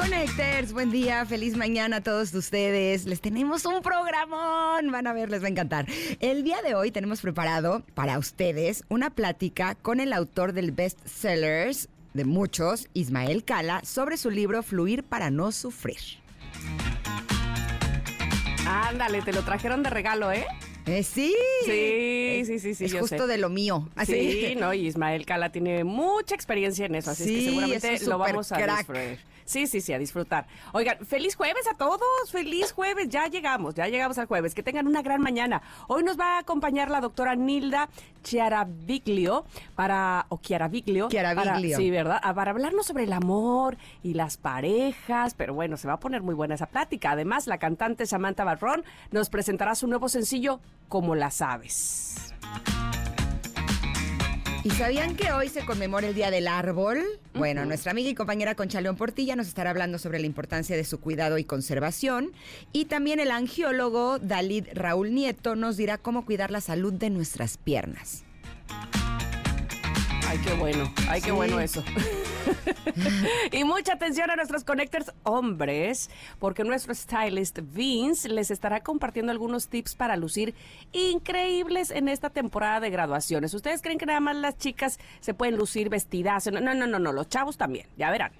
Connectors, buen día, feliz mañana a todos ustedes. Les tenemos un programón, van a ver, les va a encantar. El día de hoy tenemos preparado para ustedes una plática con el autor del best sellers de muchos, Ismael Cala, sobre su libro Fluir para no sufrir. Ándale, te lo trajeron de regalo, ¿eh? Eh, sí. Sí, sí, sí, sí. Es yo justo sé. de lo mío. Así. Sí, no, y Ismael Cala tiene mucha experiencia en eso, así es que seguramente es lo vamos a disfrutar. Sí, sí, sí, a disfrutar. Oigan, feliz jueves a todos, feliz jueves, ya llegamos, ya llegamos al jueves, que tengan una gran mañana. Hoy nos va a acompañar la doctora Nilda Chiaraviglio para, o Chiaraviglio. Chiaraviglio. para- Sí, ¿verdad? Ah, Para hablarnos sobre el amor y las parejas, pero bueno, se va a poner muy buena esa plática. Además, la cantante Samantha Barrón nos presentará su nuevo sencillo, Como las aves. ¿Y sabían que hoy se conmemora el Día del Árbol? Bueno, nuestra amiga y compañera Concha León Portilla nos estará hablando sobre la importancia de su cuidado y conservación. Y también el angiólogo Dalid Raúl Nieto nos dirá cómo cuidar la salud de nuestras piernas. Ay, qué bueno, ay, qué Sí. bueno eso. y mucha atención a nuestros connectors hombres, porque nuestro stylist Vince les estará compartiendo algunos tips para lucir increíbles en esta temporada de graduaciones. ¿Ustedes creen que nada más las chicas se pueden lucir vestidas? No, no, no, no, no, los chavos también, ya verán.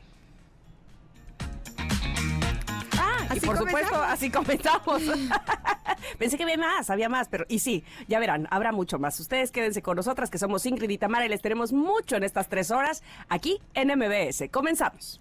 Y por supuesto, así comenzamos. Pensé que había más, había más, pero y sí, ya verán, habrá mucho más. Ustedes quédense con nosotras, que somos Ingrid y Tamara, y les tenemos mucho en estas tres horas aquí en MBS. Comenzamos.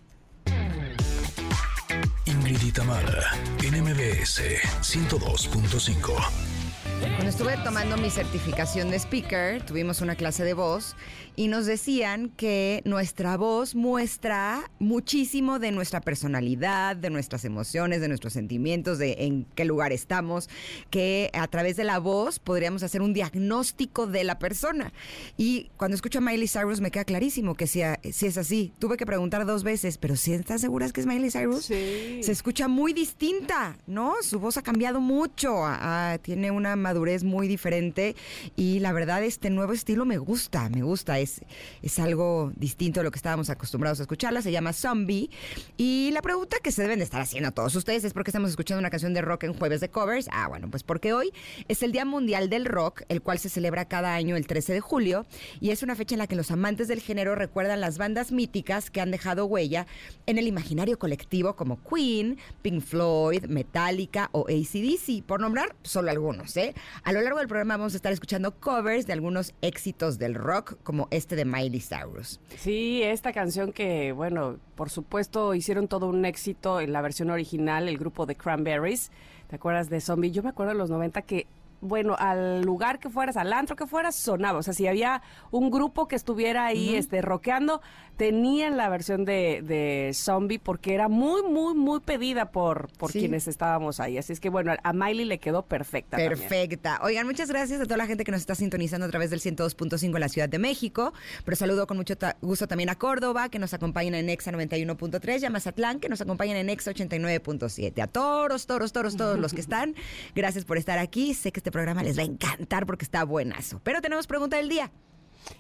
Ingrid y Tamara en MBS 102.5. Cuando estuve tomando mi certificación de speaker, tuvimos una clase de voz y nos decían que nuestra voz muestra muchísimo de nuestra personalidad, de nuestras emociones, de nuestros sentimientos, de en qué lugar estamos, que a través de la voz podríamos hacer un diagnóstico de la persona. Y cuando escucho a Miley Cyrus me queda clarísimo que si, si es así. Tuve que preguntar dos veces, pero ¿sí estás seguras que es Miley Cyrus? Sí. Se escucha muy distinta, ¿no? Su voz ha cambiado mucho, ah, tiene una madurez muy diferente y la verdad este nuevo estilo me gusta, me gusta, es, es algo distinto a lo que estábamos acostumbrados a escucharla, se llama Zombie y la pregunta que se deben de estar haciendo todos ustedes es por qué estamos escuchando una canción de rock en jueves de covers. Ah, bueno, pues porque hoy es el Día Mundial del Rock, el cual se celebra cada año el 13 de julio y es una fecha en la que los amantes del género recuerdan las bandas míticas que han dejado huella en el imaginario colectivo como Queen, Pink Floyd, Metallica o ACDC, por nombrar solo algunos. ¿eh? A lo largo del programa vamos a estar escuchando covers de algunos éxitos del rock, como este de Miley Cyrus. Sí, esta canción que, bueno, por supuesto hicieron todo un éxito en la versión original, el grupo de Cranberries. ¿Te acuerdas de Zombie? Yo me acuerdo en los 90 que, bueno, al lugar que fueras, al antro que fueras, sonaba. O sea, si había un grupo que estuviera ahí este, rockeando, tenían la versión de, de Zombie porque era muy, muy, muy pedida por, por Sí. quienes estábamos ahí. Así es que, bueno, a Miley le quedó perfecta. también. Perfecta. Oigan, muchas gracias a toda la gente que nos está sintonizando a través del 102.5 en la Ciudad de México. Pero saludo con mucho gusto también a Córdoba, que nos acompañan en Exa 91.3, y a Mazatlán, que nos acompañan en Exa 89.7. A todos, todos, todos, todos los que están, gracias por estar aquí. Sé que este programa les va a encantar porque está buenazo. Pero tenemos pregunta del día.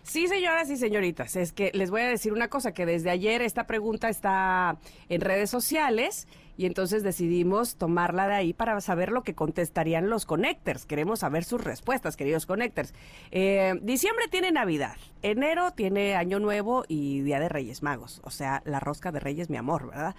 Sí, señoras y señoritas, es que les voy a decir una cosa, que desde ayer esta pregunta está en redes sociales y entonces decidimos tomarla de ahí para saber lo que contestarían los connectors. Queremos saber sus respuestas, queridos connectors. Eh, diciembre tiene Navidad, enero tiene Año Nuevo y Día de Reyes Magos, o sea, la rosca de Reyes, mi amor, ¿verdad?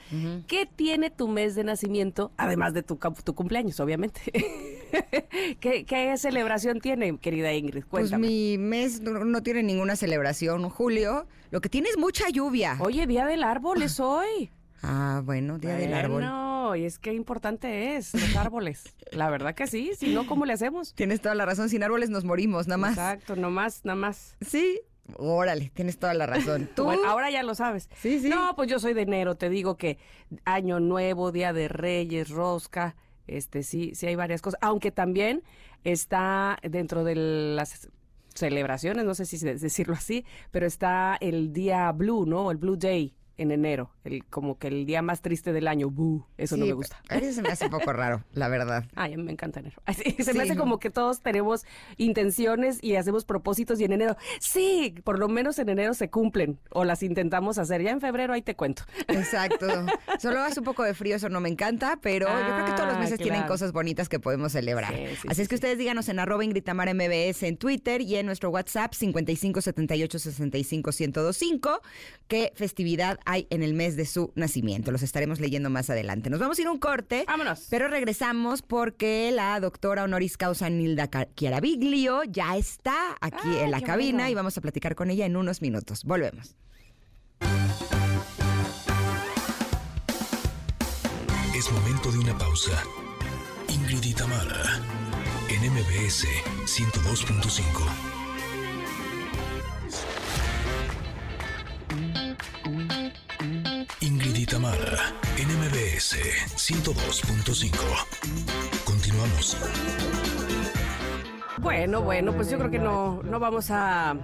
¿Qué tiene tu mes de nacimiento, además de tu, tu cumpleaños, obviamente? ¿Qué, qué celebración tiene, querida Ingrid? Pues Cuéntame. mi mes no, no tiene ninguna celebración, Julio. Lo que tiene es mucha lluvia. Oye, Día del Árbol es hoy. Ah, bueno, Día del Árbol. No, y es que importante es los árboles. La verdad que sí, si no, ¿cómo le hacemos? Tienes toda la razón, sin árboles nos morimos, nada más. Exacto, no más, nada más. Sí, Órale, tienes toda la razón. ¿Tú? Bueno, ahora ya lo sabes. Sí, sí. No, pues yo soy de enero, te digo que Año Nuevo, Día de Reyes, Rosca, este sí, sí hay varias cosas, aunque también está dentro de las celebraciones, no sé si decirlo así, pero está el día Blue, ¿no? El Blue Day en enero, el, como que el día más triste del año. eso no me gusta. A veces se me hace un poco raro, la verdad. Ay, me encanta enero. se me hace como que todos tenemos intenciones y hacemos propósitos y en enero, sí, por lo menos en enero se cumplen o las intentamos hacer. Ya en febrero ahí te cuento. Exacto. Solo hace un poco de frío, eso no me encanta, pero yo creo que todos los ah, meses tienen cosas bonitas que podemos celebrar. Así es que ustedes díganos en arroba Ingritamar MBS en Twitter y en nuestro WhatsApp 55 78 65 1025 qué festividad hay en el mes de su nacimiento. Los estaremos leyendo más adelante. Nos vamos a ir a un corte. Vámonos. Pero regresamos porque la doctora honoris causa Nilda Chiaraviglio ya está aquí ah, en la cabina y vamos a platicar con ella en unos minutos. Volvemos. Es momento de una pausa. Ingrid y en MBS 102.5. Tamara, NMBS 102.5. Continuamos. Bueno, bueno, pues yo creo que no, no vamos a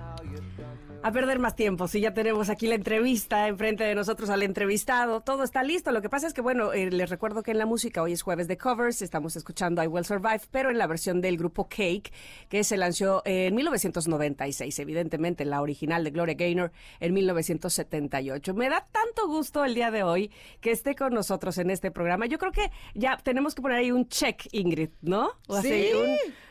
a perder más tiempo. Si ya tenemos aquí la entrevista enfrente de nosotros al entrevistado, todo está listo. Lo que pasa es que, bueno, eh, les recuerdo que en la música hoy es jueves de covers, estamos escuchando I Will Survive, pero en la versión del grupo Cake, que se lanzó en 1996, evidentemente la original de Gloria Gaynor en 1978. Me da tanto gusto el día de hoy que esté con nosotros en este programa. Yo creo que ya tenemos que poner ahí un check, Ingrid, ¿no? sí.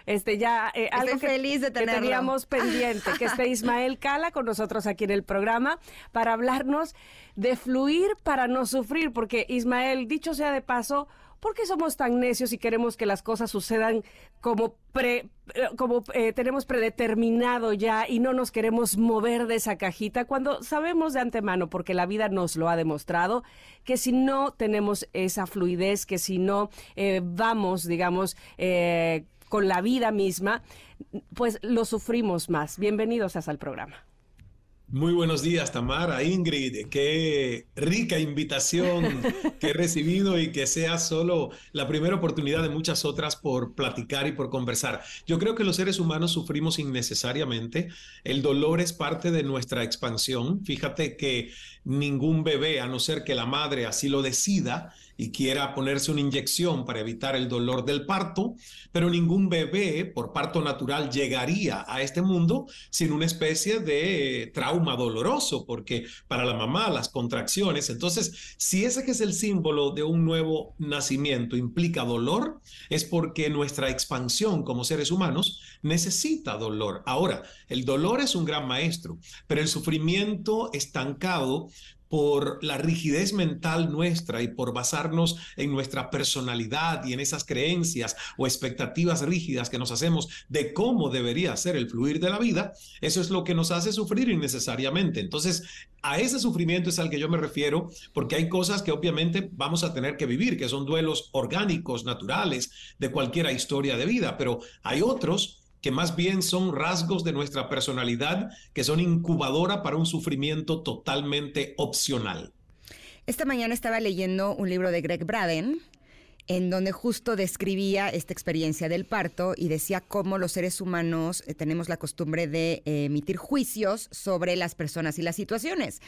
Este ya eh, algo que, feliz de que teníamos pendiente, que esté Ismael Cala con nosotros aquí en el programa para hablarnos de fluir para no sufrir, porque Ismael, dicho sea de paso, ¿por qué somos tan necios y queremos que las cosas sucedan como pre, eh, como eh, tenemos predeterminado ya y no nos queremos mover de esa cajita cuando sabemos de antemano, porque la vida nos lo ha demostrado, que si no tenemos esa fluidez, que si no eh, vamos, digamos, con la vida misma, pues lo sufrimos más. Bienvenidos al programa. Muy buenos días, Tamara, Ingrid. Qué rica invitación que he recibido y que sea solo la primera oportunidad de muchas otras por platicar y por conversar. Yo creo que los seres humanos sufrimos innecesariamente. El dolor es parte de nuestra expansión. Fíjate que ningún bebé, a no ser que la madre así lo decida, y quiera ponerse una inyección para evitar el dolor del parto, pero ningún bebé por parto natural llegaría a este mundo sin una especie de trauma doloroso, porque para la mamá las contracciones, entonces si ese que es el símbolo de un nuevo nacimiento implica dolor, es porque nuestra expansión como seres humanos necesita dolor. Ahora, el dolor es un gran maestro, pero el sufrimiento estancado por la rigidez mental nuestra y por basarnos en nuestra personalidad y en esas creencias o expectativas rígidas que nos hacemos de cómo debería ser el fluir de la vida, eso es lo que nos hace sufrir innecesariamente. Entonces, a ese sufrimiento es al que yo me refiero, porque hay cosas que obviamente vamos a tener que vivir, que son duelos orgánicos, naturales, de cualquier historia de vida, pero hay otros que más bien son rasgos de nuestra personalidad que son incubadora para un sufrimiento totalmente opcional. Esta mañana estaba leyendo un libro de Greg Braden en donde justo describía esta experiencia del parto y decía cómo los seres humanos eh, tenemos la costumbre de eh, emitir juicios sobre las personas y las situaciones.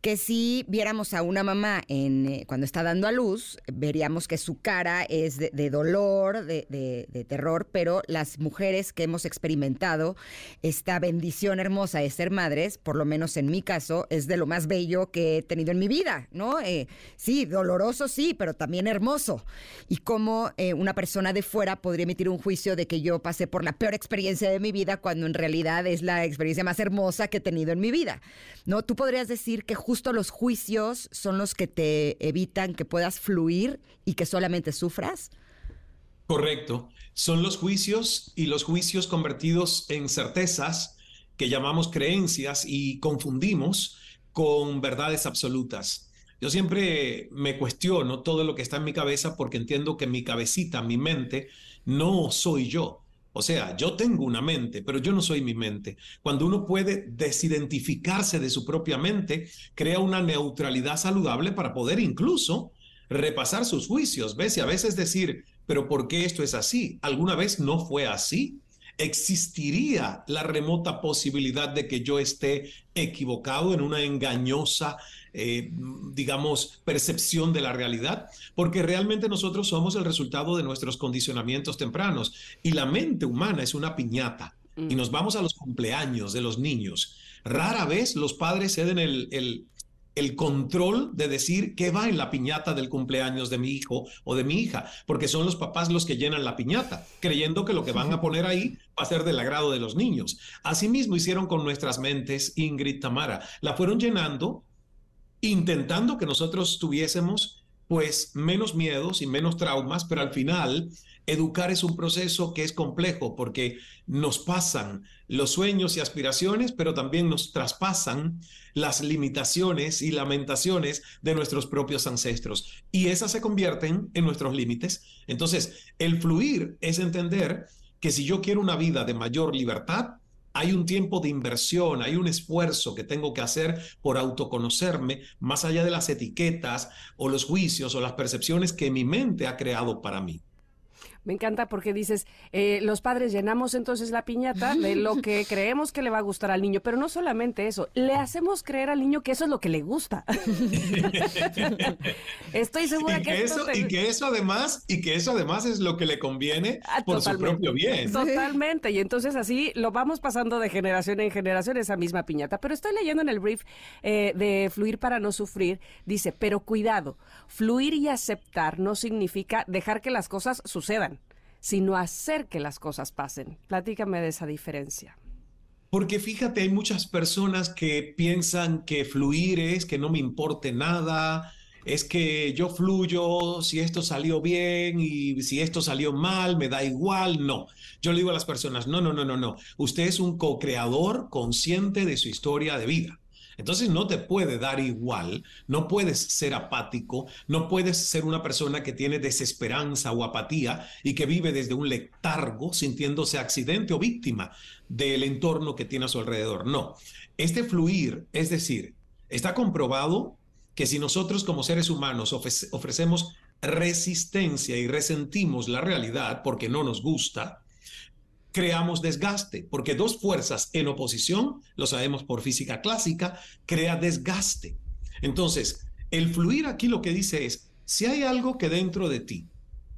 Que si viéramos a una mamá eh, cuando está dando a luz, veríamos que su cara es de, dolor, de, de, terror, pero las mujeres que hemos experimentado esta bendición hermosa de ser madres, por lo menos en mi caso, es de lo más bello que he tenido en mi vida, ¿no? sí, doloroso sí, pero también hermoso y cómo eh, una persona de fuera podría emitir un juicio de que yo pasé por la peor experiencia de mi vida cuando en realidad es la experiencia más hermosa que he tenido en mi vida. ¿No? Tú podrías decir que justo los juicios son los que te evitan que puedas fluir y que solamente sufras. Correcto. Son los juicios y los juicios convertidos en certezas que llamamos creencias y confundimos con verdades absolutas. Yo siempre me cuestiono todo lo que está en mi cabeza porque entiendo que mi cabecita, mi mente, no soy yo. O sea, yo tengo una mente, pero yo no soy mi mente. Cuando uno puede desidentificarse de su propia mente, crea una neutralidad saludable para poder incluso repasar sus juicios, ¿ves? Y a veces decir, pero ¿por qué esto es así? ¿Alguna vez no fue así? ¿Existiría la remota posibilidad de que yo esté equivocado en una engañosa eh, digamos, percepción de la realidad, porque realmente nosotros somos el resultado de nuestros condicionamientos tempranos y la mente humana es una piñata. Y nos vamos a los cumpleaños de los niños. Rara vez los padres ceden el, el, el control de decir qué va en la piñata del cumpleaños de mi hijo o de mi hija, porque son los papás los que llenan la piñata, creyendo que lo que van a poner ahí va a ser del agrado de los niños. Asimismo hicieron con nuestras mentes Ingrid Tamara, la fueron llenando intentando que nosotros tuviésemos pues menos miedos y menos traumas, pero al final educar es un proceso que es complejo porque nos pasan los sueños y aspiraciones, pero también nos traspasan las limitaciones y lamentaciones de nuestros propios ancestros y esas se convierten en nuestros límites. Entonces, el fluir es entender que si yo quiero una vida de mayor libertad, hay un tiempo de inversión, hay un esfuerzo que tengo que hacer por autoconocerme más allá de las etiquetas o los juicios o las percepciones que mi mente ha creado para mí. Me encanta porque dices, eh, los padres llenamos entonces la piñata de lo que creemos que le va a gustar al niño, pero no solamente eso, le hacemos creer al niño que eso es lo que le gusta. Estoy segura y que, eso y que eso además y que eso además es lo que le conviene ah, por su propio bien. Totalmente, y entonces así lo vamos pasando de generación en generación esa misma piñata. Pero estoy leyendo en el brief eh, de fluir para no sufrir, dice, pero cuidado, fluir y aceptar no significa dejar que las cosas sucedan sino hacer que las cosas pasen. Platícame de esa diferencia. Porque fíjate, hay muchas personas que piensan que fluir es que no me importe nada, es que yo fluyo si esto salió bien y si esto salió mal, me da igual. No, yo le digo a las personas, no, no, no, no, no. Usted es un co-creador consciente de su historia de vida. Entonces no te puede dar igual, no puedes ser apático, no puedes ser una persona que tiene desesperanza o apatía y que vive desde un letargo sintiéndose accidente o víctima del entorno que tiene a su alrededor. No, este fluir, es decir, está comprobado que si nosotros como seres humanos ofrecemos resistencia y resentimos la realidad porque no nos gusta, creamos desgaste, porque dos fuerzas en oposición, lo sabemos por física clásica, crea desgaste. Entonces, el fluir aquí lo que dice es, si hay algo que dentro de ti,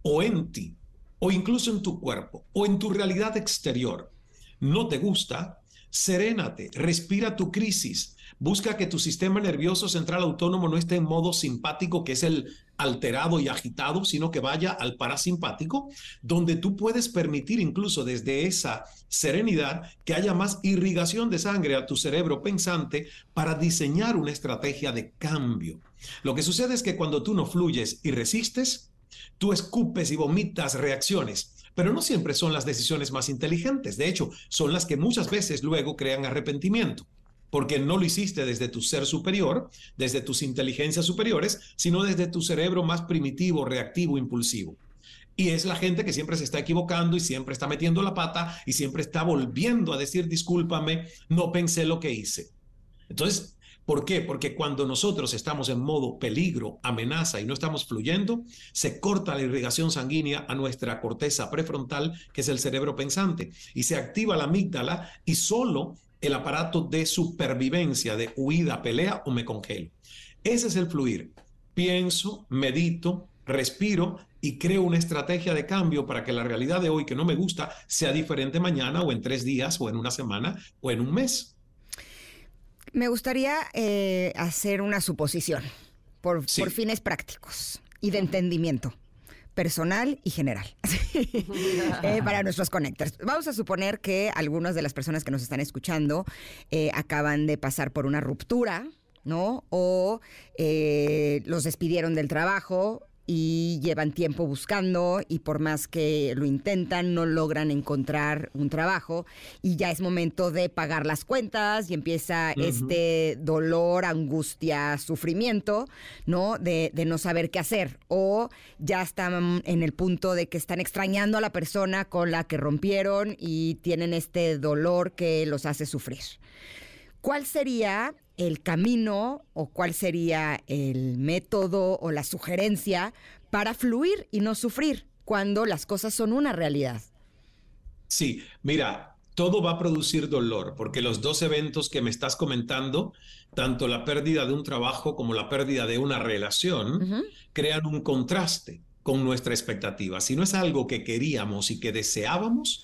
o en ti, o incluso en tu cuerpo, o en tu realidad exterior, no te gusta, serénate, respira tu crisis, busca que tu sistema nervioso central autónomo no esté en modo simpático, que es el alterado y agitado, sino que vaya al parasimpático, donde tú puedes permitir incluso desde esa serenidad que haya más irrigación de sangre a tu cerebro pensante para diseñar una estrategia de cambio. Lo que sucede es que cuando tú no fluyes y resistes, tú escupes y vomitas reacciones pero no siempre son las decisiones más inteligentes. De hecho, son las que muchas veces luego crean arrepentimiento porque no lo hiciste desde tu ser superior, desde tus inteligencias superiores, sino desde tu cerebro más primitivo, reactivo, impulsivo. Y es la gente que siempre se está equivocando y siempre está metiendo la pata y siempre está volviendo a decir, discúlpame, no pensé lo que hice. Entonces, ¿por qué? Porque cuando nosotros estamos en modo peligro, amenaza y no estamos fluyendo, se corta la irrigación sanguínea a nuestra corteza prefrontal, que es el cerebro pensante, y se activa la amígdala y solo el aparato de supervivencia, de huida, pelea o me congelo. Ese es el fluir. Pienso, medito, respiro y creo una estrategia de cambio para que la realidad de hoy que no me gusta sea diferente mañana o en tres días o en una semana o en un mes. Me gustaría eh, hacer una suposición por, por fines prácticos y de entendimiento personal y general eh, para nuestros connectors. Vamos a suponer que algunas de las personas que nos están escuchando eh, acaban de pasar por una ruptura, ¿no? O eh, los despidieron del trabajo y llevan tiempo buscando y por más que lo intentan no logran encontrar un trabajo y ya es momento de pagar las cuentas y empieza este dolor, angustia, sufrimiento, ¿no? De, de, no saber qué hacer o ya están en el punto de que están extrañando a la persona con la que rompieron y tienen este dolor que los hace sufrir. ¿Cuál sería el camino o cuál sería el método o la sugerencia para fluir y no sufrir cuando las cosas son una realidad. Sí, mira, todo va a producir dolor porque los dos eventos que me estás comentando, tanto la pérdida de un trabajo como la pérdida de una relación, crean un contraste con nuestra expectativa. Si no es algo que queríamos y que deseábamos,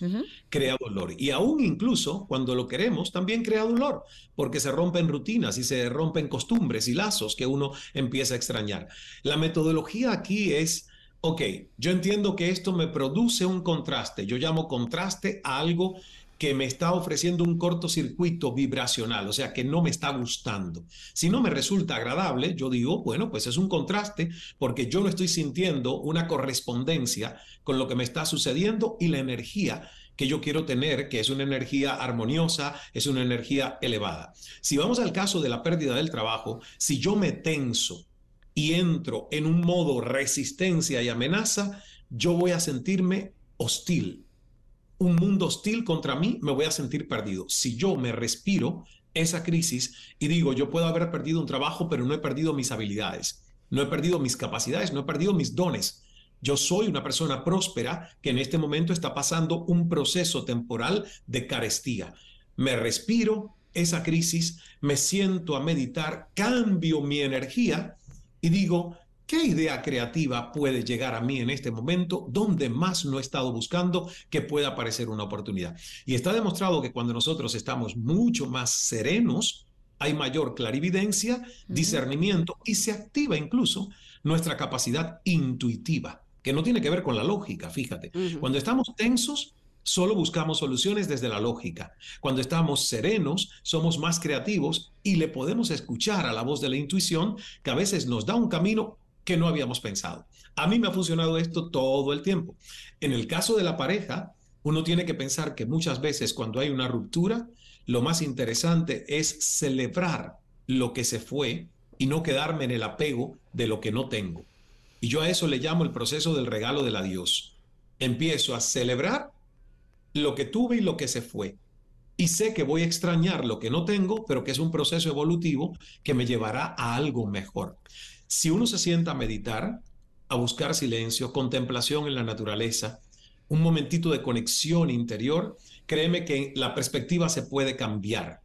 crea dolor. Y aún incluso cuando lo queremos, también crea dolor, porque se rompen rutinas y se rompen costumbres y lazos que uno empieza a extrañar. La metodología aquí es ok, yo entiendo que esto me produce un contraste. Yo llamo contraste a algo que me está ofreciendo un cortocircuito vibracional, o sea, que no me está gustando. Si no me resulta agradable, yo digo, bueno, pues es un contraste porque yo no estoy sintiendo una correspondencia con lo que me está sucediendo y la energía que yo quiero tener, que es una energía armoniosa, es una energía elevada. Si vamos al caso de la pérdida del trabajo, si yo me tenso y entro en un modo resistencia y amenaza, yo voy a sentirme hostil, un mundo hostil contra mí, me voy a sentir perdido. Si yo me respiro esa crisis y digo, yo puedo haber perdido un trabajo, pero no he perdido mis habilidades, no he perdido mis capacidades, no he perdido mis dones. Yo soy una persona próspera que en este momento está pasando un proceso temporal de carestía. Me respiro esa crisis, me siento a meditar, cambio mi energía y digo, ¿Qué idea creativa puede llegar a mí en este momento donde más no he estado buscando que pueda aparecer una oportunidad? Y está demostrado que cuando nosotros estamos mucho más serenos, hay mayor clarividencia, discernimiento y se activa incluso nuestra capacidad intuitiva, que no tiene que ver con la lógica, fíjate. Cuando estamos tensos, Solo buscamos soluciones desde la lógica. Cuando estamos serenos, somos más creativos y le podemos escuchar a la voz de la intuición que a veces nos da un camino que no habíamos pensado. A mí me ha funcionado esto todo el tiempo. En el caso de la pareja, uno tiene que pensar que muchas veces cuando hay una ruptura, lo más interesante es celebrar lo que se fue y no quedarme en el apego de lo que no tengo. Y yo a eso le llamo el proceso del regalo del adiós. Empiezo a celebrar lo que tuve y lo que se fue. Y sé que voy a extrañar lo que no tengo, pero que es un proceso evolutivo que me llevará a algo mejor. Si uno se sienta a meditar, a buscar silencio, contemplación en la naturaleza, un momentito de conexión interior, créeme que la perspectiva se puede cambiar.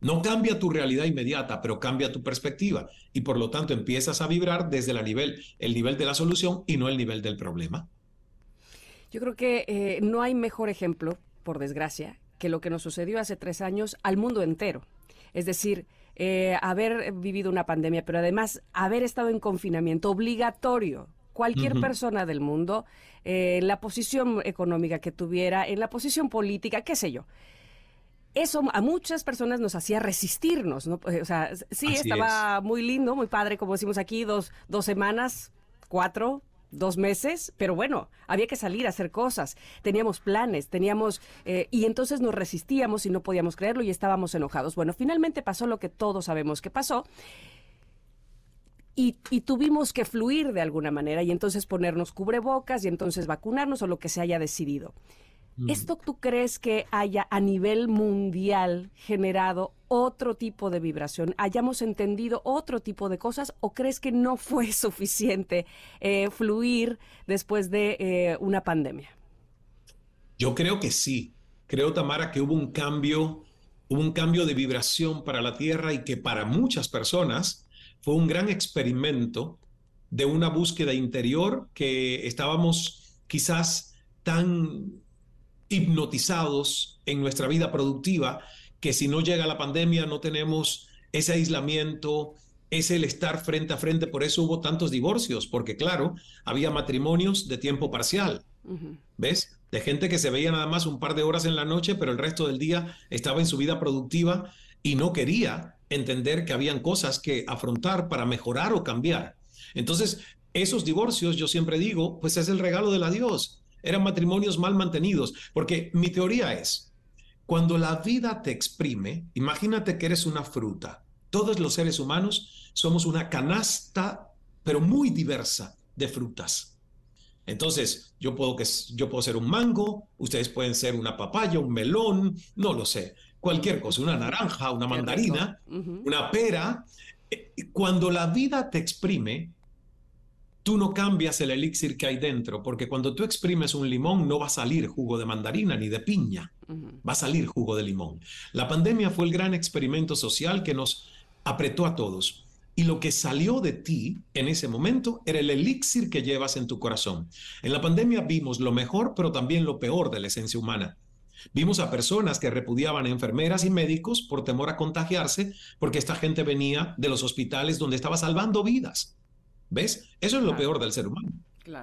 No cambia tu realidad inmediata, pero cambia tu perspectiva y por lo tanto empiezas a vibrar desde el nivel, el nivel de la solución y no el nivel del problema. Yo creo que eh, no hay mejor ejemplo, por desgracia, que lo que nos sucedió hace tres años al mundo entero. Es decir, eh, haber vivido una pandemia, pero además haber estado en confinamiento obligatorio. Cualquier persona del mundo, eh, en la posición económica que tuviera, en la posición política, qué sé yo eso a muchas personas nos hacía resistirnos, ¿no? O sea, sí, estaba muy lindo, muy padre, como decimos aquí, dos, dos semanas, cuatro, dos meses, pero bueno, había que salir a hacer cosas, teníamos planes, teníamos, eh, y entonces nos resistíamos y no podíamos creerlo y estábamos enojados. Bueno, finalmente pasó lo que todos sabemos que pasó. Y, y, tuvimos que fluir de alguna manera y entonces ponernos cubrebocas y entonces vacunarnos o lo que se haya decidido. ¿Esto tú crees que haya a nivel mundial generado otro tipo de vibración? ¿Hayamos entendido otro tipo de cosas o crees que no fue suficiente eh, fluir después de eh, una pandemia? Yo creo que sí. Creo, Tamara, que hubo un cambio, hubo un cambio de vibración para la Tierra y que para muchas personas fue un gran experimento de una búsqueda interior que estábamos quizás tan hipnotizados en nuestra vida productiva, que si no llega la pandemia no tenemos ese aislamiento, es el estar frente a frente, por eso hubo tantos divorcios, porque claro, había matrimonios de tiempo parcial, ¿ves? De gente que se veía nada más un par de horas en la noche, pero el resto del día estaba en su vida productiva y no quería entender que habían cosas que afrontar para mejorar o cambiar. Entonces, Esos divorcios, yo siempre digo, pues es el regalo de la Dios. Eran matrimonios mal mantenidos, porque mi teoría es, cuando la vida te exprime, imagínate que eres una fruta. Todos los seres humanos somos una canasta, pero muy diversa de frutas. Entonces, yo puedo, que, yo puedo ser un mango, ustedes pueden ser una papaya, un melón, no lo sé, cualquier cosa, una naranja, una mandarina, una pera. Eh, cuando la vida te exprime, tú no cambias el elixir que hay dentro, porque cuando tú exprimes un limón no va a salir jugo de mandarina ni de piña, va a salir jugo de limón. La pandemia fue el gran experimento social que nos apretó a todos. Y lo que salió de ti en ese momento era el elixir que llevas en tu corazón. En la pandemia vimos lo mejor, pero también lo peor de la esencia humana. Vimos a personas que repudiaban a enfermeras y médicos por temor a contagiarse, porque esta gente venía de los hospitales donde estaba salvando vidas. ¿Ves? Eso es lo peor del ser humano.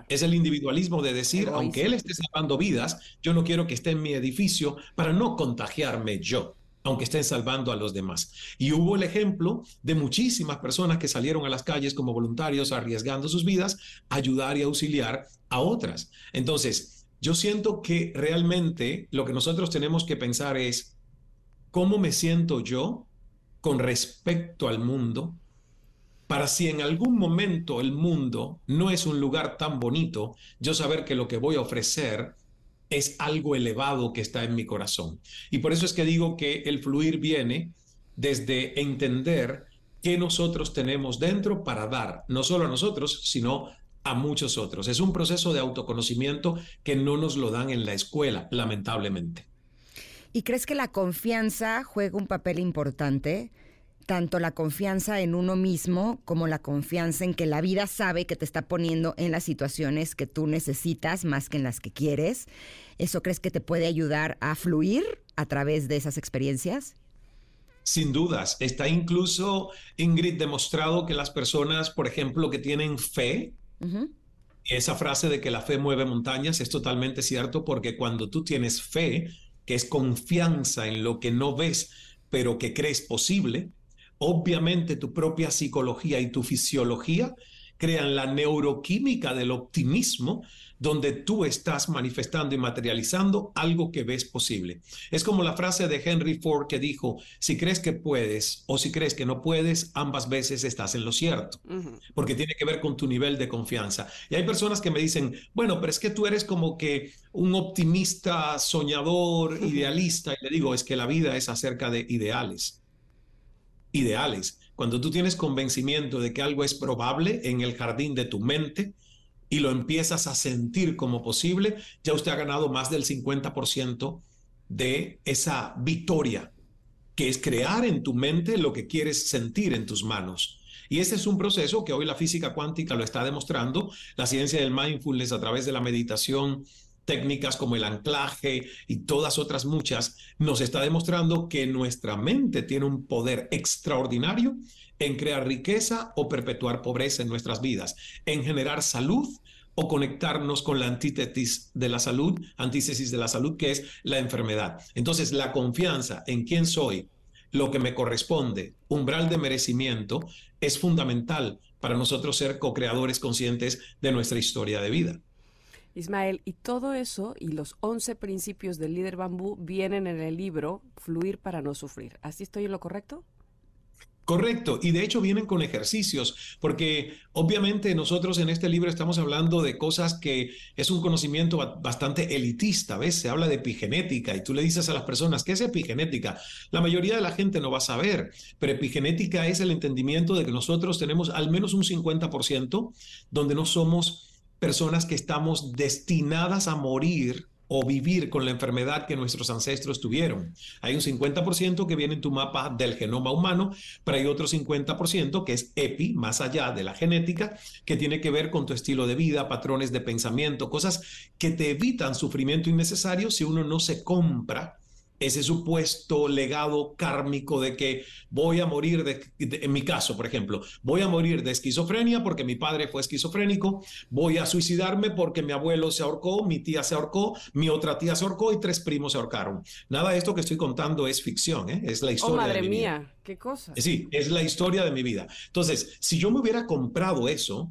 Es el individualismo de decir, aunque él esté salvando vidas, yo no quiero que esté en mi edificio para no contagiarme yo, aunque estén salvando a los demás. Y hubo el ejemplo de muchísimas personas que salieron a las calles como voluntarios arriesgando sus vidas, ayudar y auxiliar a otras. Entonces, yo siento que realmente lo que nosotros tenemos que pensar es, ¿cómo me siento yo con respecto al mundo? Para si en algún momento el mundo no es un lugar tan bonito, yo saber que lo que voy a ofrecer es algo elevado que está en mi corazón. Y por eso es que digo que el fluir viene desde entender qué nosotros tenemos dentro para dar, no solo a nosotros, sino a muchos otros. Es un proceso de autoconocimiento que no nos lo dan en la escuela, lamentablemente. ¿Y crees que la confianza juega un papel importante? Tanto la confianza en uno mismo como la confianza en que la vida sabe que te está poniendo en las situaciones que tú necesitas más que en las que quieres. ¿Eso crees que te puede ayudar a fluir a través de esas experiencias? Sin dudas, está incluso, Ingrid, demostrado que las personas, por ejemplo, que tienen fe, esa frase de que la fe mueve montañas es totalmente cierto porque cuando tú tienes fe, que es confianza en lo que no ves, pero que crees posible, Obviamente tu propia psicología y tu fisiología crean la neuroquímica del optimismo donde tú estás manifestando y materializando algo que ves posible. Es como la frase de Henry Ford que dijo, si crees que puedes o si crees que no puedes, ambas veces estás en lo cierto, porque tiene que ver con tu nivel de confianza. Y hay personas que me dicen, bueno, pero es que tú eres como que un optimista, soñador, idealista, y le digo, es que la vida es acerca de ideales ideales. Cuando tú tienes convencimiento de que algo es probable en el jardín de tu mente y lo empiezas a sentir como posible, ya usted ha ganado más del 50% de esa victoria, que es crear en tu mente lo que quieres sentir en tus manos. Y ese es un proceso que hoy la física cuántica lo está demostrando, la ciencia del mindfulness a través de la meditación técnicas como el anclaje y todas otras muchas, nos está demostrando que nuestra mente tiene un poder extraordinario en crear riqueza o perpetuar pobreza en nuestras vidas, en generar salud o conectarnos con la antítesis de la salud, antítesis de la salud, que es la enfermedad. Entonces, la confianza en quién soy, lo que me corresponde, umbral de merecimiento, es fundamental para nosotros ser co-creadores conscientes de nuestra historia de vida. Ismael, y todo eso y los 11 principios del líder bambú vienen en el libro Fluir para no sufrir. ¿Así estoy en lo correcto? Correcto, y de hecho vienen con ejercicios, porque obviamente nosotros en este libro estamos hablando de cosas que es un conocimiento bastante elitista, ¿ves? Se habla de epigenética y tú le dices a las personas, ¿qué es epigenética? La mayoría de la gente no va a saber, pero epigenética es el entendimiento de que nosotros tenemos al menos un 50% donde no somos personas que estamos destinadas a morir o vivir con la enfermedad que nuestros ancestros tuvieron. Hay un 50% que viene en tu mapa del genoma humano, pero hay otro 50% que es EPI, más allá de la genética, que tiene que ver con tu estilo de vida, patrones de pensamiento, cosas que te evitan sufrimiento innecesario si uno no se compra ese supuesto legado kármico de que voy a morir, de, en mi caso, por ejemplo, voy a morir de esquizofrenia porque mi padre fue esquizofrénico, voy a suicidarme porque mi abuelo se ahorcó, mi tía se ahorcó, mi otra tía se ahorcó y tres primos se ahorcaron. Nada de esto que estoy contando es ficción, ¿eh? es la oh, historia. Oh, madre de mi mía, qué cosa. Sí, es la historia de mi vida. Entonces, si yo me hubiera comprado eso,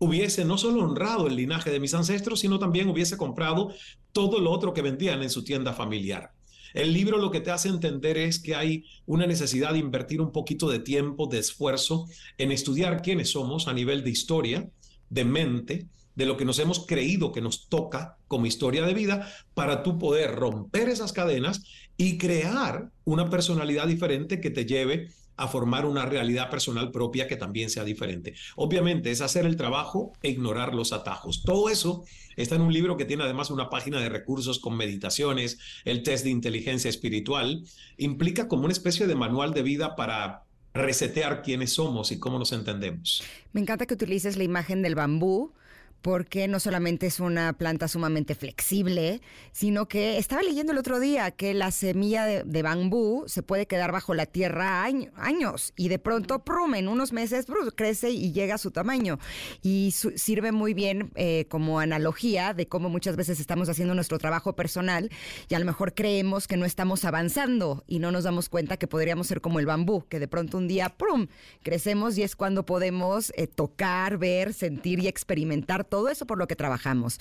hubiese no solo honrado el linaje de mis ancestros, sino también hubiese comprado todo lo otro que vendían en su tienda familiar. El libro lo que te hace entender es que hay una necesidad de invertir un poquito de tiempo, de esfuerzo en estudiar quiénes somos a nivel de historia, de mente, de lo que nos hemos creído que nos toca como historia de vida, para tú poder romper esas cadenas y crear una personalidad diferente que te lleve a formar una realidad personal propia que también sea diferente. Obviamente es hacer el trabajo e ignorar los atajos. Todo eso está en un libro que tiene además una página de recursos con meditaciones, el test de inteligencia espiritual. Implica como una especie de manual de vida para resetear quiénes somos y cómo nos entendemos. Me encanta que utilices la imagen del bambú porque no solamente es una planta sumamente flexible, sino que estaba leyendo el otro día que la semilla de, bambú se puede quedar bajo la tierra años y de pronto, prum, en unos meses crece y llega a su tamaño. Y sirve muy bien eh, como analogía de cómo muchas veces estamos haciendo nuestro trabajo personal y a lo mejor creemos que no estamos avanzando y no nos damos cuenta que podríamos ser como el bambú, que de pronto un día, prum, crecemos y es cuando podemos eh, tocar, ver, sentir y experimentar todo eso por lo que trabajamos.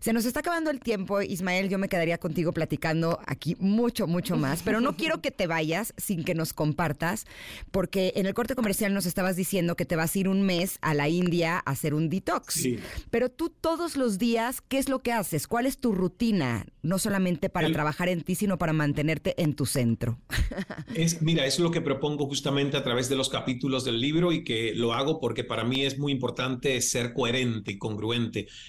Se nos está acabando el tiempo, Ismael, yo me quedaría contigo platicando aquí mucho, mucho más, pero no quiero que te vayas sin que nos compartas, porque en el corte comercial nos estabas diciendo que te vas a ir un mes a la India a hacer un detox. Sí. Pero tú todos los días, ¿qué es lo que haces? ¿Cuál es tu rutina? No solamente para trabajar en ti, sino para mantenerte en tu centro. Es, mira, es lo que propongo justamente a través de los capítulos del libro y que lo hago porque para mí es muy importante ser coherente y congruente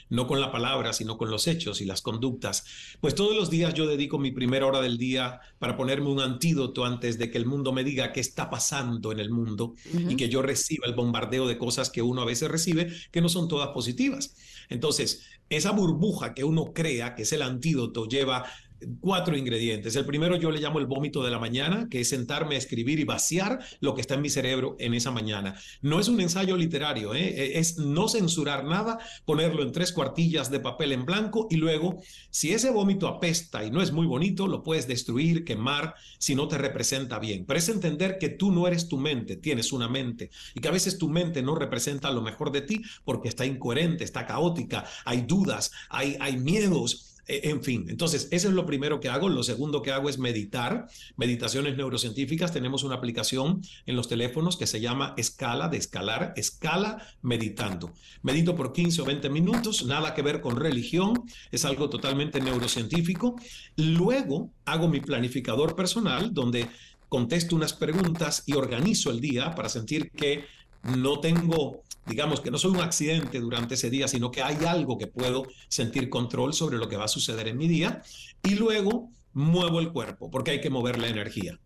no con la palabra, sino con los hechos y las conductas. Pues todos los días yo dedico mi primera hora del día para ponerme un antídoto antes de que el mundo me diga qué está pasando en el mundo y que yo reciba el bombardeo de cosas que uno a veces recibe que no son todas positivas. Entonces, esa burbuja que uno crea que es el antídoto lleva cuatro ingredientes. El primero yo le llamo el vómito de la mañana, que es sentarme a escribir y vaciar lo que está en mi cerebro en esa mañana. No es un ensayo literario, ¿eh? E, es no censurar nada, ponerlo en tres cuartillas de papel en blanco y luego, si ese vómito apesta y no es muy bonito, lo puedes destruir, quemar, si no te representa bien. Pero es entender que tú no eres tu mente, tienes una mente y que a veces tu mente no representa lo mejor de ti porque está incoherente, está caótica, hay dudas, hay, hay miedos en fin, entonces, eso es lo primero que hago. Lo segundo que hago es meditar, meditaciones neurocientíficas. Tenemos una aplicación en los teléfonos que se llama Escala, de escalar, Escala Meditando. Medito por 15 o 20 minutos, nada que ver con religión, es algo totalmente neurocientífico. Luego hago mi planificador personal, donde contesto unas preguntas y organizo el día para sentir que no tengo digamos que no soy un accidente durante ese día, sino que hay algo que puedo sentir control sobre lo que va a suceder en mi día. Y luego muevo el cuerpo, porque hay que mover la energía.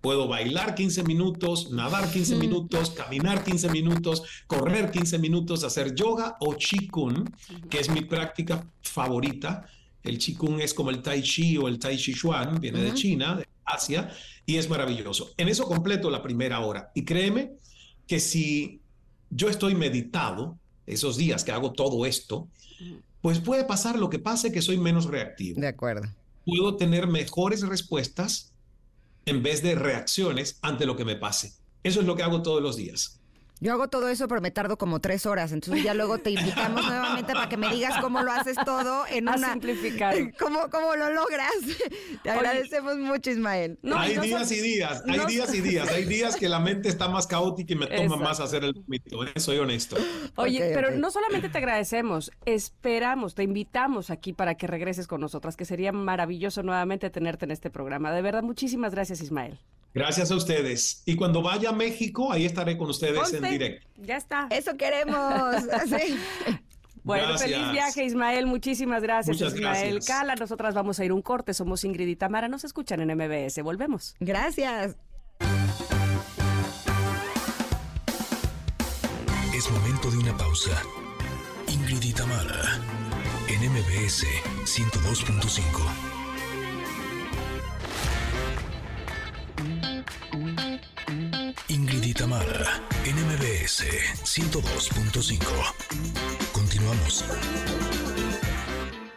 Puedo bailar 15 minutos, nadar 15 minutos, caminar 15 minutos, correr 15 minutos, hacer yoga o qigong, que es mi práctica favorita. El qigong es como el tai chi o el tai chi chuan, viene de China, de Asia, y es maravilloso. En eso completo la primera hora. Y créeme que si yo estoy meditado, esos días que hago todo esto, pues puede pasar lo que pase que soy menos reactivo. De acuerdo. Puedo tener mejores respuestas en vez de reacciones ante lo que me pase. Eso es lo que hago todos los días. Yo hago todo eso, pero me tardo como tres horas. Entonces ya luego te invitamos nuevamente para que me digas cómo lo haces todo en a una... simplificar. ¿Cómo, ¿Cómo lo logras? Te agradecemos mucho, Ismael. hay días y días, hay días y días. Hay días que la mente está más caótica y me toma más hacer el mito. Soy honesto. Oye, pero no solamente te agradecemos, esperamos, te invitamos aquí para que regreses con nosotras, que sería maravilloso nuevamente tenerte en este programa. De verdad, muchísimas gracias, Ismael. Gracias a ustedes. Y cuando vaya a México, ahí estaré con ustedes en directo. Ya está. Eso queremos. Bueno, feliz viaje, Ismael. Muchísimas gracias, Ismael Cala. Nosotras vamos a ir un corte. Somos Ingrid y Tamara. Nos escuchan en MBS. Volvemos. Gracias. Es momento de una pausa. Ingrid y Tamara en MBS 102.5. Tamara, NMBS 102.5. Continuamos.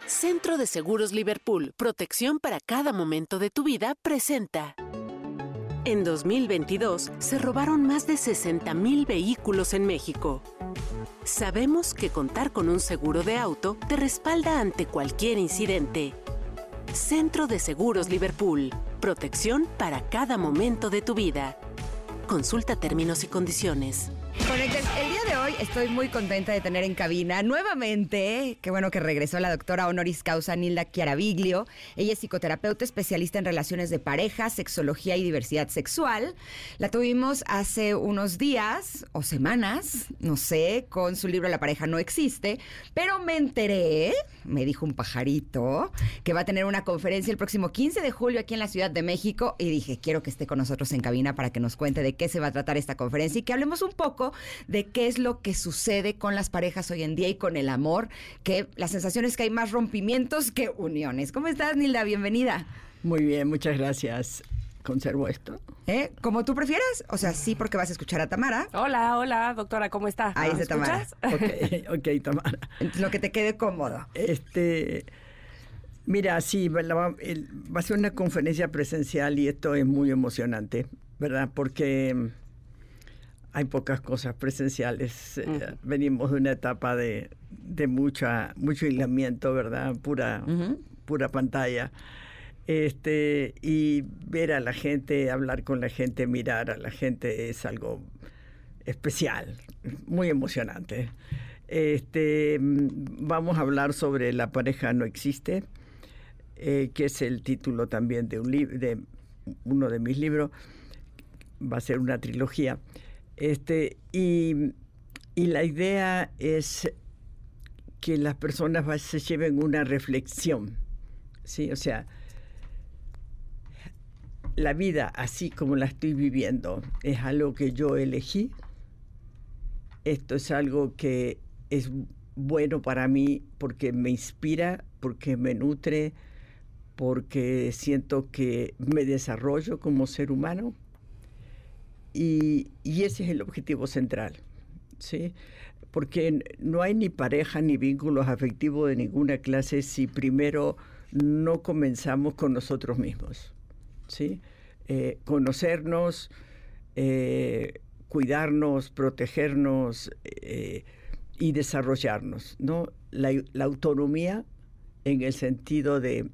Centro de Seguros Liverpool, protección para cada momento de tu vida, presenta. En 2022 se robaron más de 60.000 vehículos en México. Sabemos que contar con un seguro de auto te respalda ante cualquier incidente. Centro de Seguros Liverpool. Protección para cada momento de tu vida. Consulta términos y condiciones. Conectes, el día de hoy estoy muy contenta de tener en cabina nuevamente, qué bueno que regresó la doctora honoris causa Nilda Chiaraviglio. Ella es psicoterapeuta especialista en relaciones de pareja, sexología y diversidad sexual. La tuvimos hace unos días o semanas, no sé, con su libro La pareja no existe, pero me enteré, me dijo un pajarito, que va a tener una conferencia el próximo 15 de julio aquí en la Ciudad de México y dije, quiero que esté con nosotros en cabina para que nos cuente de qué se va a tratar esta conferencia y que hablemos un poco de qué es lo que sucede con las parejas hoy en día y con el amor, que la sensación es que hay más rompimientos que uniones. ¿Cómo estás, Nilda? Bienvenida. Muy bien, muchas gracias. Conservo esto. ¿Eh? Como tú prefieras. O sea, sí, porque vas a escuchar a Tamara. Hola, hola, doctora, ¿cómo está? Ahí está Tamara. Ok, ok, Tamara. Lo que te quede cómodo. Este. Mira, sí, va, va a ser una conferencia presencial y esto es muy emocionante, ¿verdad? Porque hay pocas cosas presenciales. Eh, venimos de una etapa de, de mucha, mucho aislamiento, ¿verdad? Pura, pura pantalla. Este, y ver a la gente, hablar con la gente, mirar a la gente es algo especial, muy emocionante. Este, vamos a hablar sobre La pareja no existe, eh, que es el título también de, un de uno de mis libros. Va a ser una trilogía. Este, y, la idea es que las personas se lleven una reflexión, ¿sí? O sea, la vida así como la estoy viviendo es algo que yo elegí. Esto es algo que es bueno para mí porque me inspira, porque me nutre, porque siento que me desarrollo como ser humano. Y, ese es el objetivo central, ¿sí? Porque no hay ni pareja ni vínculos afectivos de ninguna clase si primero no comenzamos con nosotros mismos, ¿sí? Eh, conocernos, eh, cuidarnos, protegernos eh, y desarrollarnos, ¿no? La, la autonomía en el sentido de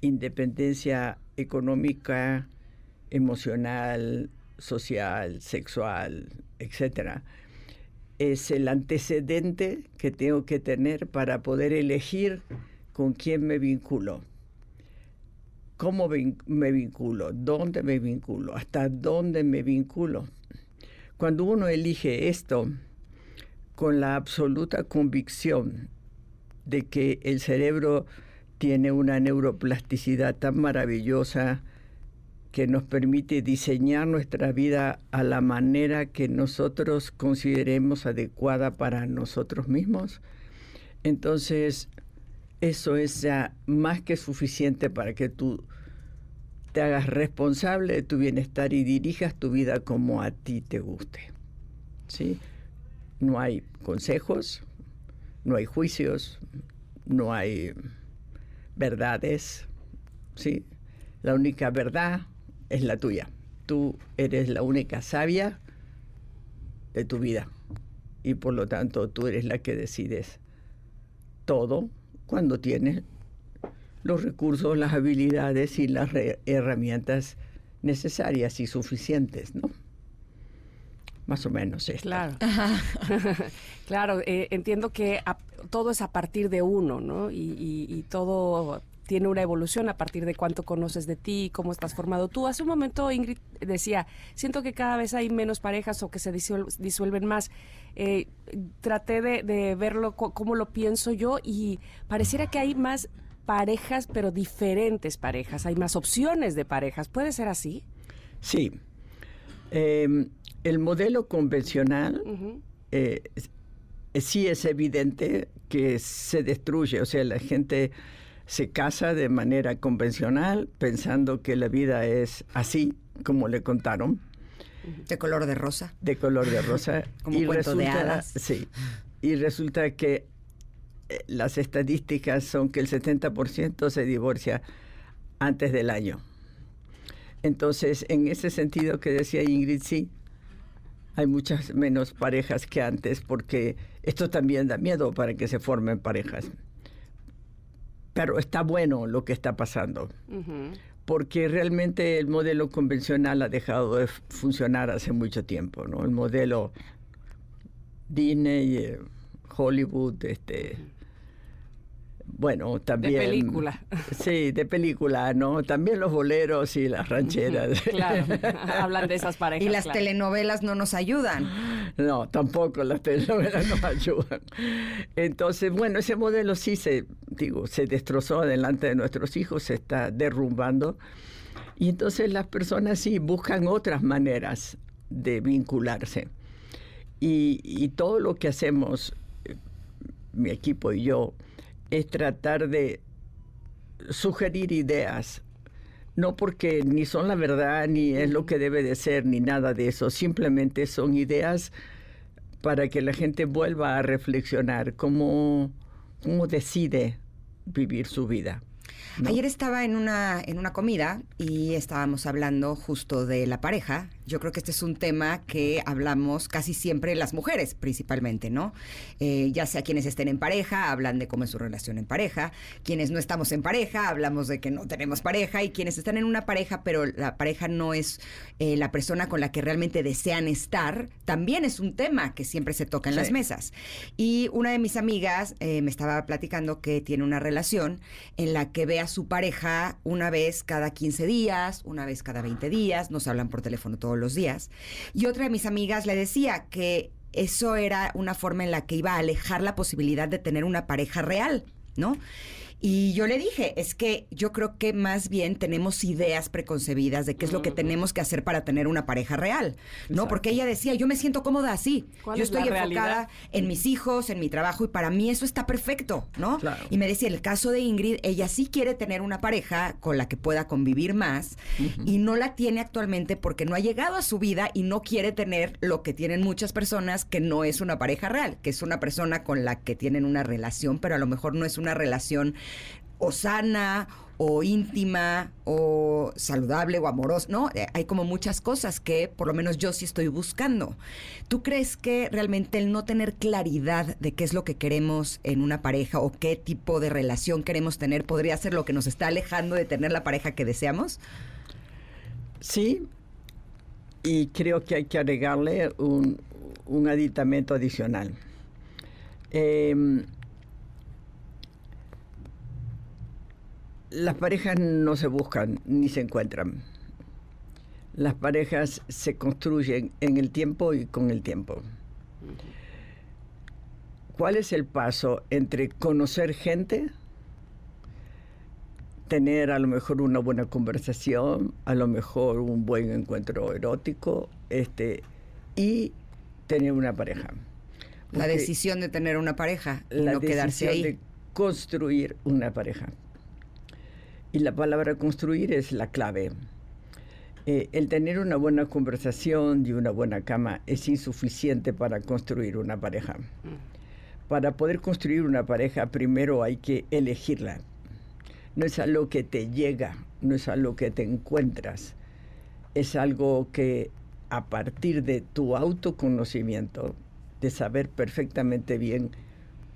independencia económica, emocional, social, sexual, etcétera, es el antecedente que tengo que tener para poder elegir con quién me vinculo, cómo me vinculo, dónde me vinculo, hasta dónde me vinculo. Cuando uno elige esto con la absoluta convicción de que el cerebro tiene una neuroplasticidad tan maravillosa, que nos permite diseñar nuestra vida a la manera que nosotros consideremos adecuada para nosotros mismos, entonces eso es ya más que suficiente para que tú te hagas responsable de tu bienestar y dirijas tu vida como a ti te guste. ¿Sí? No hay consejos, no hay juicios, no hay verdades, ¿sí? La única verdad es la tuya. Tú eres la única sabia de tu vida y por lo tanto tú eres la que decides todo cuando tienes los recursos, las habilidades y las herramientas necesarias y suficientes, ¿no? Más o menos esto. Claro. claro, eh, entiendo que todo es a partir de uno, ¿no? y todo tiene una evolución a partir de cuánto conoces de ti, cómo estás formado tú. Hace un momento Ingrid decía, siento que cada vez hay menos parejas o que se disuelven más. Eh, traté de, verlo como lo pienso yo y pareciera que hay más parejas, pero diferentes parejas, hay más opciones de parejas. ¿Puede ser así? Sí. Em, el modelo convencional eh, sí es evidente que se destruye, o sea, la gente se casa de manera convencional pensando que la vida es así como le contaron. De color de rosa. De color de rosa. como y cuento de hadas. Sí. Y resulta que eh, las estadísticas son que el 70% se divorcia antes del año. Entonces, en ese sentido que decía Ingrid, sí, hay muchas menos parejas que antes porque esto también da miedo para que se formen parejas. Pero está bueno lo que está pasando, porque realmente el modelo convencional ha dejado de funcionar hace mucho tiempo, ¿no? El modelo Disney, eh, Hollywood, este bueno, también... De película. Sí, de película, ¿no? También los boleros y las rancheras. Claro, hablan de esas parejas. Y las telenovelas no nos ayudan. No, tampoco las telenovelas nos ayudan. Entonces, bueno, ese modelo sí se, digo, se destrozó delante de nuestros hijos, se está derrumbando. Y entonces las personas sí buscan otras maneras de vincularse. Y, y todo lo que hacemos, eh, mi equipo y yo, es tratar de sugerir ideas, no porque ni son la verdad, ni es lo que debe de ser, ni nada de eso, simplemente son ideas para que la gente vuelva a reflexionar cómo, cómo decide vivir su vida. Ayer estaba en una, en una comida y estábamos hablando justo de la pareja. Yo creo que este es un tema que hablamos casi siempre las mujeres, principalmente, ¿no? Eh, ya sea quienes estén en pareja, hablan de cómo es su relación en pareja. Quienes no estamos en pareja, hablamos de que no tenemos pareja. Y quienes están en una pareja, pero la pareja no es eh, la persona con la que realmente desean estar, también es un tema que siempre se toca en las mesas. Y una de mis amigas eh, me estaba platicando que tiene una relación en la que ve a su pareja una vez cada 15 días, una vez cada 20 días, nos hablan por teléfono todos los días. Y otra de mis amigas le decía que eso era una forma en la que iba a alejar la posibilidad de tener una pareja real, ¿no? Y yo le dije, es que yo creo que más bien tenemos ideas preconcebidas de qué es lo que tenemos que hacer para tener una pareja real, ¿no? Porque ella decía, yo me siento cómoda así. Yo estoy enfocada en mis hijos, en mi trabajo y para mí eso está perfecto, ¿no? Y me decía, el caso de Ingrid, ella sí quiere tener una pareja con la que pueda convivir más y no la tiene actualmente porque no ha llegado a su vida y no quiere tener lo que tienen muchas personas que no es una pareja real, que es una persona con la que tienen una relación, pero a lo mejor no es una relación o sana o íntima o saludable o amorosa, ¿no? Eh, hay como muchas cosas que por lo menos yo sí estoy buscando. ¿Tú crees que realmente el no tener claridad de qué es lo que queremos en una pareja o qué tipo de relación queremos tener podría ser lo que nos está alejando de tener la pareja que deseamos? Sí, y creo que hay que agregarle un, un aditamento adicional. Eh, las parejas no se buscan ni se encuentran. Las parejas se construyen en el tiempo y con el tiempo. ¿Cuál es el paso entre conocer gente, tener a lo mejor una buena conversación, a lo mejor un buen encuentro erótico, este, y tener una pareja? la decisión de tener una pareja y no quedarse ahí. De construir una pareja. Y la palabra construir es la clave. Eh, el tener una buena conversación y una buena cama es insuficiente para construir una pareja. Mm. Para poder construir una pareja, primero hay que elegirla. No es algo que te llega, no es algo que te encuentras. Es algo que a partir de tu autoconocimiento, de saber perfectamente bien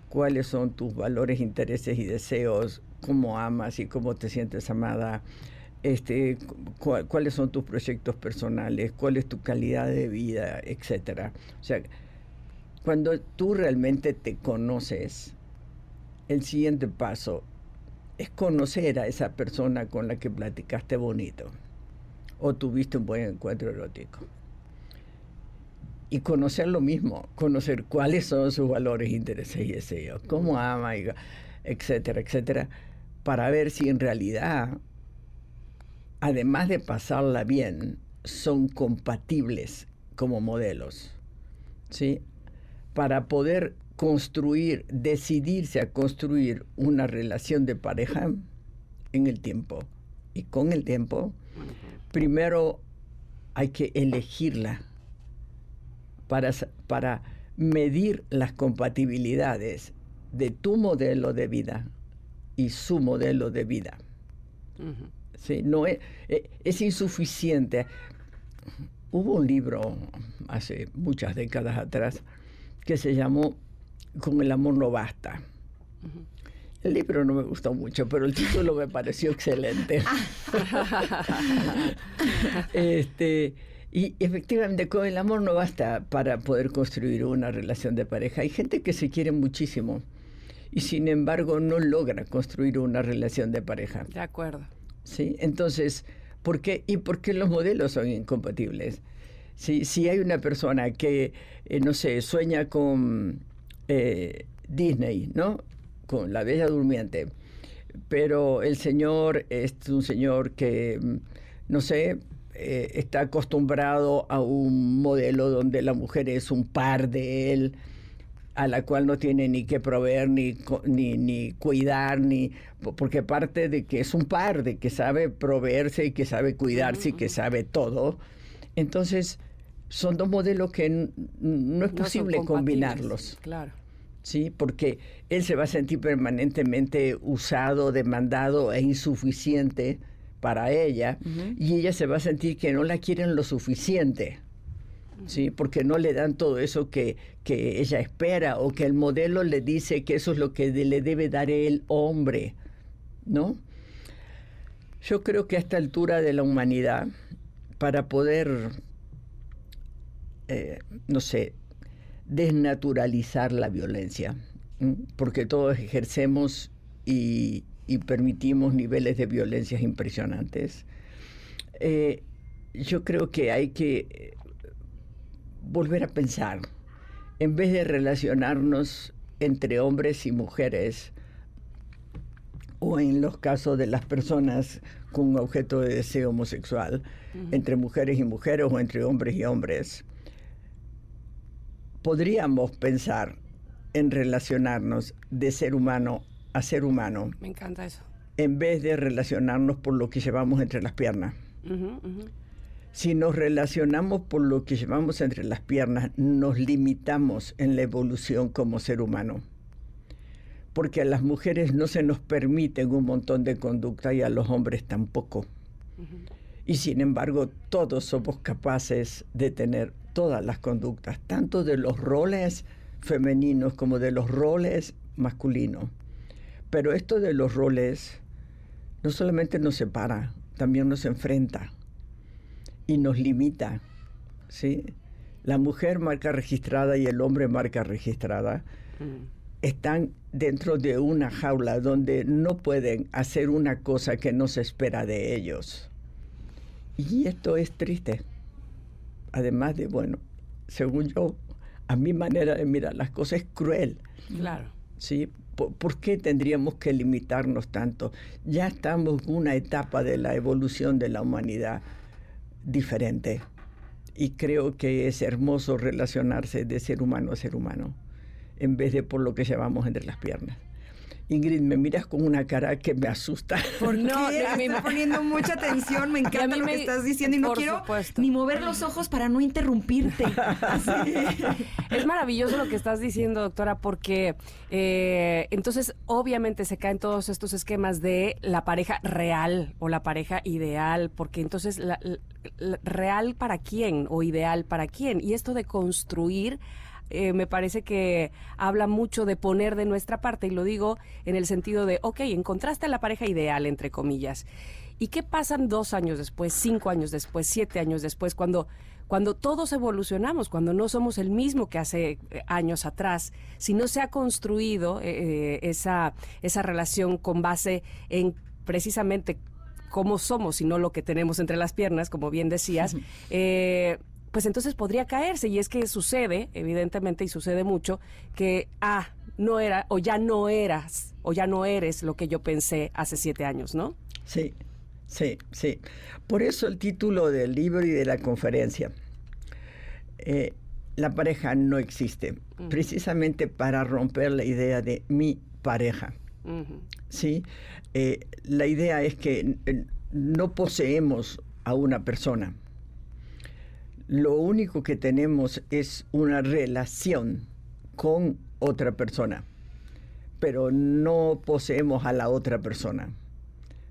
cuáles son tus valores, intereses y deseos, cómo amas y cómo te sientes amada, este, cuáles son tus proyectos personales, cuál es tu calidad de vida, etcétera. O sea, cuando tú realmente te conoces, el siguiente paso es conocer a esa persona con la que platicaste bonito o tuviste un buen encuentro erótico. Y conocer lo mismo, conocer cuáles son sus valores, intereses y deseos, cómo ama, etcétera, etcétera para ver si en realidad, además de pasarla bien, son compatibles como modelos. ¿sí? Para poder construir, decidirse a construir una relación de pareja en el tiempo. Y con el tiempo, primero hay que elegirla para, para medir las compatibilidades de tu modelo de vida y su modelo de vida. Sí, no es, eh, es insuficiente. Hubo un libro hace muchas décadas atrás que se llamó Con el amor no basta. El libro no me gustó mucho, pero el título me pareció excelente. este, y efectivamente, con el amor no basta para poder construir una relación de pareja. Hay gente que se quiere muchísimo y sin embargo no logra construir una relación de pareja. De acuerdo. ¿Sí? Entonces, ¿por qué? ¿Y por qué los modelos son incompatibles? Si, si hay una persona que, eh, no sé, sueña con eh, Disney, ¿no? Con La Bella Durmiente, pero el señor es un señor que, mm, no sé, eh, está acostumbrado a un modelo donde la mujer es un par de él, a la cual no tiene ni que proveer, ni, ni, ni cuidar, ni porque parte de que es un par, de que sabe proveerse y que sabe cuidarse y que sabe todo. Entonces, son dos modelos que no es posible combinarlos. Claro. ¿sí? Porque él se va a sentir permanentemente usado, demandado e insuficiente para ella y ella se va a sentir que no la quieren lo suficiente. ¿sí? Porque no le dan todo eso que, que ella espera o que el modelo le dice que eso es lo que le debe dar el hombre, ¿no? Yo creo que a esta altura de la humanidad, para poder, eh, no sé, desnaturalizar la violencia, porque todos ejercemos y, y, permitimos niveles de violencia impresionantes. Eh, yo creo que hay que volver a pensar, en vez de relacionarnos entre hombres y mujeres, o en los casos de las personas con objeto de deseo homosexual, entre mujeres y mujeres o entre hombres y hombres, podríamos pensar en relacionarnos de ser humano a ser humano. Me encanta eso. En vez de relacionarnos por lo que llevamos entre las piernas. Si nos relacionamos por lo que llevamos entre las piernas, nos limitamos en la evolución como ser humano. Porque a las mujeres no se nos permiten un montón de conducta y a los hombres tampoco. Y sin embargo, todos somos capaces de tener todas las conductas, tanto de los roles femeninos como de los roles masculinos. Pero esto de los roles no solamente nos separa, también nos enfrenta y nos limita. ¿sí? La mujer marca registrada y el hombre marca registrada están dentro de una jaula donde no pueden hacer una cosa que no se espera de ellos. Y esto es triste además de, bueno, según yo, a mi manera de mirar las cosas es cruel. Claro. ¿Sí? ¿Por, qué tendríamos que limitarnos tanto? Ya estamos en una etapa de la evolución de la humanidad diferente. Y creo que es hermoso relacionarse de ser humano a ser humano, en vez de por lo que llevamos entre las piernas. Ingrid, me miras con una cara que me asusta. ¿Por no, qué? Me está poniendo mucha atención, me encanta lo que estás diciendo y no quiero ni mover los ojos para no interrumpirte. Es maravilloso lo que estás diciendo, doctora, porque eh, entonces obviamente se caen todos estos esquemas de la pareja real o la pareja ideal, porque entonces la, real para quién o ideal para quién. Y esto de construir eh, me parece que habla mucho de poner de nuestra parte, y lo digo en el sentido de, ok, encontraste a la pareja ideal, entre comillas. ¿Y qué pasan dos años después, cinco años después, siete años después, cuando, cuando todos evolucionamos, cuando no somos el mismo que hace eh, años atrás, si no se ha construido eh, esa, esa relación con base en precisamente cómo somos y no lo que tenemos entre las piernas, como bien decías, pues entonces podría caerse. Y es que sucede, evidentemente, y sucede mucho, que, ah, no era, o ya no eras, o ya no eres lo que yo pensé hace siete años, ¿no? Sí, sí, sí. Por eso el título del libro y de la conferencia. Eh, la pareja no existe, precisamente para romper la idea de mi pareja. ¿sí? Eh, la idea es que no poseemos a una persona lo único que tenemos es una relación con otra persona, pero no poseemos a la otra persona.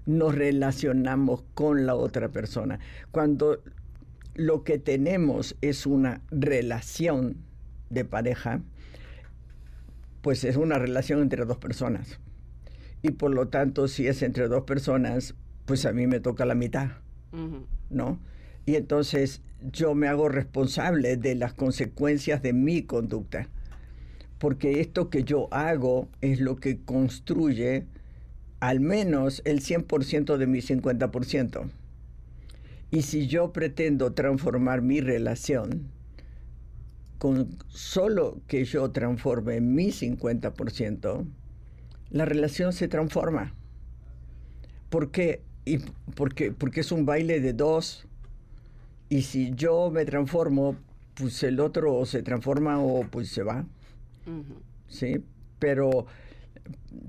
nos relacionamos con la otra persona. Cuando lo que tenemos es una relación de pareja, pues es una relación entre dos personas. Y por lo tanto, si es entre dos personas, pues a mí me toca la mitad, ¿no? Y entonces yo me hago responsable de las consecuencias de mi conducta. Porque esto que yo hago es lo que construye al menos el 100% de mi 50%. Y si yo pretendo transformar mi relación, con solo que yo transforme mi 50%, la relación se transforma. ¿Por qué? Y porque, porque es un baile de dos. Y si yo me transformo, pues el otro se transforma o pues se va. ¿Sí? Pero,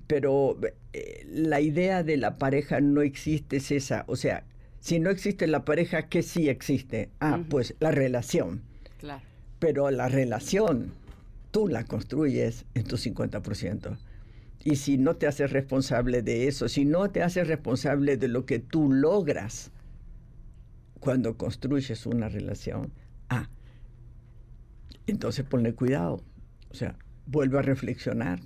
pero eh, la idea de la pareja no existe, es esa. O sea, si no existe la pareja, ¿qué sí existe? Ah, pues la relación. Claro. Pero la relación tú la construyes en tu 50%. Y si no te haces responsable de eso, si no te haces responsable de lo que tú logras cuando construyes una relación, ah, entonces ponle cuidado. O sea, vuelve a reflexionar.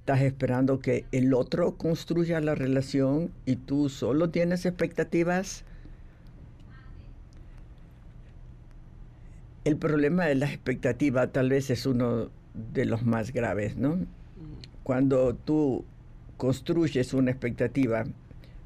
Estás esperando que el otro construya la relación y tú solo tienes expectativas El problema de la expectativa tal vez es uno de los más graves, ¿no? Cuando tú construyes una expectativa,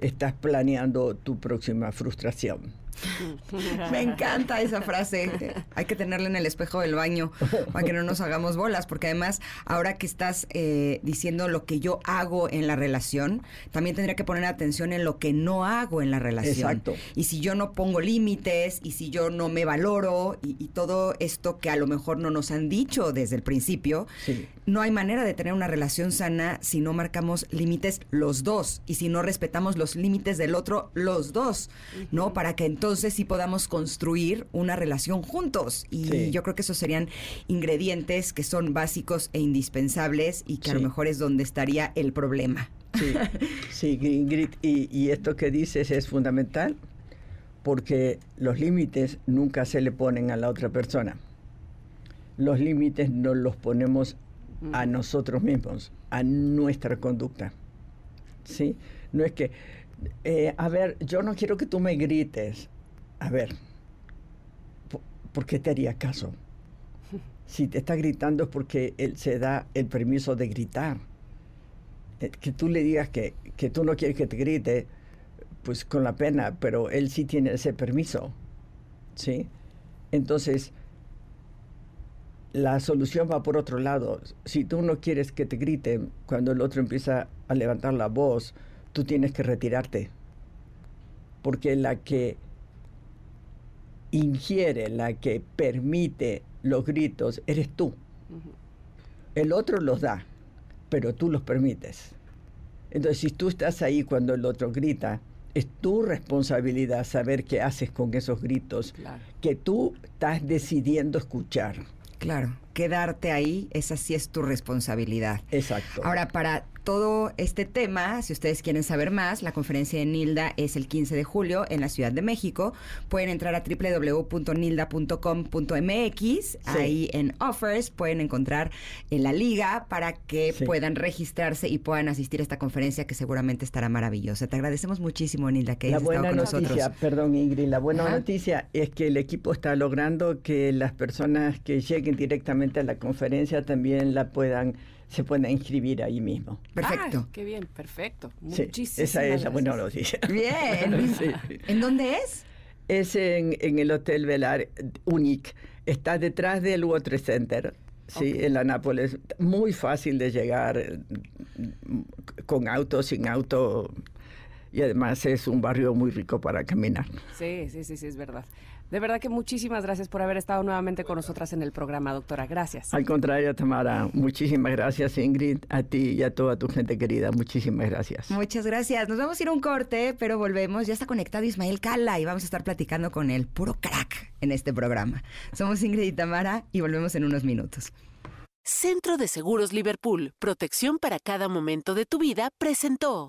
estás planeando tu próxima frustración. Me encanta esa frase. Hay que tenerla en el espejo del baño para que no nos hagamos bolas, porque además, ahora que estás eh, diciendo lo que yo hago en la relación, también tendría que poner atención en lo que no hago en la relación. Exacto. Y si yo no pongo límites, y si yo no me valoro, y, todo esto que a lo mejor no nos han dicho desde el principio, no hay manera de tener una relación sana si no marcamos límites los dos, y si no respetamos los límites del otro los dos, ¿no? Para que entonces entonces sí podamos construir una relación juntos. Y yo creo que esos serían ingredientes que son básicos e indispensables y que a lo mejor es donde estaría el problema. Sí, sí Ingrid, y, y esto que dices es fundamental porque los límites nunca se le ponen a la otra persona. Los límites nos los ponemos a nosotros mismos, a nuestra conducta. ¿Sí? No es que, eh, a ver, yo no quiero que tú me grites a ver, ¿por, qué te haría caso? Si te está gritando es porque él se da el permiso de gritar. Eh, que tú le digas que, que tú no quieres que te grite, pues con la pena, pero él sí tiene ese permiso. ¿Sí? Entonces, la solución va por otro lado. Si tú no quieres que te griten cuando el otro empieza a levantar la voz, tú tienes que retirarte. Porque la que ingiere, la que permite los gritos, eres tú. El otro los da, pero tú los permites. Entonces, si tú estás ahí cuando el otro grita, es tu responsabilidad saber qué haces con esos gritos que tú estás decidiendo escuchar. Claro, quedarte ahí, esa sí es tu responsabilidad. Exacto. Ahora, para todo este tema, si ustedes quieren saber más, la conferencia de Nilda es el 15 de julio en la Ciudad de México. Pueden entrar a www.nilda.com.mx. Ahí en Offers pueden encontrar en la liga para que puedan registrarse y puedan asistir a esta conferencia que seguramente estará maravillosa. Te agradecemos muchísimo, Nilda, que hayas estado con noticia, Perdón, Ingrid, la buena noticia es que el equipo está logrando que las personas que lleguen directamente a la conferencia también la puedan se pueden inscribir ahí mismo. Perfecto. qué bien, perfecto. Muchísimas Esa es la buena noticia. Bien. ¿En dónde es? Es en, el Hotel Velar Unique. Está detrás del Trade Center. Sí, en la Nápoles. Muy fácil de llegar con auto, sin auto. Y además es un barrio muy rico para caminar. Sí, sí, sí, sí, es verdad. De verdad que muchísimas gracias por haber estado nuevamente con nosotras en el programa, doctora. Gracias. Al contrario, Tamara, muchísimas gracias, Ingrid, a ti y a toda tu gente querida. Muchísimas gracias. Muchas gracias. Nos vamos a ir a un corte, pero volvemos. Ya está conectado Ismael Cala y vamos a estar platicando con él, puro crack, en este programa. Somos Ingrid y Tamara y volvemos en unos minutos. Centro de Seguros Liverpool, protección para cada momento de tu vida, presentó.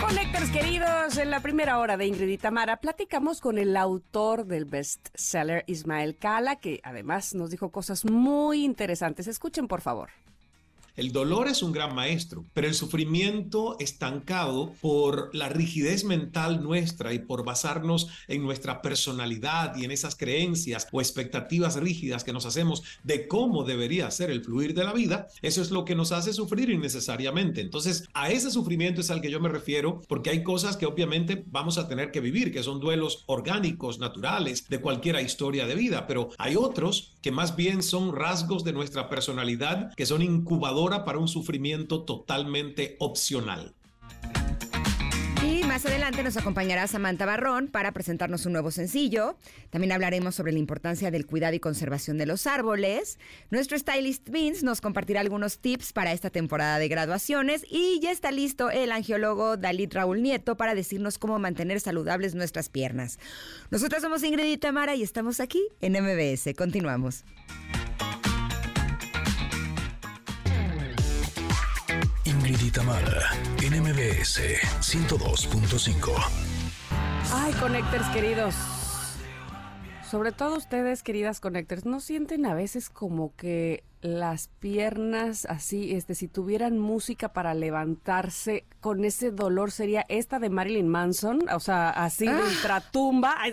Conectores queridos, en la primera hora de Ingrid y Tamara platicamos con el autor del bestseller Ismael Cala, que además nos dijo cosas muy interesantes. Escuchen, por favor. El dolor es un gran maestro, pero el sufrimiento estancado por la rigidez mental nuestra y por basarnos en nuestra personalidad y en esas creencias o expectativas rígidas que nos hacemos de cómo debería ser el fluir de la vida, eso es lo que nos hace sufrir innecesariamente. Entonces, a ese sufrimiento es al que yo me refiero porque hay cosas que obviamente vamos a tener que vivir, que son duelos orgánicos, naturales, de cualquier historia de vida, pero hay otros que más bien son rasgos de nuestra personalidad, que son incubadores para un sufrimiento totalmente opcional. Y más adelante nos acompañará Samantha Barrón para presentarnos un nuevo sencillo. También hablaremos sobre la importancia del cuidado y conservación de los árboles. Nuestro stylist Vince nos compartirá algunos tips para esta temporada de graduaciones. Y ya está listo el angiólogo Dalit Raúl Nieto para decirnos cómo mantener saludables nuestras piernas. Nosotros somos Ingrid y Tamara y estamos aquí en MBS. Continuamos. Ingrid y Tamara, en MBS 102.5. Ay, Connectors queridos. Sobre todo ustedes, queridas Connectors, ¿no sienten a veces como que las piernas así, este, si tuvieran música para levantarse con ese dolor sería esta de Marilyn Manson, o sea, así de Ah. ultratumba,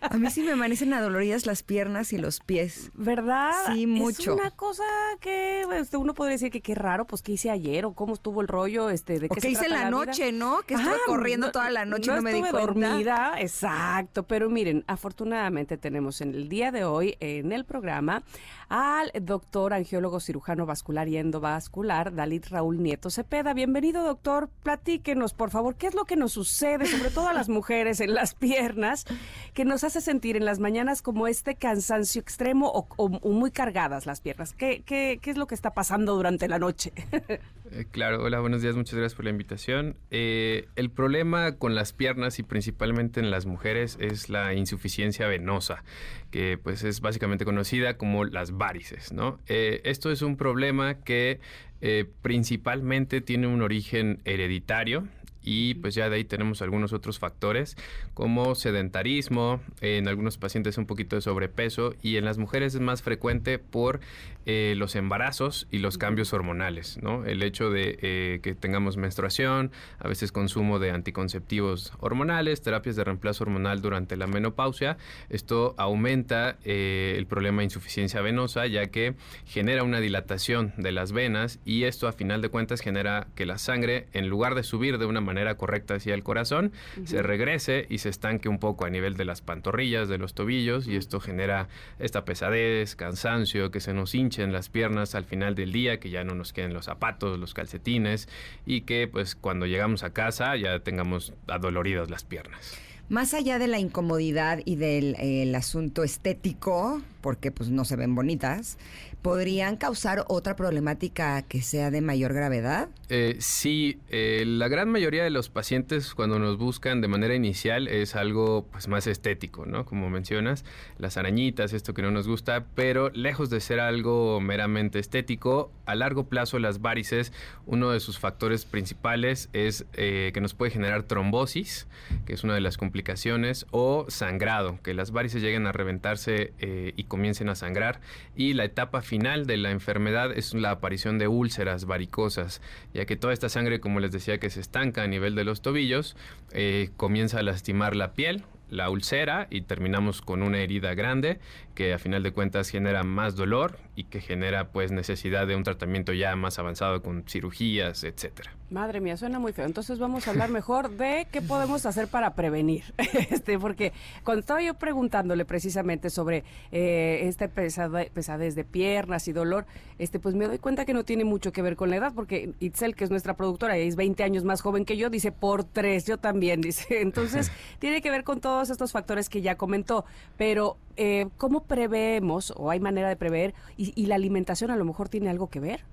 A mí sí me amanecen adoloridas las piernas y los pies. ¿verdad? Sí, mucho. Es una cosa que este, uno podría decir que qué raro, pues qué hice ayer o cómo estuvo el rollo, este, de O qué que se hice en la vida. noche, ¿no? Que estuve Ajá, corriendo toda la noche y no me di estuve cuenta. dormida, exacto. Pero miren, afortunadamente tenemos en el día de hoy en el programa al doctor angiólogo cirujano vascular y endovascular, Dalit Raúl Nieto Cepeda. Bienvenido, doctor. Platíquenos, por favor, qué es lo que nos sucede, sobre todo a las mujeres en las piernas, que nos hace sentir en las mañanas como este cansancio extremo o, muy cargadas las piernas. ¿Qué, qué, qué es lo que está pasando durante la noche? Eh, claro, hola, buenos días, muchas gracias por la invitación. Eh, el problema con las piernas y principalmente en las mujeres es la insuficiencia venosa, que pues es básicamente conocida como las varices, ¿no? Eh, esto es un problema que eh, principalmente tiene un origen hereditario, y pues ya de ahí tenemos algunos otros factores como sedentarismo, en algunos pacientes un poquito de sobrepeso y en las mujeres es más frecuente por eh, los embarazos y los cambios hormonales, ¿no? El hecho de eh, que tengamos menstruación, a veces consumo de anticonceptivos hormonales, terapias de reemplazo hormonal durante la menopausia, esto aumenta eh, el problema de insuficiencia venosa ya que genera una dilatación de las venas y esto a final de cuentas genera que la sangre en lugar de subir de una manera correcta hacia el corazón, se regrese y se estanque un poco a nivel de las pantorrillas, de los tobillos y esto genera esta pesadez, cansancio, que se nos hinchen las piernas al final del día, que ya no nos queden los zapatos, los calcetines y que pues cuando llegamos a casa ya tengamos adoloridas las piernas. Más allá de la incomodidad y del eh, el asunto estético, porque pues no se ven bonitas, ¿podrían causar otra problemática que sea de mayor gravedad? Eh, sí, eh, la gran mayoría de los pacientes cuando nos buscan de manera inicial es algo pues más estético, ¿no? Como mencionas, las arañitas, esto que no nos gusta, pero lejos de ser algo meramente estético, a largo plazo las varices, uno de sus factores principales es eh, que nos puede generar trombosis, que es una de las complicaciones, o sangrado, que las varices lleguen a reventarse y comiencen a sangrar, y la etapa final de la enfermedad es la aparición de úlceras varicosas, ya que toda esta sangre, como les decía, que se estanca a nivel de los tobillos, eh, comienza a lastimar la piel, la úlcera y terminamos con una herida grande que a final de cuentas genera más dolor y que genera pues necesidad de un tratamiento ya más avanzado con cirugías, etcétera. Madre mía, suena muy feo. Entonces vamos a hablar mejor de qué podemos hacer para prevenir. Este, porque cuando estaba yo preguntándole precisamente sobre eh, esta pesade- pesadez de piernas y dolor, este, pues me doy cuenta que no tiene mucho que ver con la edad, porque Itzel, que es nuestra productora y es 20 años más joven que yo, dice por tres, yo también, dice. Entonces, tiene que ver con todos estos factores que ya comentó, pero eh, ¿cómo preveemos o hay manera de prever y, y la alimentación a lo mejor tiene algo que ver?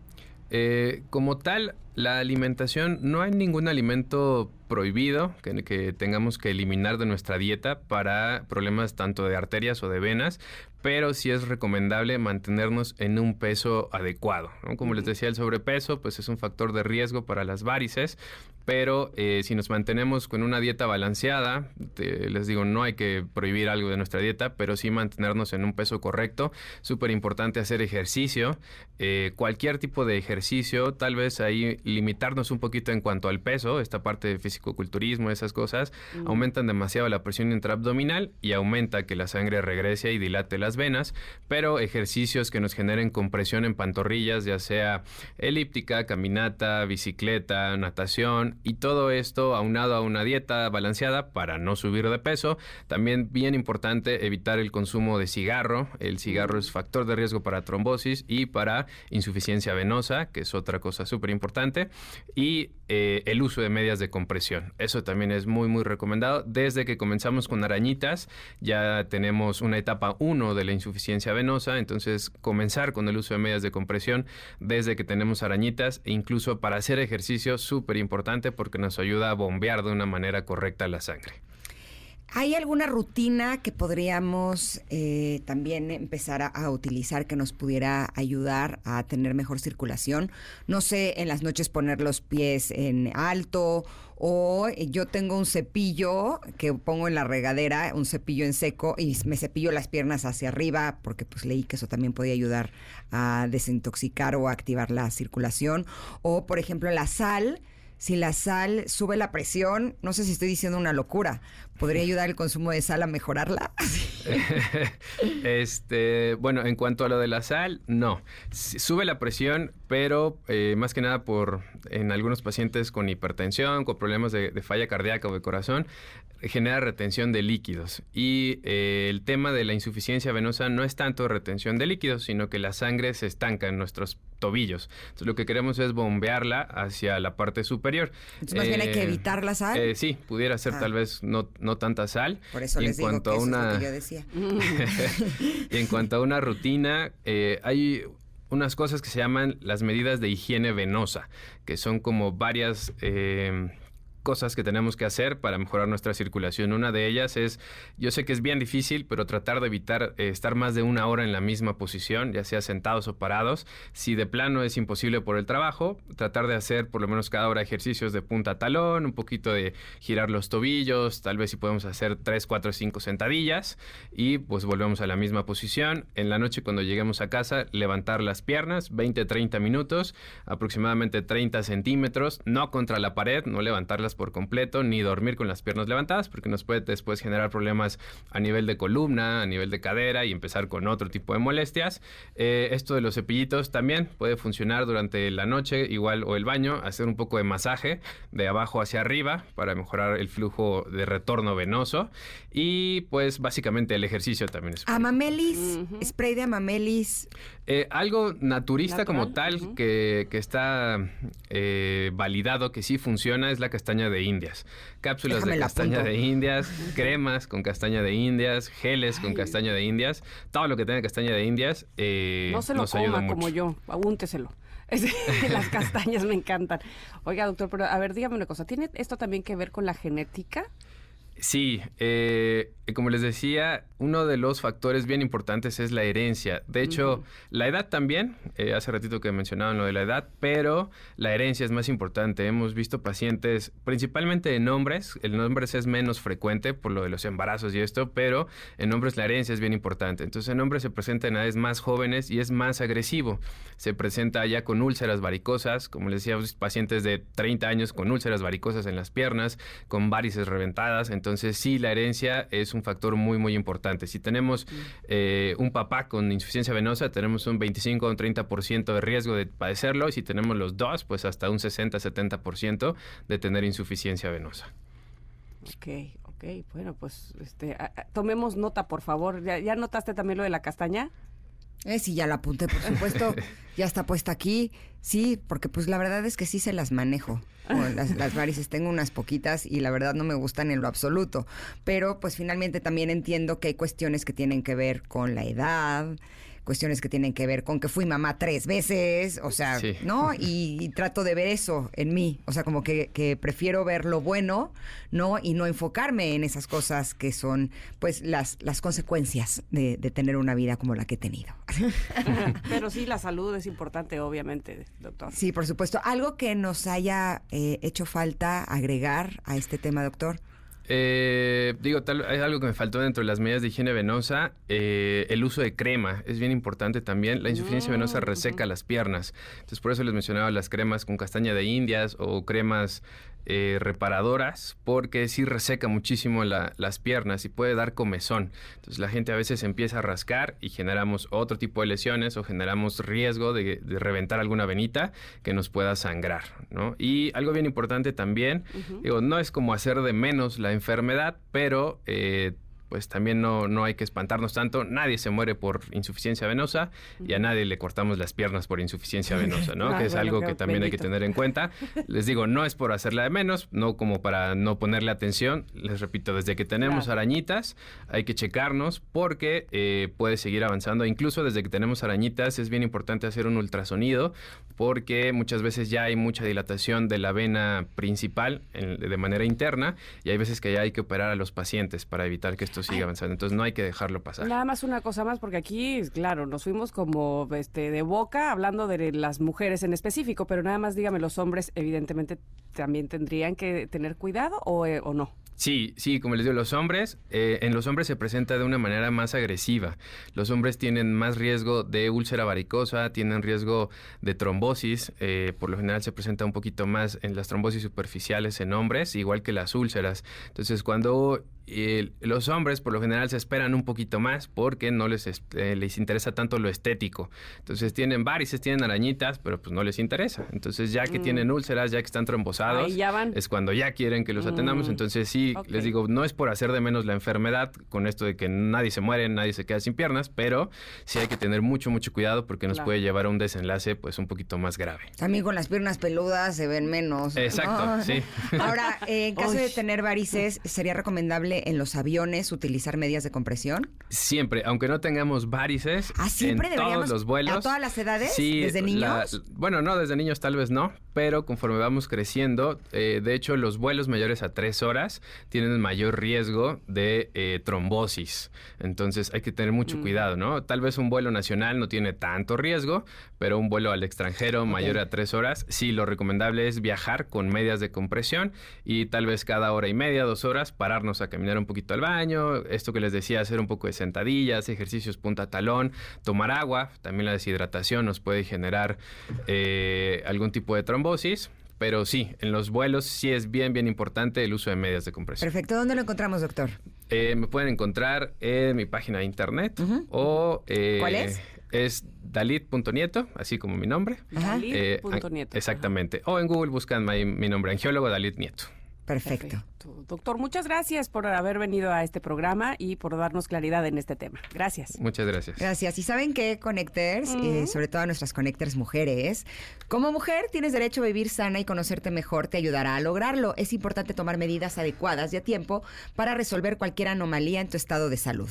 Eh, como tal, la alimentación, no hay ningún alimento prohibido que, que, tengamos que eliminar de nuestra dieta para problemas tanto de arterias o de venas, pero sí es recomendable mantenernos en un peso adecuado. ¿no? Como les decía, el sobrepeso pues es un factor de riesgo para las varices, pero eh, si nos mantenemos con una dieta balanceada, te, les digo, no hay que prohibir algo de nuestra dieta, pero sí mantenernos en un peso correcto. Súper importante hacer ejercicio, eh, cualquier tipo de ejercicio, tal vez ahí limitarnos un poquito en cuanto al peso, esta parte de fisicoculturismo, esas cosas, mm. aumentan demasiado la presión intraabdominal y aumenta que la sangre regrese y dilate las venas, pero ejercicios que nos generen compresión en pantorrillas, ya sea elíptica, caminata, bicicleta, natación, y todo esto aunado a una dieta balanceada para no subir de peso. También bien importante evitar el consumo de cigarro. El cigarro es factor de riesgo para trombosis y para insuficiencia venosa, que es otra cosa súper importante. Y eh, el uso de medias de compresión. Eso también es muy, muy recomendado. Desde que comenzamos con arañitas, ya tenemos una etapa 1 de la insuficiencia venosa. Entonces, comenzar con el uso de medias de compresión desde que tenemos arañitas, e incluso para hacer ejercicio, súper importante porque nos ayuda a bombear de una manera correcta la sangre. ¿Hay alguna rutina que podríamos eh, también empezar a, a, utilizar que nos pudiera ayudar a tener mejor circulación? No sé, en las noches poner los pies en alto o yo tengo un cepillo que pongo en la regadera, un cepillo en seco y me cepillo las piernas hacia arriba porque pues leí que eso también podía ayudar a desintoxicar o a activar la circulación. O por ejemplo la sal si la sal sube la presión, no sé si estoy diciendo una locura, ¿podría ayudar el consumo de sal a mejorarla? este, bueno, en cuanto a lo de la sal, no. Sube la presión, pero eh, más que nada por en algunos pacientes con hipertensión, con problemas de, de falla cardíaca o de corazón, genera retención de líquidos. Y eh, el tema de la insuficiencia venosa no es tanto retención de líquidos, sino que la sangre se estanca en nuestros tobillos. Entonces lo que queremos es bombearla hacia la parte superior. Entonces más bien hay que eh, evitar la sal. Eh, sí, pudiera ser ah. tal vez no, no tanta sal. Por eso y les en digo cuanto que a una... es lo que yo decía. y en cuanto a una rutina, hay unas cosas que se llaman las medidas de higiene venosa, que son como varias cosas que tenemos que hacer para mejorar nuestra circulación. Una de ellas es, yo sé que es bien difícil, pero tratar de evitar eh, estar más de una hora en la misma posición, ya sea sentados o parados. Si de plano es imposible por el trabajo, tratar de hacer por lo menos cada hora ejercicios de punta a talón, un poquito de girar los tobillos, tal vez si podemos hacer 3, 4, 5 sentadillas y pues volvemos a la misma posición. En la noche cuando lleguemos a casa, levantar las piernas, 20, 30 minutos, aproximadamente 30 centímetros, no contra la pared, no levantarlas por completo, ni dormir con las piernas levantadas, porque nos puede después generar problemas a nivel de columna, a nivel de cadera y empezar con otro tipo de molestias. Eh, esto de los cepillitos también puede funcionar durante la noche, igual o el baño, hacer un poco de masaje de abajo hacia arriba para mejorar el flujo de retorno venoso. Y pues básicamente el ejercicio también es. Amamelis, spray de amamelis. Eh, algo naturista como tal que, que, está eh, validado que sí funciona es la castaña de indias. Cápsulas de castaña de indias, cremas con castaña de indias, geles con castaña de indias, todo lo que tenga castaña de indias eh, no se lo nos coma ayuda mucho. como yo, apúnteselo. Las castañas me encantan. Oiga, doctor, pero a ver, dígame una cosa. ¿Tiene esto también que ver con la genética? Sí, eh, como les decía, uno de los factores bien importantes es la herencia. De hecho, uh -huh. la edad también, eh, hace ratito que mencionaban lo de la edad, pero la herencia es más importante. Hemos visto pacientes, principalmente en hombres, en hombres es menos frecuente por lo de los embarazos y esto, pero en hombres la herencia es bien importante. Entonces, en hombres se presenta en edades más jóvenes y es más agresivo. Se presenta ya con úlceras varicosas, como les decía, pacientes de 30 años con úlceras varicosas en las piernas, con varices reventadas. Entonces, sí, la herencia es un factor muy, muy importante. Si tenemos eh, un papá con insuficiencia venosa, tenemos un 25 o un 30% de riesgo de padecerlo y si tenemos los dos, pues hasta un 60-70% de tener insuficiencia venosa. Ok, ok. Bueno, pues este, a, a, tomemos nota, por favor. ¿Ya, ¿Ya notaste también lo de la castaña? Eh, sí, ya la apunté, por supuesto. ya está puesta aquí. Sí, porque pues la verdad es que sí se las manejo. las, las varices tengo unas poquitas y la verdad no me gustan en lo absoluto. Pero pues finalmente también entiendo que hay cuestiones que tienen que ver con la edad, cuestiones que tienen que ver con que fui mamá tres veces, o sea, ¿no? Y, trato de ver eso en mí, o sea, como que, prefiero ver lo bueno, ¿no? Y no enfocarme en esas cosas que son, pues, las, las consecuencias de, tener una vida como la que he tenido. Pero sí, la salud es importante, obviamente, doctor. Sí, por supuesto. ¿Algo que nos haya eh, hecho falta agregar a este tema, doctor? Eh, digo, tal, hay algo que me faltó dentro de las medidas de higiene venosa, eh, el uso de crema es bien importante también. La insuficiencia venosa mm, reseca las piernas. Entonces, por eso les mencionaba las cremas con castaña de indias o cremas eh, reparadoras porque sí reseca muchísimo las piernas y puede dar comezón. Entonces la gente a veces empieza a rascar y generamos otro tipo de lesiones o generamos riesgo de, reventar alguna venita que nos pueda sangrar. ¿no? Y algo bien importante también, digo, no es como hacer de menos la enfermedad, pero... Eh, pues también no, no hay que espantarnos tanto. Nadie se muere por insuficiencia venosa y a nadie le cortamos las piernas por insuficiencia venosa, ¿no? que es algo que también hay que tener en cuenta. Les digo, no es por hacerla de menos, no como para no ponerle atención. Les repito, desde que tenemos arañitas hay que checarnos porque eh, puede seguir avanzando. Incluso desde que tenemos arañitas es bien importante hacer un ultrasonido porque muchas veces ya hay mucha dilatación de la vena principal de manera interna y hay veces que ya hay que operar a los pacientes para evitar que esto sigue avanzando. Entonces no hay que dejarlo pasar. Nada más una cosa más, porque aquí, claro, nos fuimos como este de boca hablando de las mujeres en específico, pero nada más dígame, los hombres evidentemente también tendrían que tener cuidado o, eh, o no. Sí, sí, como les digo, los hombres, eh, en los hombres se presenta de una manera más agresiva. Los hombres tienen más riesgo de úlcera varicosa, tienen riesgo de trombosis. Eh, por lo general se presenta un poquito más en las trombosis superficiales en hombres, igual que las úlceras. Entonces, cuando los hombres por lo general se esperan un poquito más porque no les, eh, les interesa tanto lo estético. Entonces tienen varices, tienen arañitas, pero pues no les interesa. Entonces ya que mm. tienen úlceras, ya que están trombosados, es cuando ya quieren que los atendamos. Mm. Entonces sí, les digo, no es por hacer de menos la enfermedad con esto de que nadie se muere, nadie se queda sin piernas, pero sí hay que tener mucho, mucho cuidado porque nos puede llevar a un desenlace pues un poquito más grave. También con las piernas peludas se ven menos. Exacto, sí. Ahora, en caso de tener varices, ¿sería recomendable en los aviones utilizar medias de compresión? Siempre, aunque no tengamos varices. ¿Ah, siempre en todos los vuelos. ¿A todas las edades? Sí, ¿Desde niños? bueno, no, desde niños tal vez no, pero conforme vamos creciendo, eh, de hecho, los vuelos mayores a tres horas tienen mayor riesgo de eh, trombosis. Entonces hay que tener mucho mm. cuidado, ¿no? Tal vez un vuelo nacional no tiene tanto riesgo, pero un vuelo al extranjero mayor a tres horas, sí, lo recomendable es viajar con medias de compresión y tal vez cada hora y media, dos horas, pararnos a caminar un poquito al baño, esto que les decía, hacer un poco de sentadillas, ejercicios punta talón, tomar agua, también la deshidratación nos puede generar eh, algún tipo de trombosis. Pero sí, en los vuelos sí es bien, bien importante el uso de medias de compresión. Perfecto. ¿Dónde lo encontramos, doctor? Eh, me pueden encontrar en mi página de internet o... Eh, ¿Cuál es? Es dalit.nieto, así como mi nombre. Dalit.nieto. exactamente. O en Google buscan mi nombre, angiólogo Dalit Nieto. Perfecto. Doctor, muchas gracias por haber venido a este programa y por darnos claridad en este tema. Gracias. Muchas gracias. Gracias. Y saben que Connectors, eh, sobre todo a nuestras Connectors mujeres, como mujer tienes derecho a vivir sana y conocerte mejor te ayudará a lograrlo. Es importante tomar medidas adecuadas y a tiempo para resolver cualquier anomalía en tu estado de salud.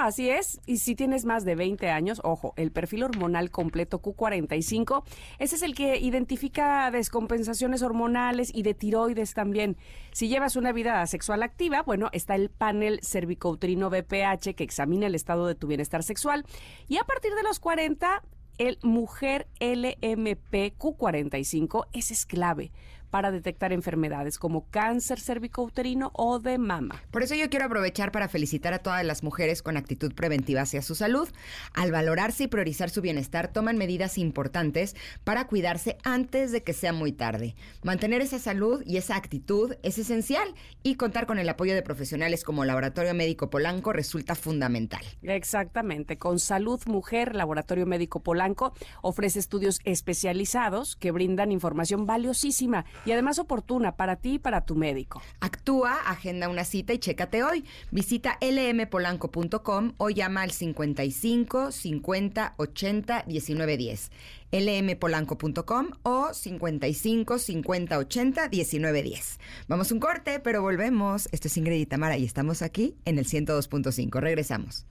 así es. Y si tienes más de 20 años, ojo, el perfil hormonal completo Q45, ese es el que identifica descompensaciones hormonales y de tiroides también. Si llevas una vida sexual activa, bueno, está el panel cervicouterino BPH que examina el estado de tu bienestar sexual. Y a partir de los 40, el Mujer LMP Q45, ese es clave para detectar enfermedades como cáncer cervicouterino o de mama. Por eso yo quiero aprovechar para felicitar a todas las mujeres con actitud preventiva hacia su salud. Al valorarse y priorizar su bienestar, toman medidas importantes para cuidarse antes de que sea muy tarde. Mantener esa salud y esa actitud es esencial y contar con el apoyo de profesionales como Laboratorio Médico Polanco resulta fundamental. Exactamente. Con Salud Mujer, Laboratorio Médico Polanco ofrece estudios especializados que brindan información valiosísima y además oportuna para ti y para tu médico. Actúa, agenda una cita y chécate hoy. Visita lmpolanco.com o llama al 55 50 80 19 10. lmpolanco.com o 55 50 80 19 10. Vamos un corte, pero volvemos. Esto es Ingrid y Tamara y estamos aquí en el 102.5. Regresamos.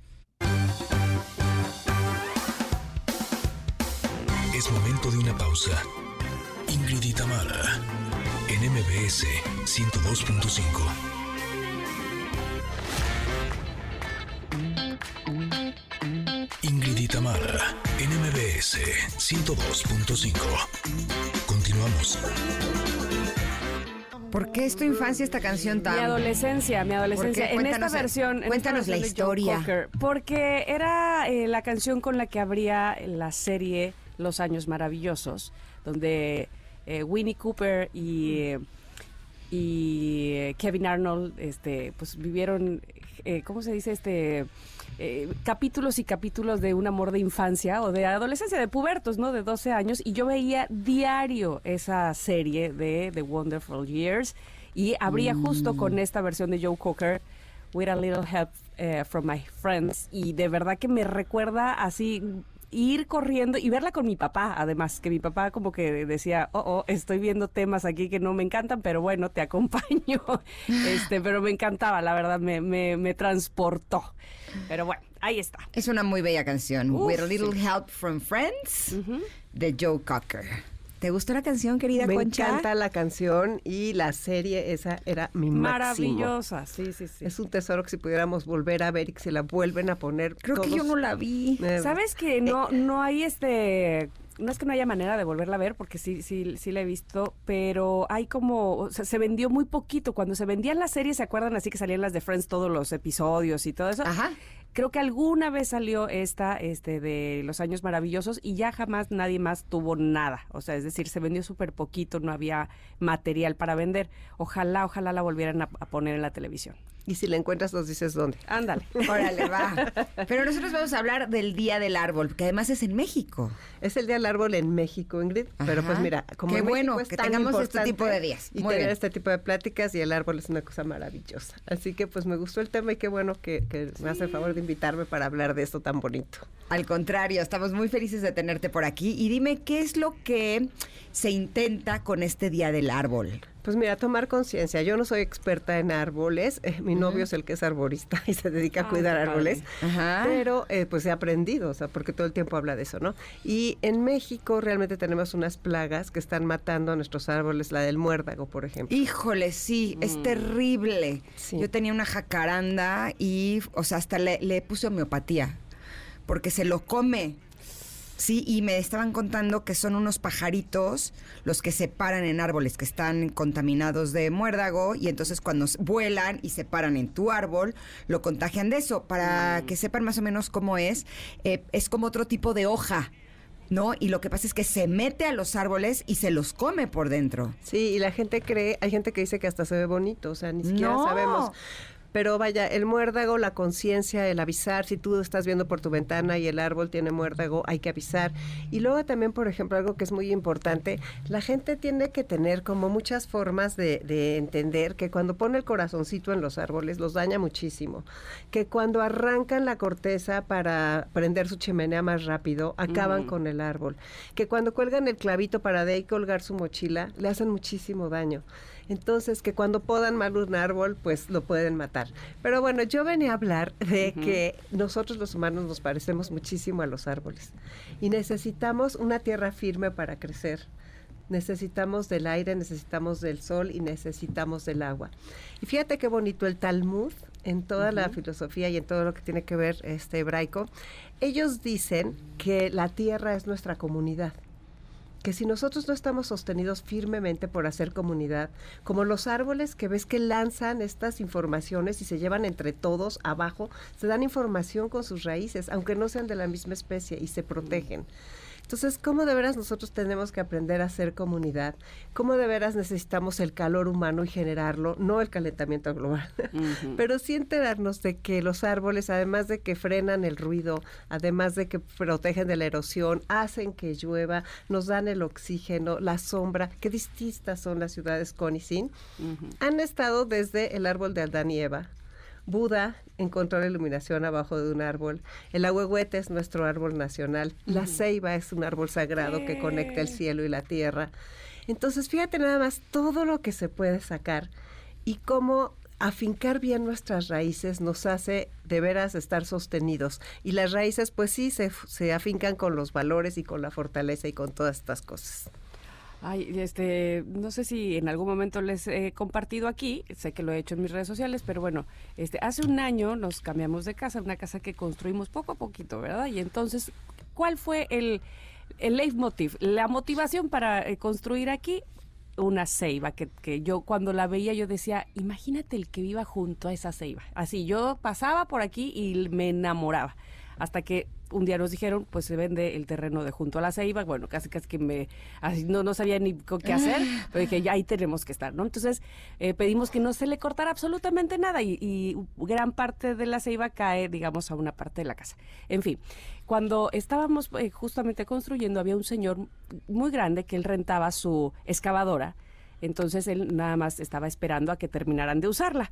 Es momento de una pausa. Ingrid y Tamara, MBS 102.5. Ingrid y Tamara, en MBS 102.5. Continuamos. ¿Por qué es tu infancia esta canción tan...? Mi adolescencia, mi adolescencia. En esta Cuéntanos, versión. en esta cuéntanos la historia. Cocker, porque era eh, la canción con la que abría la serie Los Años Maravillosos, donde eh, Winnie Cooper y, y Kevin Arnold este, pues vivieron, eh, ¿cómo se dice? este eh, capítulos y capítulos de un amor de infancia o de adolescencia, de pubertos, ¿no? De 12 años. Y yo veía diario esa serie de The Wonderful Years y abría justo con esta versión de Joe Cocker, With a Little Help from My Friends. Y de verdad que me recuerda así ir corriendo y verla con mi papá, además, que mi papá como que decía, oh, oh, estoy viendo temas aquí que no me encantan, pero bueno, te acompaño. este, pero me encantaba, la verdad, me, me, me transportó. Pero bueno, ahí está. Es una muy bella canción. Uf, With a Little sí. Help from Friends, de Joe Cocker. ¿Te gustó la canción, querida Me Concha? encanta la canción y la serie esa era mi máximo. Maravillosa, sí, sí, sí. Es un tesoro que si pudiéramos volver a ver y que se la vuelven a poner. Creo que yo no la vi. Eh, ¿Sabes que no, no hay este... No es que no haya manera de volverla a ver, porque sí, sí, sí la he visto, pero hay como, o sea, se vendió muy poquito. Cuando se vendían las series, ¿se acuerdan así que salían las de Friends todos los episodios y todo eso? Ajá. Creo que alguna vez salió esta este, de Los Años Maravillosos y ya jamás nadie más tuvo nada. O sea, es decir, se vendió súper poquito, no había material para vender. Ojalá, ojalá la volvieran a, a poner en la televisión. Y si la encuentras, nos dices dónde. Ándale. Órale, va. Pero nosotros vamos a hablar del Día del Árbol, que además es en México. Es el Día del Árbol en México, Ingrid. Pero pues mira, como Qué en México bueno es que tan tengamos este tipo de días. Y Muy tener bien. este tipo de pláticas y el árbol es una cosa maravillosa. Así que pues me gustó el tema y qué bueno que, que me hace el favor de invitarme para hablar de esto tan bonito. Al contrario, estamos muy felices de tenerte por aquí. Y dime, ¿qué es lo que se intenta con este Día del Árbol? Pues mira, tomar conciencia. Yo no soy experta en árboles. eh, mi novio es el que es arborista y se dedica a Ay, cuidar árboles. Ajá. Pero eh, pues he aprendido, o sea, porque todo el tiempo habla de eso, ¿no? Y en México realmente tenemos unas plagas que están matando a nuestros árboles, la del muérdago, por ejemplo. Híjole, sí, es terrible. Sí. Yo tenía una jacaranda y, o sea, hasta le, le puse homeopatía, porque se lo come. Sí, y me estaban contando que son unos pajaritos los que se paran en árboles que están contaminados de muérdago y entonces cuando vuelan y se paran en tu árbol, lo contagian de eso. Para que sepan más o menos cómo es, eh, es como otro tipo de hoja, ¿no? Y lo que pasa es que se mete a los árboles y se los come por dentro. Sí, y la gente cree, hay gente que dice que hasta se ve bonito, o sea, ni siquiera No. sabemos. Pero vaya, el muérdago, la conciencia, el avisar, si tú estás viendo por tu ventana y el árbol tiene muérdago, hay que avisar. Y luego también, por ejemplo, algo que es muy importante, la gente tiene que tener como muchas formas de, de entender que cuando pone el corazoncito en los árboles los daña muchísimo. Que cuando arrancan la corteza para prender su chimenea más rápido, acaban con el árbol. Que cuando cuelgan el clavito para de ahí colgar su mochila, le hacen muchísimo daño. Entonces, que cuando podan mal un árbol, pues lo pueden matar. Pero bueno, yo venía a hablar de que nosotros los humanos nos parecemos muchísimo a los árboles y necesitamos una tierra firme para crecer. Necesitamos del aire, necesitamos del sol y necesitamos del agua. Y fíjate qué bonito el Talmud, en toda la filosofía y en todo lo que tiene que ver este hebraico, ellos dicen que la tierra es nuestra comunidad que si nosotros no estamos sostenidos firmemente por hacer comunidad, como los árboles que ves que lanzan estas informaciones y se llevan entre todos abajo, se dan información con sus raíces, aunque no sean de la misma especie y se protegen. Entonces, ¿cómo de veras nosotros tenemos que aprender a ser comunidad? ¿Cómo de veras necesitamos el calor humano y generarlo? No el calentamiento global, pero sí enterarnos de que los árboles, además de que frenan el ruido, además de que protegen de la erosión, hacen que llueva, nos dan el oxígeno, la sombra, qué distintas son las ciudades con y sin, han estado desde el árbol de Adán y Eva, Buda encontró la iluminación abajo de un árbol. El ahuehuete es nuestro árbol nacional. La ceiba es un árbol sagrado que conecta el cielo y la tierra. Entonces, fíjate nada más todo lo que se puede sacar y cómo afincar bien nuestras raíces nos hace de veras estar sostenidos. Y las raíces, pues sí, se, se afincan con los valores y con la fortaleza y con todas estas cosas. Ay, este, no sé si en algún momento les he compartido aquí, sé que lo he hecho en mis redes sociales, pero bueno, este, hace un año nos cambiamos de casa, una casa que construimos poco a poquito, ¿verdad? Y entonces, ¿cuál fue el, el leitmotiv, la motivación para eh, construir aquí? Una ceiba, que, que yo cuando la veía yo decía, imagínate el que viva junto a esa ceiba. Así, yo pasaba por aquí y me enamoraba hasta que un día nos dijeron, pues se vende el terreno de junto a la ceiba, bueno, casi casi que me, así, no, no sabía ni qué hacer, pero dije, ya ahí tenemos que estar, ¿no? Entonces eh, pedimos que no se le cortara absolutamente nada y, gran parte de la ceiba cae, digamos, a una parte de la casa. En fin, cuando estábamos eh, justamente construyendo, había un señor muy grande que él rentaba su excavadora, entonces él nada más estaba esperando a que terminaran de usarla.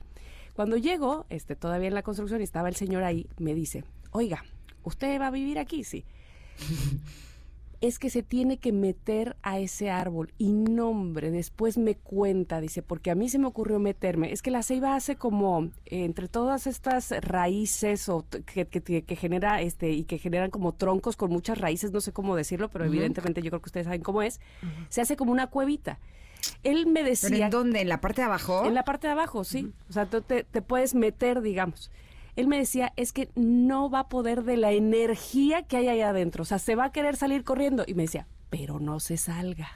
Cuando llego, este, todavía en la construcción, estaba el señor ahí, me dice, oiga, ¿usted va a vivir aquí? Sí. es que se tiene que meter a ese árbol y nombre, después me cuenta, dice, porque a mí se me ocurrió meterme. Es que la ceiba hace como eh, entre todas estas raíces o que, que, genera este y que generan como troncos con muchas raíces, no sé cómo decirlo, pero evidentemente yo creo que ustedes saben cómo es. Se hace como una cuevita. Él me decía. en dónde? ¿En la parte de abajo? En la parte de abajo, sí. O sea, tú te, te puedes meter, digamos él me decía, es que no va a poder de la energía que hay ahí adentro. O sea, se va a querer salir corriendo. Y me decía, pero no se salga.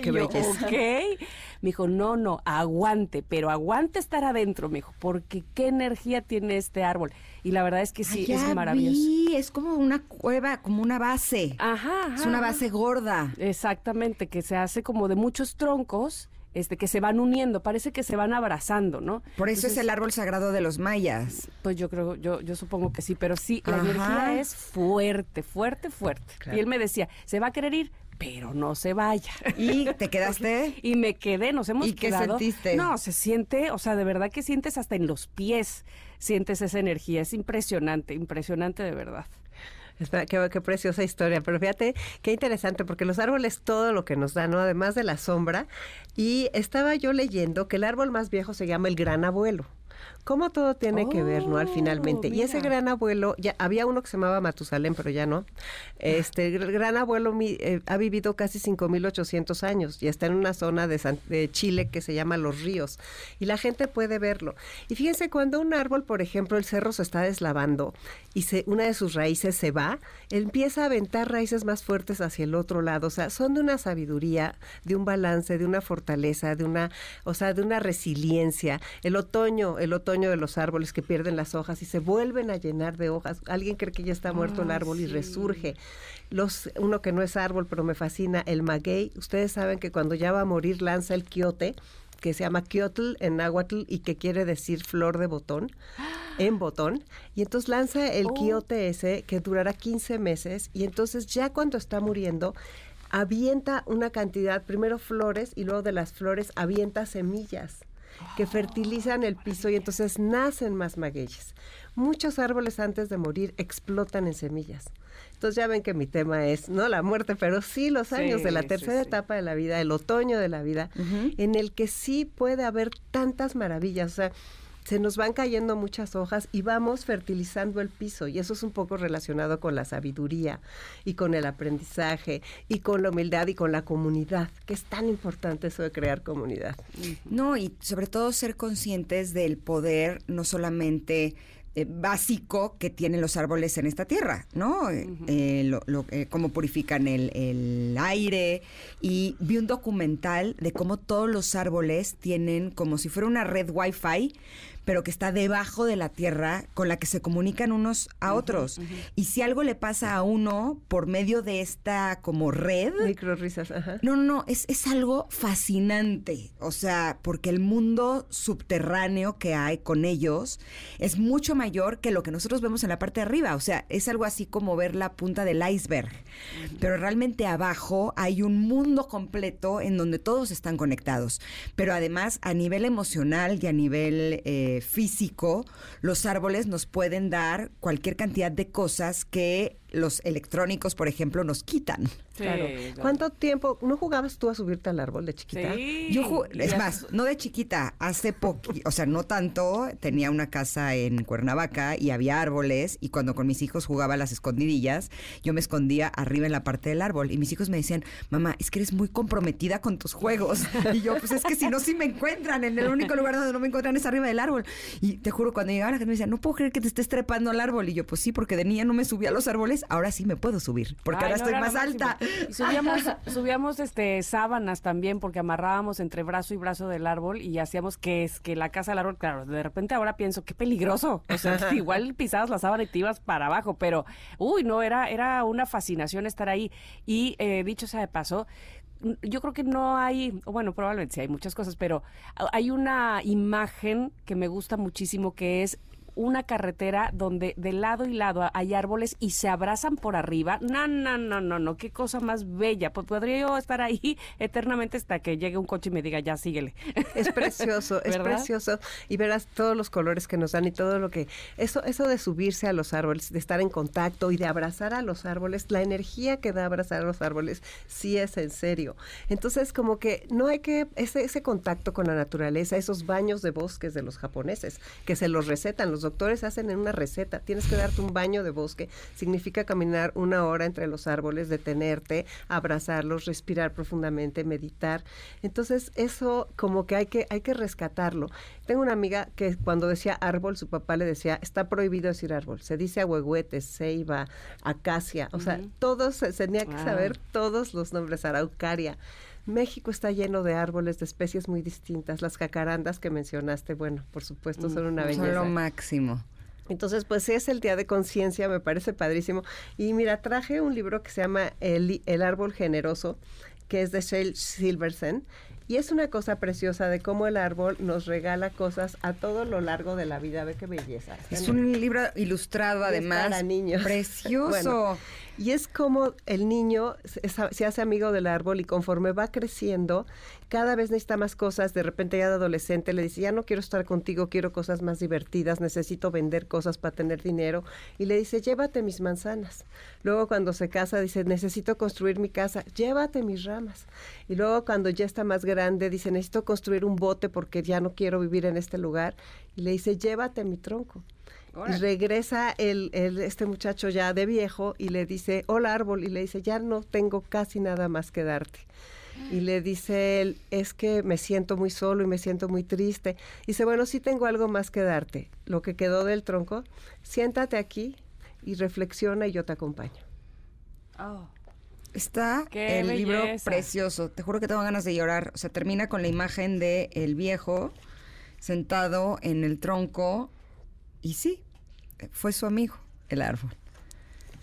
Qué, ok. Me dijo, no, no, aguante, pero aguante estar adentro, me dijo, porque qué energía tiene este árbol. Y la verdad es que sí, es maravilloso. Sí, es como una cueva, como una base. Ajá, Es una base gorda. Exactamente, que se hace como de muchos troncos este, que se van uniendo, parece que se van abrazando, ¿no? Por eso es el árbol sagrado de los mayas. Pues yo creo, yo, yo supongo que sí, pero sí, la energía es fuerte, fuerte, fuerte. Y él me decía, se va a querer ir, pero no se vaya. ¿Y te quedaste? y me quedé, nos hemos ¿Y quedado. qué sentiste? No, se siente, o sea, de verdad que sientes hasta en los pies, sientes esa energía, es impresionante, impresionante de verdad. Espera, qué, preciosa historia. Pero fíjate, qué interesante, porque los árboles todo lo que nos dan, ¿no? Además de la sombra. Y estaba yo leyendo que el árbol más viejo se llama el gran abuelo cómo todo tiene que ver, ¿no? Al oh, finalmente. Y ese gran abuelo, ya había uno que se llamaba Matusalén, pero ya no. Este el gran abuelo eh, ha vivido casi 5800 años y está en una zona de, Chile que se llama Los Ríos y la gente puede verlo. Y fíjense cuando un árbol, por ejemplo, el cerro se está deslavando y se, una de sus raíces se va, empieza a aventar raíces más fuertes hacia el otro lado, o sea, son de una sabiduría, de un balance, de una fortaleza, de una, o sea, de una resiliencia. El otoño, el otoño de los árboles que pierden las hojas y se vuelven a llenar de hojas. Alguien cree que ya está muerto el árbol y resurge. Los, uno que no es árbol, pero me fascina, el maguey. Ustedes saben que cuando ya va a morir lanza el quiote que se llama Kyotl en náhuatl y que quiere decir flor de botón, en botón. Y entonces lanza el oh. quiote ese que durará 15 meses y entonces ya cuando está muriendo avienta una cantidad, primero flores y luego de las flores avienta semillas que fertilizan el piso y entonces nacen más magueyes. Muchos árboles antes de morir explotan en semillas. Entonces ya ven que mi tema es, no la muerte, pero sí los años de la tercera etapa de la vida, el otoño de la vida, en el que sí puede haber tantas maravillas. O sea, se nos van cayendo muchas hojas y vamos fertilizando el piso y eso es un poco relacionado con la sabiduría y con el aprendizaje y con la humildad y con la comunidad, que es tan importante eso de crear comunidad. No, y sobre todo ser conscientes del poder no solamente eh, básico que tienen los árboles en esta tierra, ¿no? Eh, eh, cómo purifican el, el, aire. Y vi un documental de cómo todos los árboles tienen como si fuera una red Wi-Fi, pero que está debajo de la tierra con la que se comunican unos a otros. Y si algo le pasa a uno por medio de esta como red... Micro risas, ajá. No, no, no, es, es algo fascinante. O sea, porque el mundo subterráneo que hay con ellos es mucho mayor que lo que nosotros vemos en la parte de arriba. O sea, es algo así como ver la punta del iceberg. Pero realmente abajo hay un mundo completo en donde todos están conectados. Pero además, a nivel emocional y a nivel eh, físico, los árboles nos pueden dar cualquier cantidad de cosas que los electrónicos, por ejemplo, nos quitan. Claro. ¿Cuánto tiempo? ¿No jugabas tú a subirte al árbol de chiquita? Sí. Yo es más, no de chiquita, hace poco, o sea, no tanto, tenía una casa en Cuernavaca y había árboles y cuando con mis hijos jugaba a las escondidillas, yo me escondía arriba en la parte del árbol y mis hijos me decían, mamá, es que eres muy comprometida con tus juegos. Y yo, pues es que si no, sí me encuentran, en el único lugar donde no me encuentran es arriba del árbol. Y te juro, cuando llegaba la gente me decía, no puedo creer que te estés trepando al árbol. Y yo, pues sí, porque de niña no me subía a los árboles, ahora sí me puedo subir, porque Ay, ahora no, estoy más alta. Y subíamos, subíamos este sábanas también, porque amarrábamos entre brazo y brazo del árbol y hacíamos que es que la casa del árbol, claro, de repente ahora pienso, qué peligroso. O sea, igual pisabas la sábana y te ibas para abajo, pero uy, no, era, era una fascinación estar ahí. Y eh, dicho sea de paso, yo creo que no hay, bueno, probablemente sí hay muchas cosas, pero a- hay una imagen que me gusta muchísimo que es una carretera donde de lado y lado hay árboles y se abrazan por arriba. No, no, no, no, no, qué cosa más bella. Pues podría yo estar ahí eternamente hasta que llegue un coche y me diga, ya síguele. Es precioso, es precioso. Y verás todos los colores que nos dan y todo lo que... Eso, eso de subirse a los árboles, de estar en contacto y de abrazar a los árboles, la energía que da abrazar a los árboles, sí es en serio. Entonces, como que no hay que... Ese, ese contacto con la naturaleza, esos baños de bosques de los japoneses, que se los recetan, los doctores hacen en una receta. Tienes que darte un baño de bosque. Significa caminar una hora entre los árboles, detenerte, abrazarlos, respirar profundamente, meditar. Entonces, eso como que hay que, hay que rescatarlo. Tengo una amiga que cuando decía árbol, su papá le decía, está prohibido decir árbol. Se dice ahuehuete, ceiba, acacia. O sea, todos, tenía que saber todos los nombres, araucaria. México está lleno de árboles de especies muy distintas. Las jacarandas que mencionaste, bueno, por supuesto, son una Son belleza. lo máximo. Entonces, pues es el Día de Conciencia, me parece padrísimo. Y mira, traje un libro que se llama El, El Árbol Generoso, que es de Shale Silversen. Y es una cosa preciosa de cómo el árbol nos regala cosas a todo lo largo de la vida. Ve qué belleza. Es un libro ilustrado, es además. para niños. Precioso. Bueno, y es como el niño se, hace amigo del árbol y conforme va creciendo, cada vez necesita más cosas. De repente ya de adolescente le dice, ya no quiero estar contigo, quiero cosas más divertidas, necesito vender cosas para tener dinero. Y le dice, llévate mis manzanas. Luego cuando se casa dice, necesito construir mi casa, llévate mis ramas. Y luego cuando ya está más grande dice, necesito construir un bote porque ya no quiero vivir en este lugar. Y le dice, llévate mi tronco. Y regresa el, el- este muchacho ya de viejo y le dice, hola árbol, y le dice, ya no tengo casi nada más que darte. Y le dice él, es que me siento muy solo y me siento muy triste. Y dice, bueno, sí tengo algo más que darte. Lo que quedó del tronco, siéntate aquí y reflexiona y yo te acompaño. Está Qué el libro precioso. Te juro que tengo ganas de llorar. O sea, termina con la imagen de el viejo sentado en el tronco y sí, fue su amigo, el árbol.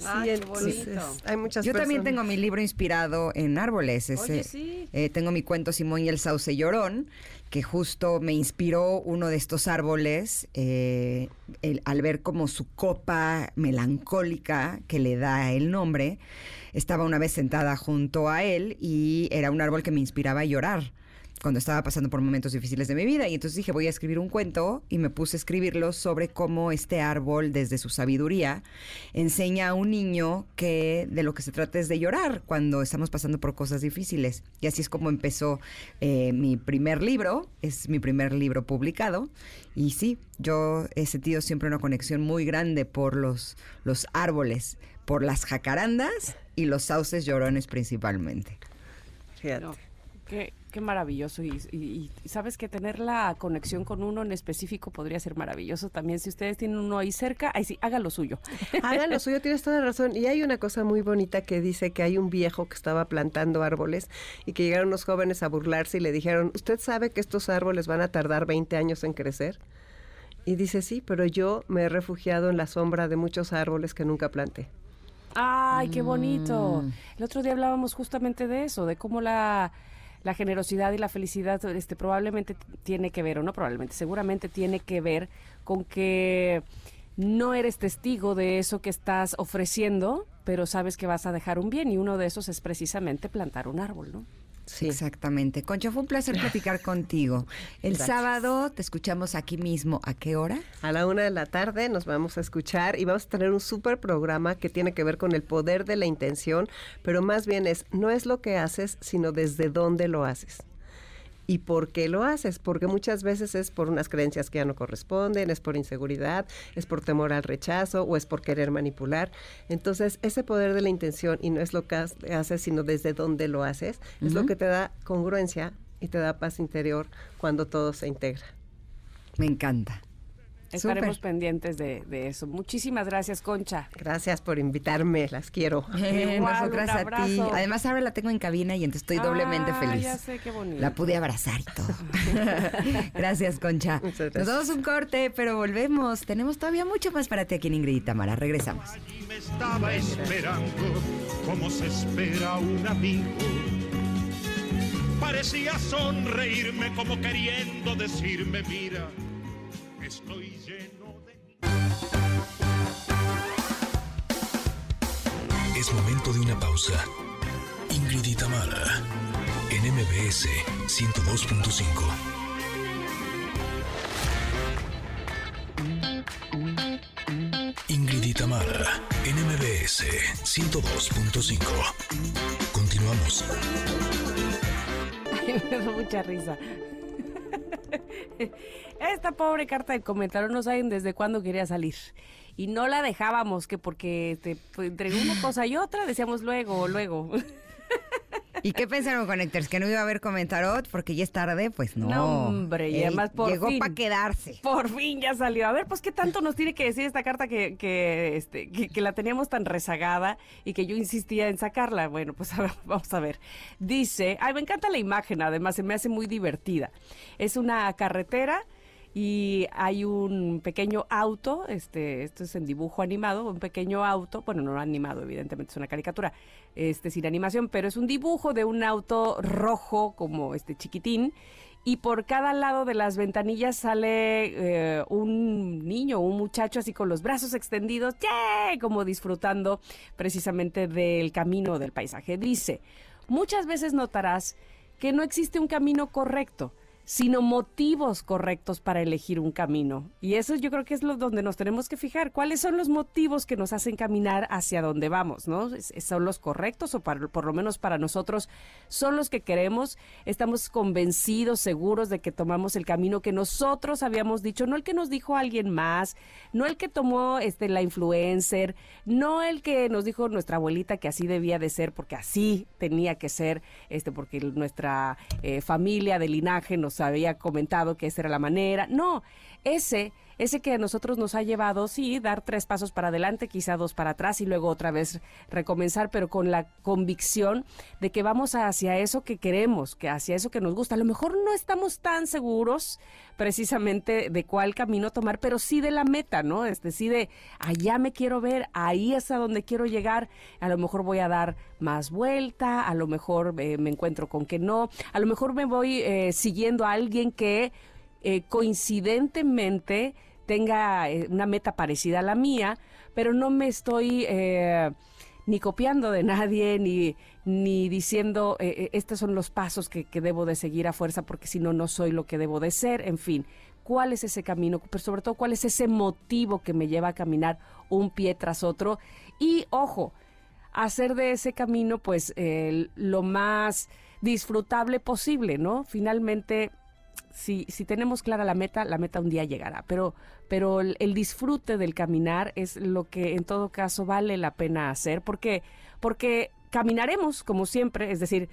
Ay, qué entonces, bonito. hay muchas Yo también tengo mi libro inspirado en árboles. Ese, Oye, sí. eh, tengo mi cuento Simón y el sauce llorón, que justo me inspiró uno de estos árboles eh, el- al ver como su copa melancólica que le da el nombre. Estaba una vez sentada junto a él y era un árbol que me inspiraba a llorar cuando estaba pasando por momentos difíciles de mi vida. Y entonces dije, voy a escribir un cuento y me puse a escribirlo sobre cómo este árbol, desde su sabiduría, enseña a un niño que de lo que se trata es de llorar cuando estamos pasando por cosas difíciles. Y así es como empezó eh, mi primer libro, es mi primer libro publicado. Y sí, yo he sentido siempre una conexión muy grande por los, los árboles, por las jacarandas y los sauces llorones principalmente. Fíjate. Qué, qué maravilloso. Y, y- y sabes que tener la conexión con uno en específico podría ser maravilloso también. Si ustedes tienen uno ahí cerca, ahí sí, haga lo suyo. Hagan lo suyo, tienes toda la razón. Y hay una cosa muy bonita que dice que hay un viejo que estaba plantando árboles y que llegaron unos jóvenes a burlarse y le dijeron, ¿usted sabe que estos árboles van a tardar 20 años en crecer? Y dice, sí, pero yo me he refugiado en la sombra de muchos árboles que nunca planté. Ay, qué bonito. Mm. El otro día hablábamos justamente de eso, de cómo la, la generosidad y la felicidad este, probablemente tiene que ver, o no probablemente, seguramente tiene que ver con que no eres testigo de eso que estás ofreciendo, pero sabes que vas a dejar un bien y uno de esos es precisamente plantar un árbol, ¿no? Sí. Exactamente. Concha, fue un placer platicar contigo. El Gracias. sábado te escuchamos aquí mismo. ¿A qué hora? A la una de la tarde nos vamos a escuchar y vamos a tener un súper programa que tiene que ver con el poder de la intención, pero más bien es, no es lo que haces, sino desde dónde lo haces. ¿Y por qué lo haces? Porque muchas veces es por unas creencias que ya no corresponden, es por inseguridad, es por temor al rechazo o es por querer manipular. Entonces, ese poder de la intención y no es lo que ha- haces, sino desde dónde lo haces, es lo que te da congruencia y te da paz interior cuando todo se integra. Me encanta. Estaremos pendientes de, de eso. Muchísimas gracias, Concha. Gracias por invitarme, las quiero. Eh, Igual, Nosotras un a ti. Además, ahora la tengo en cabina y entonces estoy doblemente Ah, feliz. Ya sé, qué bonito. La pude abrazar y todo. gracias, Concha. Muchas Nos gracias. damos un corte, pero volvemos. Tenemos todavía mucho más para ti aquí en Ingrid y Tamara. Regresamos. Allí me estaba esperando como se espera un amigo. Parecía sonreírme como queriendo decirme, mira, estoy. Es momento de una pausa. Ingrid y Tamara, en MBS 102.5. Ingrid en MBS 102.5. Continuamos. Ay, me da mucha risa. Esta pobre carta de comentario no saben desde cuándo quería salir. Y no la dejábamos, que porque entre una cosa y otra decíamos luego, luego. ¿Y qué pensaron, Connectors? ¿Que no iba a haber comentarot porque ya es tarde? Pues no. No, hombre, y Ey, además por Llegó fin. para quedarse. Por fin ya salió. A ver, pues qué tanto nos tiene que decir esta carta que, que, este, que, que la teníamos tan rezagada y que yo insistía en sacarla. Bueno, pues a ver, vamos a ver. Dice, ay, me encanta la imagen, además se me hace muy divertida. Es una carretera y hay un pequeño auto, este, esto es en dibujo animado, un pequeño auto, bueno, no animado, evidentemente es una caricatura, este, sin animación, pero es un dibujo de un auto rojo, como este chiquitín, y por cada lado de las ventanillas sale eh, un niño, un muchacho así con los brazos extendidos, como disfrutando precisamente del camino del paisaje. Dice, muchas veces notarás que no existe un camino correcto, sino motivos correctos para elegir un camino. Y eso yo creo que es lo donde nos tenemos que fijar. ¿Cuáles son los motivos que nos hacen caminar hacia donde vamos? ¿no? ¿Es- ¿Son los correctos o para- por lo menos para nosotros son los que queremos? ¿Estamos convencidos, seguros de que tomamos el camino que nosotros habíamos dicho? No el que nos dijo alguien más, no el que tomó este, la influencer, no el que nos dijo nuestra abuelita que así debía de ser porque así tenía que ser, este, porque nuestra eh, familia de linaje nos había comentado que esa era la manera. No, ese, ese que a nosotros nos ha llevado, sí, dar tres pasos para adelante, quizá dos para atrás y luego otra vez recomenzar, pero con la convicción de que vamos hacia eso que queremos, que hacia eso que nos gusta. A lo mejor no estamos tan seguros precisamente de cuál camino tomar, pero sí de la meta, ¿no? Es decir, de allá me quiero ver, ahí es a donde quiero llegar, a lo mejor voy a dar más vuelta, a lo mejor eh, me encuentro con que no, a lo mejor me voy eh, siguiendo a alguien que eh, coincidentemente tenga eh, una meta parecida a la mía, pero no me estoy eh, ni copiando de nadie, ni, ni diciendo eh, eh, estos son los pasos que, que debo de seguir a fuerza porque si no, no soy lo que debo de ser, en fin. ¿Cuál es ese camino? Pero sobre todo, ¿cuál es ese motivo que me lleva a caminar un pie tras otro? Y ojo, hacer de ese camino pues lo más disfrutable posible, ¿no? Finalmente, si, si tenemos clara la meta, la meta un día llegará, pero, pero el, disfrute del caminar es lo que en todo caso vale la pena hacer, porque, porque caminaremos como siempre, es decir,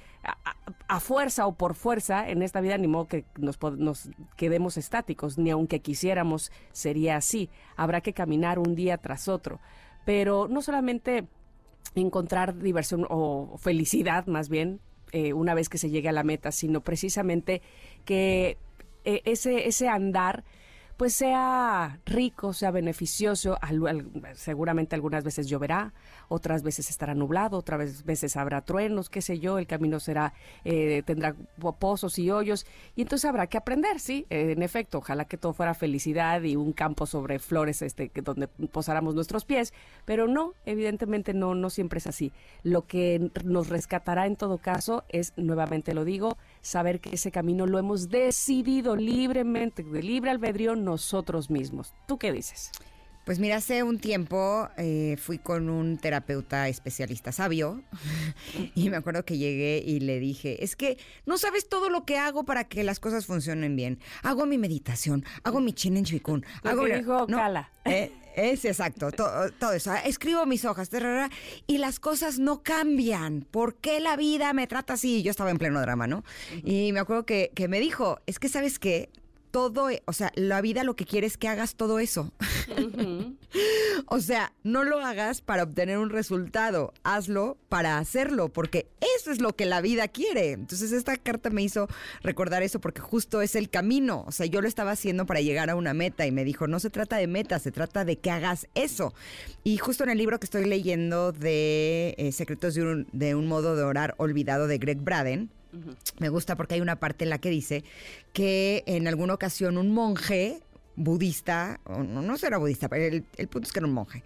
a, fuerza o por fuerza en esta vida, ni modo que nos, nos quedemos estáticos, ni aunque quisiéramos sería así, habrá que caminar un día tras otro, pero no solamente encontrar diversión o felicidad más bien eh, una vez que se llegue a la meta, sino precisamente que eh, ese, ese andar pues sea rico, sea beneficioso. Al- seguramente algunas veces lloverá, otras veces estará nublado, otras veces habrá truenos, qué sé yo, el camino será, eh, tendrá po- pozos y hoyos, y entonces habrá que aprender, sí, en efecto, ojalá que todo fuera felicidad y un campo sobre flores este, donde posáramos nuestros pies, pero no, evidentemente no, no siempre es así. Lo que nos rescatará en todo caso es, nuevamente lo digo, saber que ese camino lo hemos decidido libremente, de libre albedrío nosotros mismos. ¿Tú qué dices? Pues mira, hace un tiempo eh, fui con un terapeuta especialista sabio y me acuerdo que llegué y le dije, es que no sabes todo lo que hago para que las cosas funcionen bien. Hago mi meditación, hago mi chin en chikun, Lo hago que mi- dijo no, Cala. eh, es exacto, to- todo eso. Escribo mis hojas tarara, y las cosas no cambian. ¿Por qué la vida me trata así? Yo estaba en pleno drama, ¿no? Y me acuerdo que, que me dijo, es que sabes qué, todo, o sea, la vida lo que quiere es que hagas todo eso. O sea, no lo hagas para obtener un resultado, hazlo para hacerlo, porque eso es lo que la vida quiere. Entonces esta carta me hizo recordar eso porque justo es el camino. O sea, yo lo estaba haciendo para llegar a una meta y me dijo, no se trata de meta, se trata de que hagas eso. Y justo en el libro que estoy leyendo de eh, Secretos de un, de un modo de orar olvidado de Greg Braden, me gusta porque hay una parte en la que dice que en alguna ocasión un monje budista, o no, no será budista, pero el, el punto es que era un monje,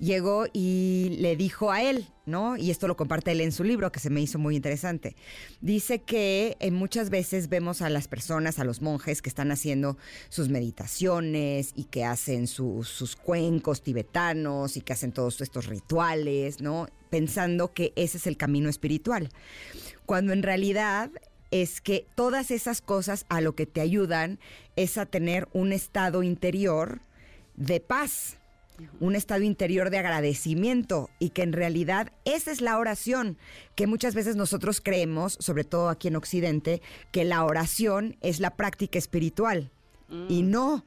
llegó y le dijo a él, ¿no? Y esto lo comparte él en su libro, que se me hizo muy interesante. Dice que eh, muchas veces vemos a las personas, a los monjes que están haciendo sus meditaciones y que hacen sus- sus cuencos tibetanos y que hacen todos estos rituales, ¿no? Pensando que ese es el camino espiritual cuando en realidad es que todas esas cosas a lo que te ayudan es a tener un estado interior de paz, un estado interior de agradecimiento y que en realidad esa es la oración, que muchas veces nosotros creemos, sobre todo aquí en Occidente, que la oración es la práctica espiritual. Y no,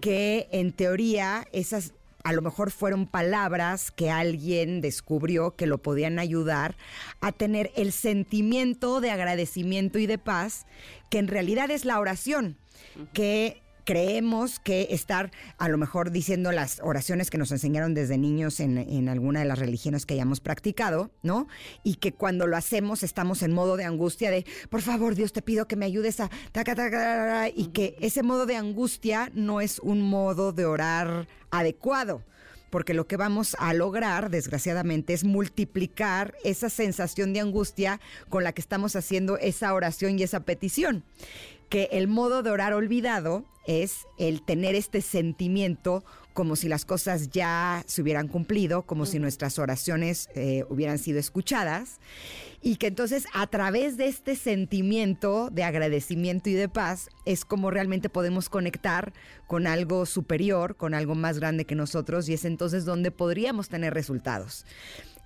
que en teoría esas a lo mejor fueron palabras que alguien descubrió que lo podían ayudar a tener el sentimiento de agradecimiento y de paz, que en realidad es la oración, que creemos que estar a lo mejor diciendo las oraciones que nos enseñaron desde niños en, en alguna de las religiones que hayamos practicado, ¿no? Y que cuando lo hacemos estamos en modo de angustia de, por favor Dios te pido que me ayudes a... taca, taca, taca", y que ese modo de angustia no es un modo de orar adecuado porque lo que vamos a lograr, desgraciadamente, es multiplicar esa sensación de angustia con la que estamos haciendo esa oración y esa petición. Que el modo de orar olvidado es el tener este sentimiento como si las cosas ya se hubieran cumplido, como si nuestras oraciones eh, hubieran sido escuchadas, y que entonces a través de este sentimiento de agradecimiento y de paz es como realmente podemos conectar con algo superior, con algo más grande que nosotros, y es entonces donde podríamos tener resultados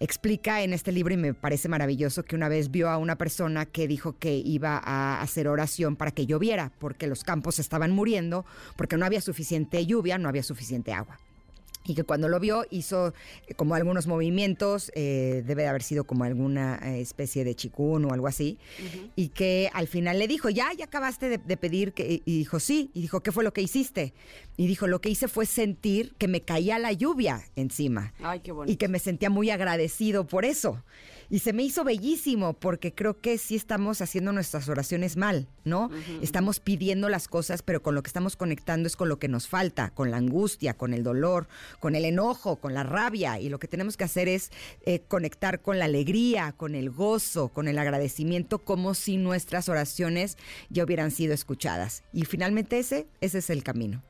explica en este libro y me parece maravilloso que una vez vio a una persona que dijo que iba a hacer oración para que lloviera, porque los campos estaban muriendo, porque no había suficiente lluvia, no había suficiente agua. Y que cuando lo vio hizo eh, como algunos movimientos, eh, debe de haber sido como alguna eh, especie de chikun o algo así, y que al final le dijo, ya, ya acabaste de, de pedir, que, y dijo, sí, y dijo, ¿qué fue lo que hiciste? Y dijo, lo que hice fue sentir que me caía la lluvia encima Ay, qué bonito. y que me sentía muy agradecido por eso. Y se me hizo bellísimo porque creo que sí estamos haciendo nuestras oraciones mal, ¿no? Estamos pidiendo las cosas, pero con lo que estamos conectando es con lo que nos falta, con la angustia, con el dolor, con el enojo, con la rabia. Y lo que tenemos que hacer es eh, conectar con la alegría, con el gozo, con el agradecimiento, como si nuestras oraciones ya hubieran sido escuchadas. Y finalmente ese, ese es el camino.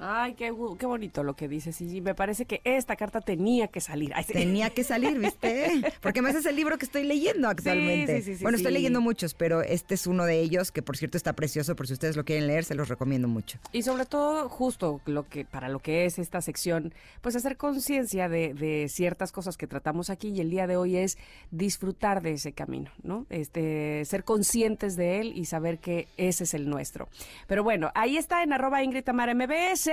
Ay, qué, qué bonito lo que dices. Y me parece que esta carta tenía que salir. Ay, sí. Tenía que salir, ¿viste? Porque además es el libro que estoy leyendo actualmente. sí, sí, sí, bueno, estoy leyendo muchos, pero este es uno de ellos que por cierto está precioso, por si ustedes lo quieren leer, se los recomiendo mucho. Y sobre todo, justo lo que para lo que es esta sección, pues hacer conciencia de, de ciertas cosas que tratamos aquí y el día de hoy es disfrutar de ese camino, ¿no? Este, ser conscientes de él y saber que ese es el nuestro. Pero bueno, ahí está en arroba Ingrid Tamara MBS,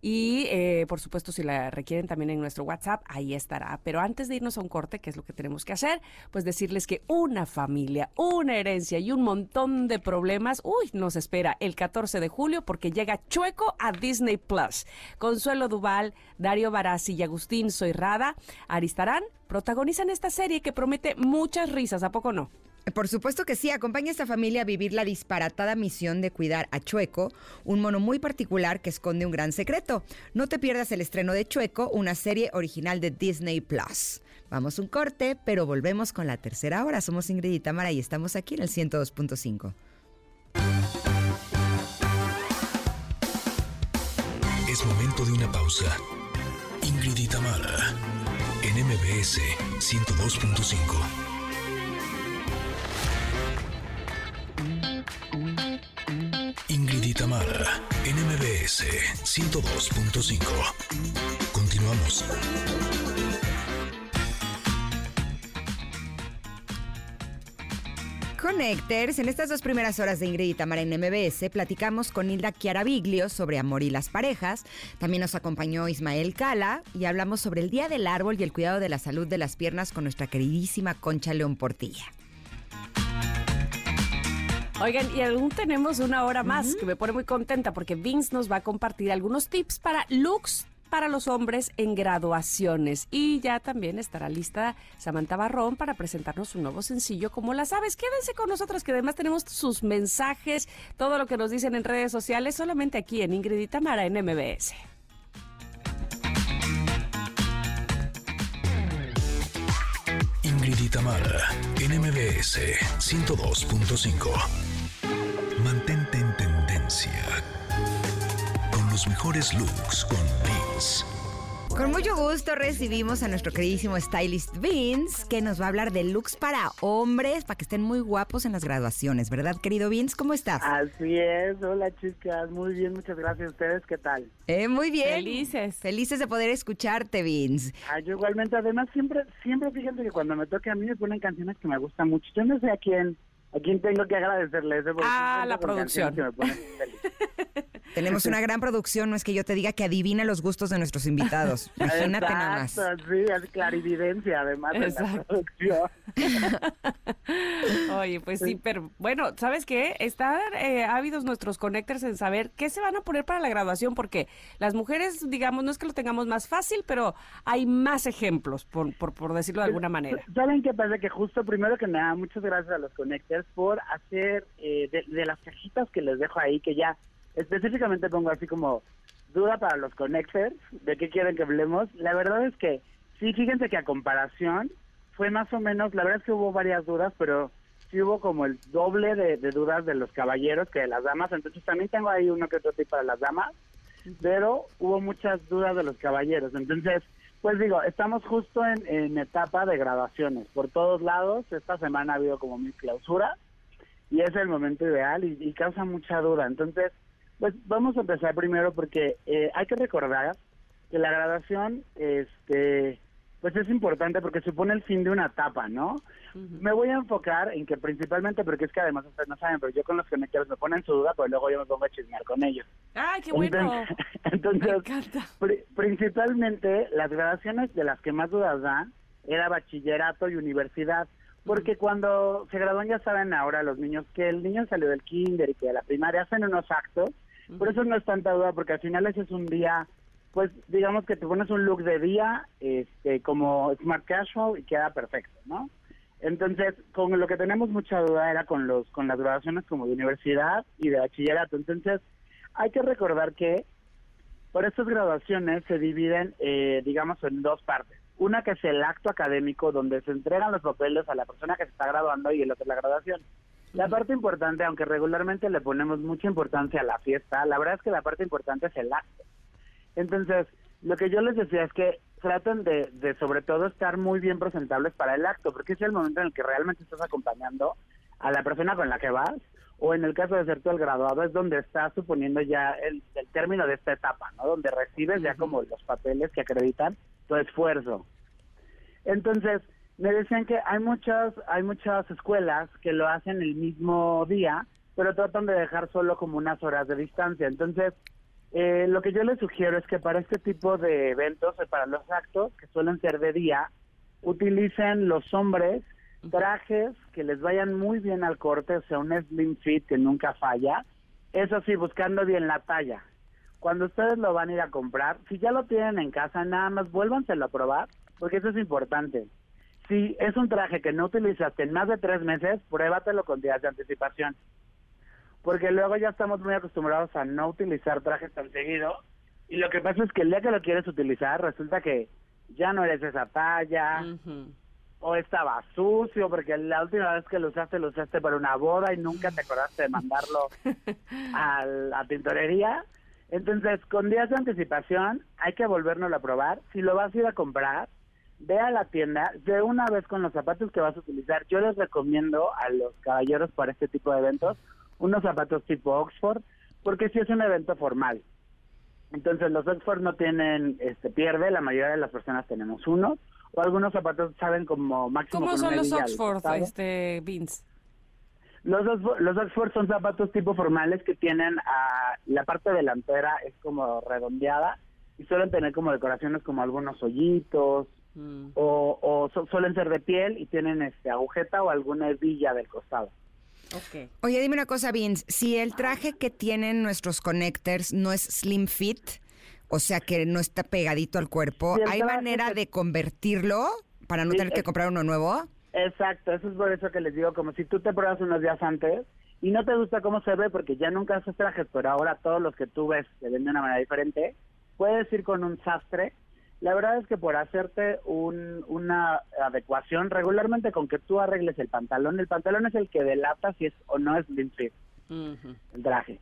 y, eh, por supuesto, si la requieren también en nuestro WhatsApp, ahí estará. Pero antes de irnos a un corte, que es lo que tenemos que hacer, pues decirles que una familia, una herencia y un montón de problemas, uy, nos espera el 14 de julio porque llega Chueco a Disney Plus. Consuelo Duval, Dario Barassi y Agustín Soirrada Aristarán protagonizan esta serie que promete muchas risas, ¿a poco no? Por supuesto que sí, acompaña a esta familia a vivir la disparatada misión de cuidar a Chueco, un mono muy particular que esconde un gran secreto. No te pierdas el estreno de Chueco, una serie original de Disney Plus. Vamos un corte, pero volvemos con la tercera hora. Somos Ingrid y Tamara y estamos aquí en el 102.5. Es momento de una pausa. Ingrid y Tamara, en MBS 102.5. Ingrid y Tamara, en MBS 102.5. Continuamos. Connectors, en estas dos primeras horas de Ingrid Tamara en MBS, platicamos con Hilda Chiaraviglio sobre amor y las parejas. También nos acompañó Ismael Cala y hablamos sobre el Día del Árbol y el cuidado de la salud de las piernas con nuestra queridísima Concha León Portilla. Oigan, y aún tenemos una hora más, que me pone muy contenta porque Vince nos va a compartir algunos tips para looks para los hombres en graduaciones. Y ya también estará lista Samantha Barrón para presentarnos su nuevo sencillo, como la sabes. Quédense con nosotros, que además tenemos sus mensajes, todo lo que nos dicen en redes sociales, solamente aquí en Ingrid y Tamara en MBS. Ingrid y Tamara, en MBS 102.5. Mantente en tendencia. Con los mejores looks con Vince. Con mucho gusto recibimos a nuestro queridísimo stylist Vince, que nos va a hablar de looks para hombres, para que estén muy guapos en las graduaciones, ¿verdad, querido Vince? ¿Cómo estás? Así es, hola chicas, muy bien, muchas gracias. ¿Ustedes qué tal? Eh, muy bien. Felices. Felices de poder escucharte, Vince. Ah, yo igualmente, además siempre, siempre fíjense que cuando me toque a mí me ponen canciones que me gustan mucho. Yo no sé a quién, a quién tengo que agradecerles. ¿eh? Porque Ah, la producción. canciones que me ponen feliz. Tenemos una gran producción, no es que yo te diga que adivina los gustos de nuestros invitados. Imagínate nada más. Sí, es clarividencia además de la producción. Oye, pues sí, pero bueno, ¿sabes qué? Están eh, ávidos nuestros connectors en saber qué se van a poner para la graduación, porque las mujeres, digamos, no es que lo tengamos más fácil, pero hay más ejemplos, por, por, por decirlo de alguna manera. ¿Saben qué pasa? Que justo primero que nada, muchas gracias a los Connectors por hacer eh, de, de las cajitas que les dejo ahí, que ya específicamente pongo así como duda para los Connectors, de qué quieren que hablemos. La verdad es que sí, fíjense que a comparación fue más o menos, la verdad es que hubo varias dudas, pero sí hubo como el doble de, dudas de los caballeros que de las damas, entonces también tengo ahí uno que otro tip para las damas, pero hubo muchas dudas de los caballeros. Entonces, pues digo, estamos justo en, en etapa de graduaciones. Por todos lados, esta semana ha habido como mi clausura y es el momento ideal y, y causa mucha duda. Entonces, pues vamos a empezar primero porque eh, hay que recordar que la graduación, este, pues es importante porque supone el fin de una etapa, ¿no? Me voy a enfocar en que principalmente, porque es que además ustedes no saben, pero yo con los conectores me ponen su duda, pero luego yo me pongo a chismear con ellos. ¡Ay, qué bueno! Entonces, pri- principalmente las graduaciones de las que más dudas dan era bachillerato y universidad. Porque cuando se gradúan ya saben ahora los niños que el niño salió del kinder y que de la primaria hacen unos actos. Por eso no es tanta duda, porque al final ese es un día, pues digamos que te pones un look de día, este, como smart casual y queda perfecto, ¿no? Entonces, con lo que tenemos mucha duda era con los con las graduaciones como de universidad y de bachillerato. Entonces, hay que recordar que por estas graduaciones se dividen, eh, digamos, en dos partes. Una que es el acto académico, donde se entregan los papeles a la persona que se está graduando y el otro es la graduación. La parte importante, aunque regularmente le ponemos mucha importancia a la fiesta, la verdad es que la parte importante es el acto. Entonces, lo que yo les decía es que traten de, de sobre todo estar muy bien presentables para el acto, porque es el momento en el que realmente estás acompañando a la persona con la que vas, o en el caso de ser tú el graduado, es donde estás suponiendo ya el, el término de esta etapa, ¿no? Donde recibes ya como los papeles que acreditan tu esfuerzo. Entonces, me decían que hay muchas, hay muchas escuelas que lo hacen el mismo día, pero tratan de dejar solo como unas horas de distancia. Entonces, Eh, lo que yo les sugiero es que para este tipo de eventos, eh, para los actos que suelen ser de día, utilicen los hombres trajes que les vayan muy bien al corte, o sea, un slim fit que nunca falla. Eso sí, buscando bien la talla. Cuando ustedes lo van a ir a comprar, si ya lo tienen en casa, nada más vuélvanselo a probar, porque eso es importante. Si es un traje que no utilizaste en más de tres meses, pruébatelo con días de anticipación. Porque luego ya estamos muy acostumbrados a no utilizar trajes tan seguido. Y lo que pasa es que el día que lo quieres utilizar, resulta que ya no eres esa talla, o estaba sucio, porque la última vez que lo usaste, lo usaste para una boda y nunca te acordaste de mandarlo a la tintorería. Entonces, con días de anticipación, hay que volvernos a probar. Si lo vas a ir a comprar, ve a la tienda de una vez con los zapatos que vas a utilizar. Yo les recomiendo a los caballeros para este tipo de eventos unos zapatos tipo Oxford, porque si es un evento formal. Entonces, los Oxford no tienen este pierde, la mayoría de las personas tenemos unos o algunos zapatos saben como máximo ¿Cómo con son una los Oxford, este, Vince? Los, los Oxford son zapatos tipo formales que tienen la parte delantera es como redondeada y suelen tener como decoraciones como algunos hoyitos Mm. o, o su- suelen ser de piel y tienen este agujeta o alguna hebilla del costado. Oye, dime una cosa, Vince. Si el traje que tienen nuestros connectors no es slim fit, o sea que no está pegadito al cuerpo, Si ¿hay manera que- de convertirlo para no Sí, tener que comprar uno nuevo? Exacto, eso es por eso que les digo, como si tú te pruebas unos días antes y no te gusta cómo se ve porque ya nunca haces trajes, pero ahora todos los que tú ves se ven de una manera diferente, puedes ir con un sastre. La verdad es que por hacerte un, una adecuación, regularmente con que tú arregles el pantalón, el pantalón es el que delata si es o no es slim fit el traje.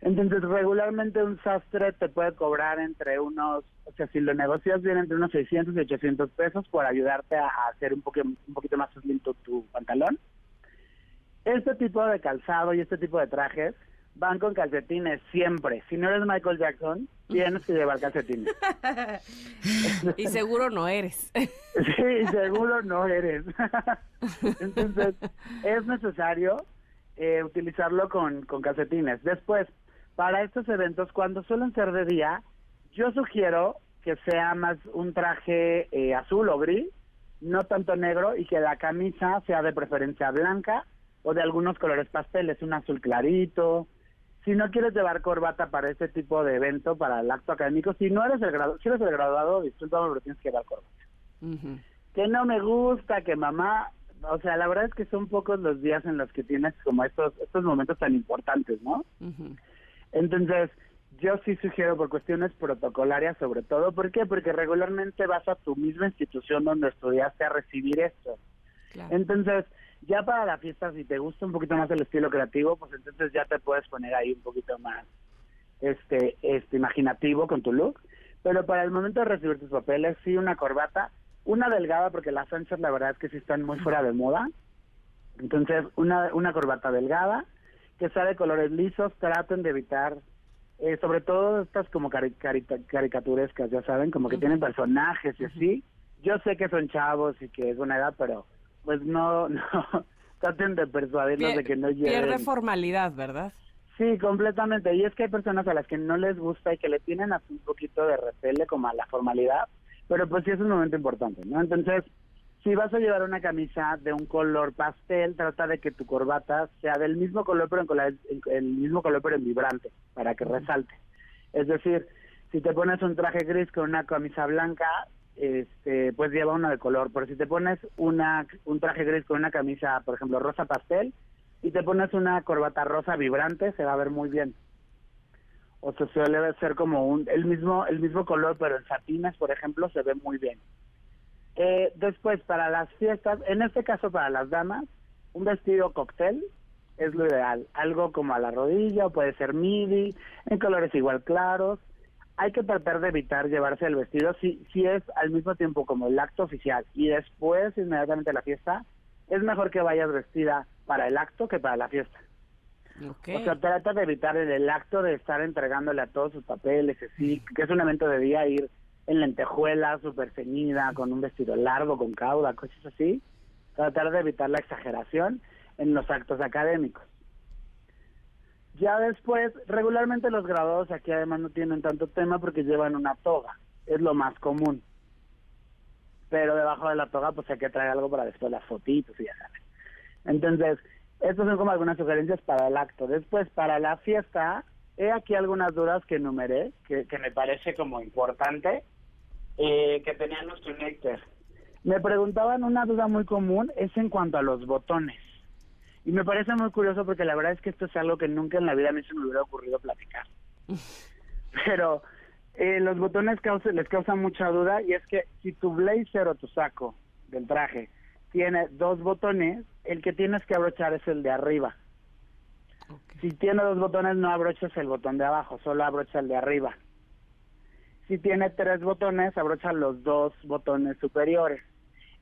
Entonces, regularmente un sastre te puede cobrar entre unos, o sea, si lo negocias bien, entre unos 600 y 800 pesos por ayudarte a, a hacer un, poque- un poquito más slim tu, tu pantalón. Este tipo de calzado y este tipo de trajes van con calcetines siempre. Si no eres Michael Jackson, tienes que llevar calcetines. Y seguro no eres. Sí, seguro no eres. Entonces, es necesario eh, utilizarlo con, con calcetines. Después, para estos eventos, cuando suelen ser de día, yo sugiero que sea más un traje eh, azul o gris, no tanto negro, y que la camisa sea de preferencia blanca o de algunos colores pasteles, un azul clarito. Si no quieres llevar corbata para este tipo de evento, para el acto académico, si no eres el graduado, si eres el graduado, disculpa, pero tienes que llevar corbata que no me gusta, que mamá, o sea, la verdad es que son pocos los días en los que tienes como estos estos momentos tan importantes, ¿no? Entonces, yo sí sugiero por cuestiones protocolarias sobre todo, ¿por qué? Porque regularmente vas a tu misma institución donde estudiaste a recibir esto. Claro. Entonces, ya para la fiesta, si te gusta un poquito más el estilo creativo, pues entonces ya te puedes poner ahí un poquito más este, este imaginativo con tu look. Pero para el momento de recibir tus papeles, sí una corbata, una delgada, porque las anchas la verdad es que sí están muy fuera de moda. Entonces, una, una corbata delgada, que sea de colores lisos, traten de evitar, eh, sobre todo estas como cari- caricaturescas, ya saben, como que tienen personajes y así. Yo sé que son chavos y que es buena edad, pero pues no, no, traten de persuadirlos de que no lleven. Pierde formalidad, ¿verdad? Sí, completamente. Y es que hay personas a las que no les gusta y que le tienen así un poquito de repele como a la formalidad, pero pues sí es un momento importante, ¿no? Entonces, si vas a llevar una camisa de un color pastel, trata de que tu corbata sea del mismo color, pero en color- en- el mismo color, pero en vibrante, para que resalte. Es decir, si te pones un traje gris con una camisa blanca, este, pues lleva uno de color. Pero si te pones una, un traje gris con una camisa, por ejemplo, rosa pastel, y te pones una corbata rosa vibrante, se va a ver muy bien. O sea, suele ser como un, el mismo, el mismo color, pero en satines, por ejemplo, se ve muy bien. Eh, después, para las fiestas, en este caso para las damas, un vestido cóctel es lo ideal. Algo como a la rodilla, o puede ser midi, en colores igual claros. Hay que tratar de evitar llevarse el vestido si, si es al mismo tiempo como el acto oficial y después inmediatamente la fiesta, es mejor que vayas vestida para el acto que para la fiesta. O sea, trata de evitar el, el acto de estar entregándole a todos sus papeles, así, que es un evento de día, ir en lentejuela, súper ceñida, con un vestido largo, con cauda, cosas así. Tratar de evitar la exageración en los actos académicos. Ya después, regularmente los graduados aquí además no tienen tanto tema porque llevan una toga, es lo más común. Pero debajo de la toga pues hay que traer algo para después las fotitos y ya sabes. Entonces, estas son como algunas sugerencias para el acto. Después, para la fiesta, he aquí algunas dudas que enumeré, que, que me parece como importante, eh, que tenían los connectors. Me preguntaban una duda muy común, es en cuanto a los botones. Y me parece muy curioso porque la verdad es que esto es algo que nunca en la vida a mí se me hubiera ocurrido platicar. Pero eh, los botones causa- les causan mucha duda y es que si tu blazer o tu saco del traje tiene dos botones, el que tienes que abrochar es el de arriba. Si tiene dos botones, no abroches el botón de abajo, solo abrocha el de arriba. Si tiene tres botones, abrocha los dos botones superiores.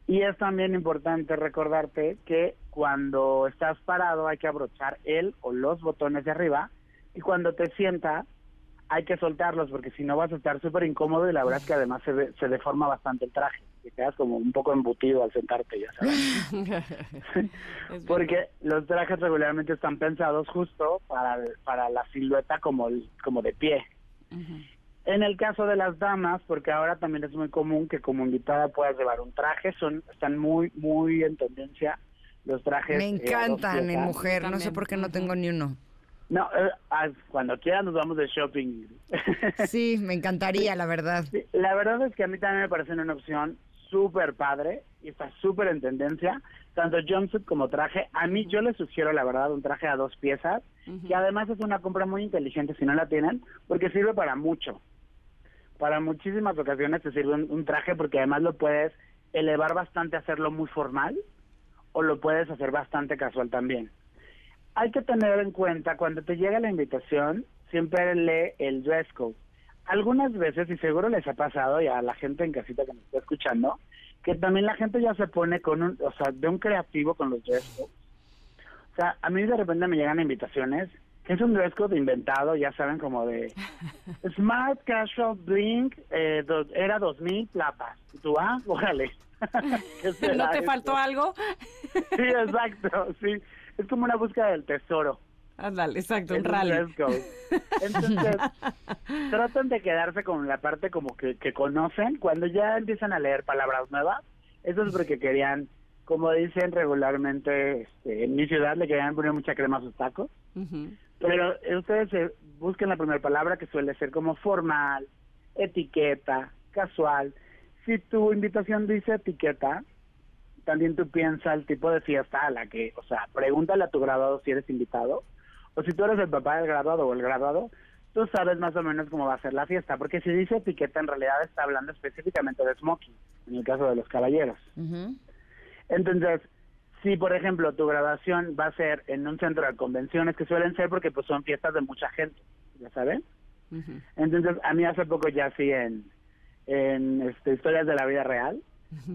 Y es también importante recordarte que cuando estás parado hay que abrochar el o los botones de arriba y cuando te sientas hay que soltarlos porque si no vas a estar súper incómodo y la verdad es que además se, ve- se deforma bastante el traje. Te quedas como un poco embutido al sentarte, ya sabes. Porque los trajes regularmente están pensados justo para, para la silueta como, el- como de pie. En el caso de las damas, porque ahora también es muy común que como invitada puedas llevar un traje, son están muy, muy en tendencia los trajes. Me eh, encantan en piezas. mujer, no sé por qué no tengo ni uno. No, eh, cuando quieran nos vamos de shopping. Sí, me encantaría, la verdad. Sí, La verdad es que a mí también me parece una opción súper padre y está súper en tendencia, tanto jumpsuit como traje. A mí yo les sugiero, la verdad, un traje a dos piezas, que además es una compra muy inteligente si no la tienen, porque sirve para mucho. Para muchísimas ocasiones te sirve un, traje porque además lo puedes elevar bastante, hacerlo muy formal, o lo puedes hacer bastante casual también. Hay que tener en cuenta, cuando te llega la invitación, siempre lee el dress code. Algunas veces, y seguro les ha pasado, y a la gente en casita que me está escuchando, que también la gente ya se pone con un, o sea, de un creativo con los dress codes. O sea, a mí de repente me llegan invitaciones, que es un dress code inventado, ya saben, como de Smart Casual Blink, eh, do- era 2000 platas. Y tú, ah, órale. ¿Qué será ¿No te esto? faltó algo? Sí, exacto, sí. Es como una búsqueda del tesoro. Ándale, exacto, un rally. Entonces, tratan de quedarse con la parte como que, que conocen. Cuando ya empiezan a leer palabras nuevas, eso es porque querían, como dicen regularmente, este, en mi ciudad le querían poner mucha crema a sus tacos. Ujú. Pero eh, ustedes eh, busquen la primera palabra que suele ser como formal, etiqueta, casual. Si tu invitación dice etiqueta, también tú piensa el tipo de fiesta a la que, o sea, pregúntale a tu graduado si eres invitado, o si tú eres el papá del graduado o el graduado, tú sabes más o menos cómo va a ser la fiesta, porque si dice etiqueta en realidad está hablando específicamente de smoking, en el caso de los caballeros. Entonces, si por ejemplo tu graduación va a ser en un centro de convenciones, que suelen ser porque pues son fiestas de mucha gente, ¿ya saben? Entonces, a mí hace poco ya sí en, en este, historias de la vida real,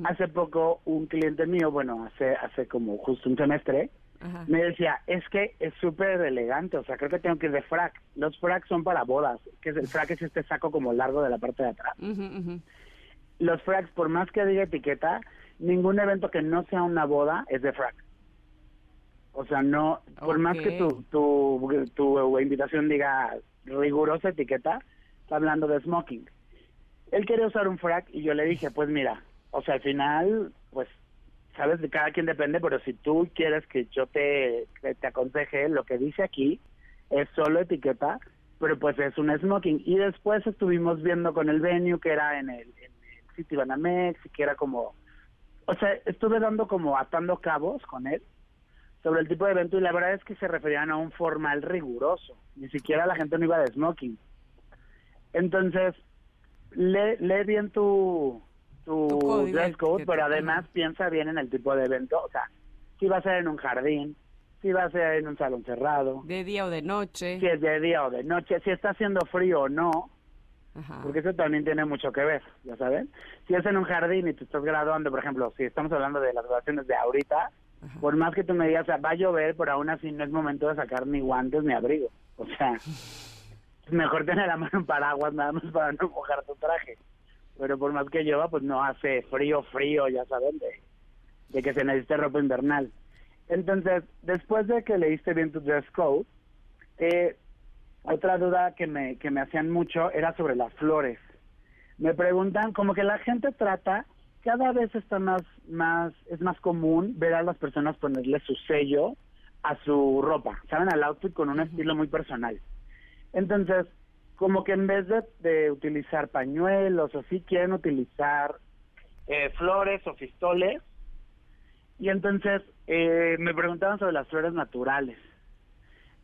hace poco un cliente mío, bueno, hace, hace como justo un semestre, me decía, es que es súper elegante, o sea, creo que tengo que ir de frac. Los frac son para bodas, que es el frac es este saco como largo de la parte de atrás. Los fracs, por más que diga etiqueta, ningún evento que no sea una boda es de frac. O sea, no, por más que tu, tu, tu invitación diga rigurosa etiqueta, está hablando de smoking. Él quería usar un frac y yo le dije, pues mira, o sea, al final, pues, sabes, de cada quien depende, pero si tú quieres que yo te, que te aconseje, lo que dice aquí es solo etiqueta, pero pues es un smoking. Y después estuvimos viendo con el venue que era en el, en el City Banamex y que era como, o sea, estuve dando como atando cabos con él sobre el tipo de evento y la verdad es que se referían a un formal riguroso, ni siquiera la gente no iba de smoking. Entonces, lee, lee bien tu, tu, Tu código dress code, pero además piensa bien en el tipo de evento, o sea, si va a ser en un jardín, si va a ser en un salón cerrado, De día o de noche. si es de día o de noche, si está haciendo frío o no, Ajá. porque eso también tiene mucho que ver, ya saben. Si es en un jardín y te estás graduando, por ejemplo, si estamos hablando de las graduaciones de ahorita, por más que tú me digas, o sea, va a llover, pero aún así no es momento de sacar ni guantes ni abrigo. O sea, es mejor tener a mano un paraguas nada más para no mojar tu traje. Pero por más que llueva, pues no hace frío, frío, ya saben, de, de que se necesite ropa invernal. Entonces, después de que leíste bien tu dress code, Eh, otra duda que me, que me hacían mucho era sobre las flores. Me preguntan, como que la gente trata, cada vez está más, más, es más común ver a las personas ponerle su sello a su ropa, ¿saben? Al outfit con un estilo muy personal. Entonces, como que en vez de, de utilizar pañuelos o así, quieren utilizar eh, flores o fistoles. Y entonces eh, me preguntaban sobre las flores naturales.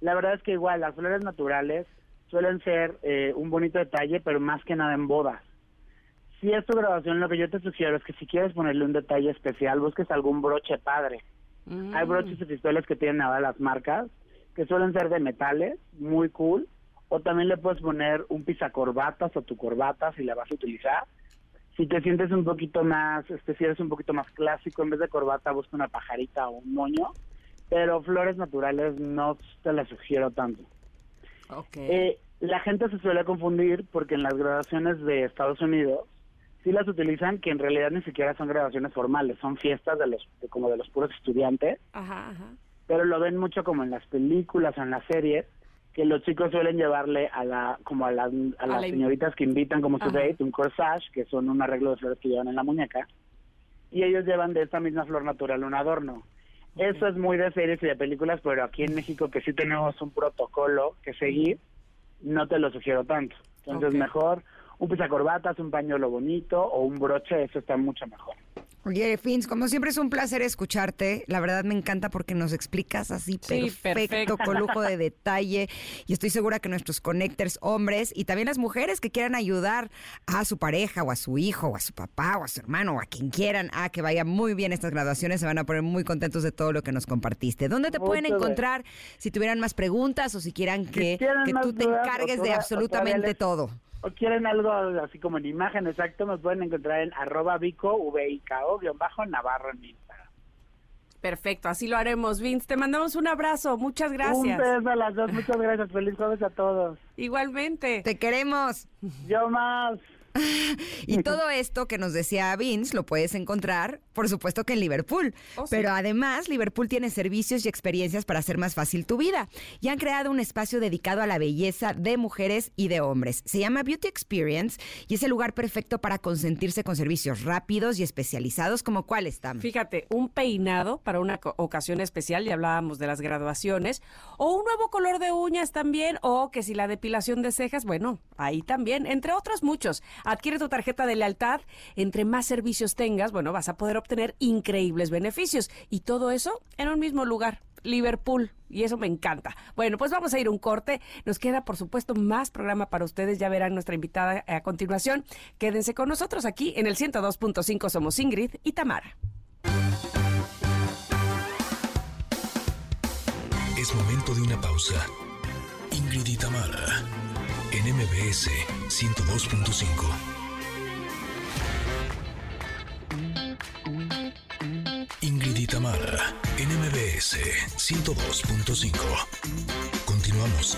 La verdad es que igual, las flores naturales suelen ser eh, un bonito detalle, pero más que nada en bodas. Si es tu grabación, lo que yo te sugiero es que si quieres ponerle un detalle especial, busques algún broche padre. Hay broches y fistoles que tienen ahora las marcas, que suelen ser de metales, muy cool. O también le puedes poner un pisacorbatas o tu corbata si la vas a utilizar. Si te sientes un poquito más, este, si eres un poquito más clásico, en vez de corbata busca una pajarita o un moño. Pero flores naturales no te las sugiero tanto. Eh, la gente se suele confundir porque en las graduaciones de Estados Unidos sí las utilizan que en realidad ni siquiera son graduaciones formales, son fiestas de los de- como de los puros estudiantes, Ajá, ajá. pero lo ven mucho como en las películas o en las series que los chicos suelen llevarle a la como a, las a las la in- señoritas que invitan como su date un corsage, que son un arreglo de flores que llevan en la muñeca, y ellos llevan de esta misma flor natural un adorno. Eso es muy de series y de películas, pero aquí en México que sí tenemos un protocolo que seguir, no te lo sugiero tanto. Entonces mejor un pisacorbatas, un pañuelo bonito o un broche, eso está mucho mejor. Oye, Fins, como siempre es un placer escucharte. La verdad me encanta porque nos explicas así Sí, perfecto, perfecto. con lujo de detalle. Y estoy segura que nuestros connectors hombres y también las mujeres que quieran ayudar a su pareja o a su hijo o a su papá o a su hermano o a quien quieran a que vaya muy bien estas graduaciones, se van a poner muy contentos de todo lo que nos compartiste. ¿Dónde te pueden encontrar si tuvieran más preguntas o si quieran que, tú te encargues de absolutamente todo? O quieren algo así como en imagen exacto, me pueden encontrar en arroba vico, v i k o guion bajo, navarro en Instagram. Perfecto, así lo haremos, Vince. Te mandamos un abrazo. Muchas Un gracias. beso a las dos, muchas gracias, feliz jueves a todos. Igualmente. Te queremos. Yo más. Y todo esto que nos decía Vince lo puedes encontrar, por supuesto que en Liverpool. Oh, sí. Pero además, Liverpool tiene servicios y experiencias para hacer más fácil tu vida. Y han creado un espacio dedicado a la belleza de mujeres y de hombres. Se llama Beauty Experience y es el lugar perfecto para consentirse con servicios rápidos y especializados como cuáles, Tam. Fíjate, un peinado para una ocasión especial, ya hablábamos de las graduaciones, o un nuevo color de uñas también, o que si la depilación de cejas, bueno, ahí también, entre otros muchos. Adquiere tu tarjeta de lealtad, entre más servicios tengas, bueno, vas a poder obtener increíbles beneficios. Y todo eso en un mismo lugar. Liverpool, y eso me encanta. Bueno, pues vamos a ir un corte. Nos queda, por supuesto, más programa para ustedes. Ya verán nuestra invitada a continuación. Quédense con nosotros aquí en el 102.5. Somos Ingrid y Tamara. Es momento de una pausa. Ingrid y Tamara, en MBS 102.5. Ingrid y Tamara, en MBS 102.5. Continuamos.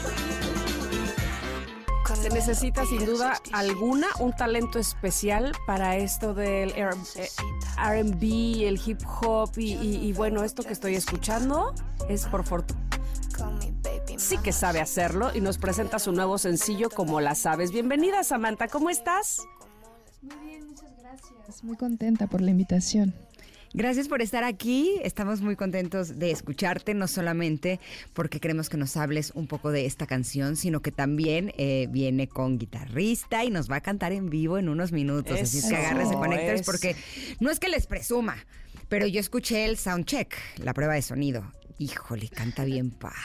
Se necesita sin duda alguna un talento especial para esto del R- eh, R&B, el hip hop y bueno, esto que estoy escuchando es por fortuna. Sí que sabe hacerlo y nos presenta su nuevo sencillo como la sabes. Bienvenida Samantha, ¿cómo estás? Muy bien, muchas gracias. Muy contenta por la invitación. Gracias por estar aquí. Estamos muy contentos de escucharte, no solamente porque queremos que nos hables un poco de esta canción, sino que también eh, viene con guitarrista y nos va a cantar en vivo en unos minutos. Así es que agárrense conectores porque no es que les presuma, pero yo escuché el soundcheck, la prueba de sonido. Híjole, canta bien padre.